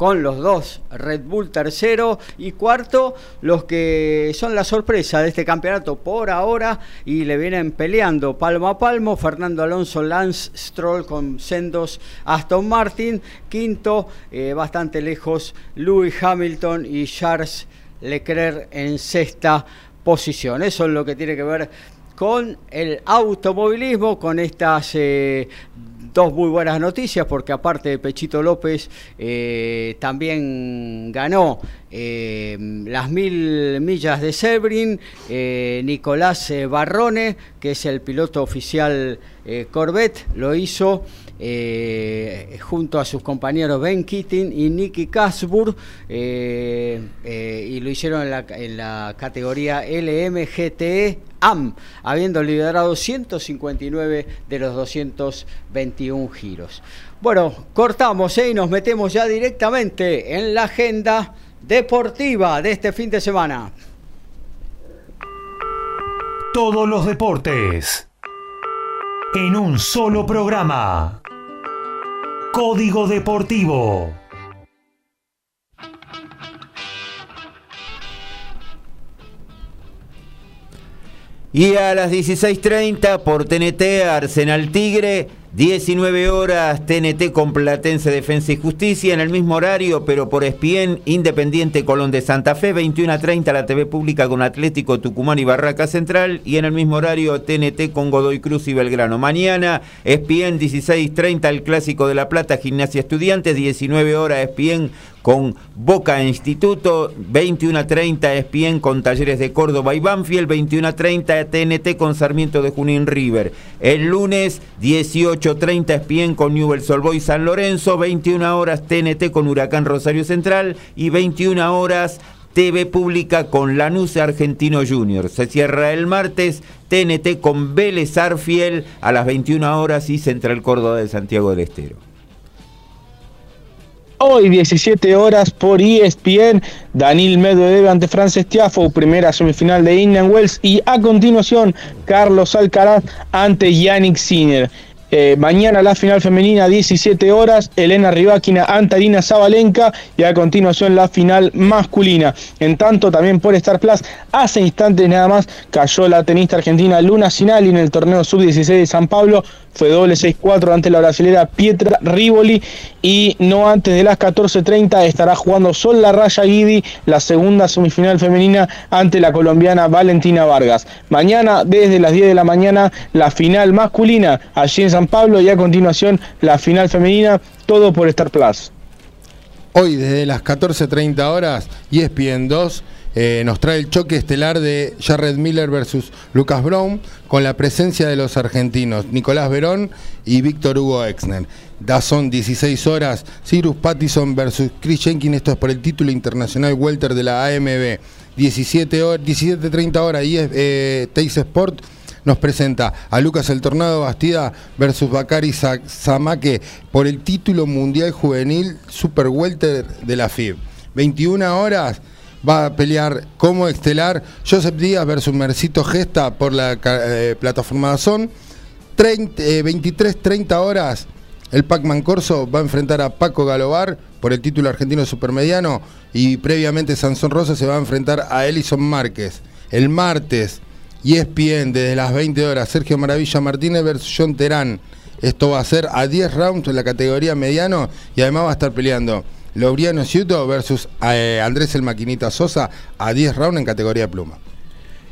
con los dos Red Bull tercero y cuarto, los que son la sorpresa de este campeonato por ahora y le vienen peleando palmo a palmo, Fernando Alonso, Lance Stroll con sendos Aston Martin, quinto, eh, bastante lejos, Lewis Hamilton y Charles Leclerc en sexta posición. Eso es lo que tiene que ver con el automovilismo, con estas eh, dos muy buenas noticias, porque aparte de Pechito López, eh, también ganó eh, las mil millas de Sebring, eh, Nicolás Barrone, que es el piloto oficial Corvette, lo hizo eh, junto a sus compañeros Ben Keating y Nicky Casburg, eh, eh, y lo hicieron en la, en la categoría LMGTE AM, habiendo liderado 159 de los 221 giros. Bueno, cortamos ¿eh? y nos metemos ya directamente en la agenda deportiva de este fin de semana. Todos los deportes. En un solo programa. Código Deportivo. Y a las 16.30 por TNT Arsenal Tigre, 19 horas TNT con Platense Defensa y Justicia en el mismo horario, pero por ESPN Independiente Colón de Santa Fe, 21.30 la TV pública con Atlético Tucumán y Barraca Central y en el mismo horario TNT con Godoy Cruz y Belgrano. Mañana ESPN 16.30 el Clásico de La Plata, Gimnasia Estudiantes, 19 horas ESPN con Boca Instituto, 21 a 30 ESPN con Talleres de Córdoba y Banfield, 21 a 30 TNT con Sarmiento de Junín River. El lunes 18.30 ESPN con Newell's Old Boys San Lorenzo, 21 horas TNT con Huracán Rosario Central y 21 horas TV Pública con Lanús Argentino Junior. Se cierra el martes TNT con Vélez Arfiel a las 21 horas y Central Córdoba de Santiago del Estero. Hoy 17 horas por ESPN, Daniel Medvedev ante Frances Tiafoe, primera semifinal de Indian Wells y a continuación Carlos Alcaraz ante Yannick Sinner. Eh, mañana la final femenina, 17 horas, Elena Rybakina, Antarina Zabalenka y a continuación la final masculina. En tanto, también por Star Plus, hace instantes nada más cayó la tenista argentina Luna Sinali en el torneo sub-16 de San Pablo fue doble 6-4 ante la brasilera Pietra Rivoli y no antes de las 14.30 estará jugando Sol La Raya Guidi la segunda semifinal femenina ante la colombiana Valentina Vargas. Mañana desde las 10 de la mañana la final masculina allí en San Pablo y a continuación la final femenina, todo por Star Plus. Hoy desde las 14.30 horas, ESPN 2 eh, nos trae el choque estelar de Jared Miller versus Lucas Brown con la presencia de los argentinos Nicolás Verón y Víctor Hugo Exner. son 16 horas, Cyrus Pattison versus Chris Jenkins, esto es por el título internacional welter de la AMB. 17 horas, 17.30 horas y eh, Teis Sport nos presenta a Lucas el Tornado Bastida versus Bakari Zamake por el título mundial juvenil Super Welter de la FIB. 21 horas, va a pelear como estelar Joseph Díaz versus Mercito Gesta por la eh, plataforma Dazón. 23-30 horas, el Pac-Man Corso va a enfrentar a Paco Galobar por el título argentino supermediano y previamente Sansón Rosa se va a enfrentar a Elison Márquez. El martes, ESPN desde las 20 horas, Sergio Maravilla Martínez versus John Terán. Esto va a ser a 10 rounds en la categoría mediano y además va a estar peleando Laureano Ciuto versus eh, Andrés el Maquinita Sosa a 10 rounds en categoría pluma.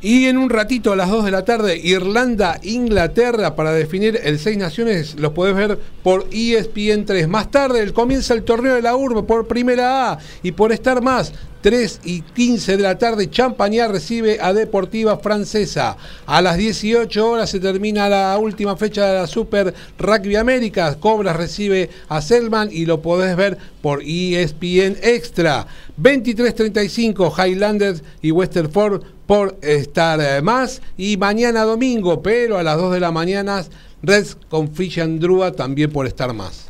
Y en un ratito a las 2 de la tarde, Irlanda, Inglaterra, para definir el Seis Naciones, los podés ver por ESPN 3. Más tarde comienza el torneo de la urbe por primera A y por estar más. 3 y 15 de la tarde, Champañá recibe a Deportiva Francesa. A las 18 horas se termina la última fecha de la Super Rugby América. Cobras recibe a Selman y lo podés ver por ESPN Extra. 23.35, Highlanders y Westerford por estar más. Y mañana domingo, pero a las 2 de la mañana, Reds con Fishan Drua también por estar más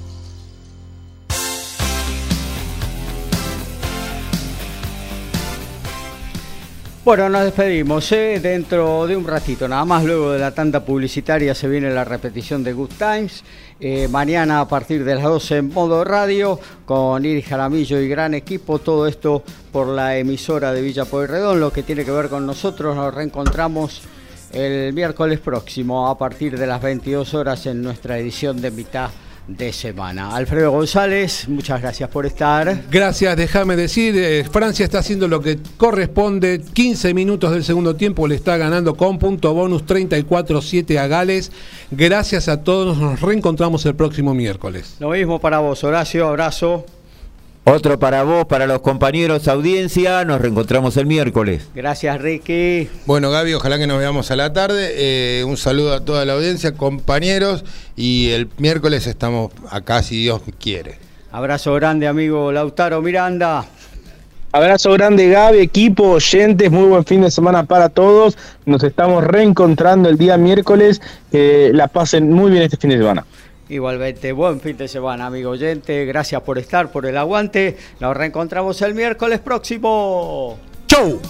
Bueno, nos despedimos. ¿eh? Dentro de un ratito, nada más luego de la tanda publicitaria se viene la repetición de Good Times. Eh, mañana a partir de las 12 en modo radio con Iris Jaramillo y gran equipo. Todo esto por la emisora de Villa Pueyrredón. Lo que tiene que ver con nosotros, nos reencontramos el miércoles próximo a partir de las 22 horas en nuestra edición de mitad de semana. Alfredo González, muchas gracias por estar. Gracias, déjame decir, eh, Francia está haciendo lo que corresponde, 15 minutos del segundo tiempo le está ganando con punto bonus 34-7 a Gales. Gracias a todos, nos reencontramos el próximo miércoles. Lo mismo para vos, Horacio, abrazo. Otro para vos, para los compañeros audiencia. Nos reencontramos el miércoles. Gracias, Ricky. Bueno, Gaby, ojalá que nos veamos a la tarde. Eh, un saludo a toda la audiencia, compañeros. Y el miércoles estamos acá, si Dios quiere. Abrazo grande, amigo Lautaro Miranda. Abrazo grande, Gaby, equipo, oyentes. Muy buen fin de semana para todos. Nos estamos reencontrando el día miércoles. Que la pasen muy bien este fin de semana. Igualmente, buen fin de semana, amigo oyente. Gracias por estar, por el aguante. Nos reencontramos el miércoles próximo. ¡Chau!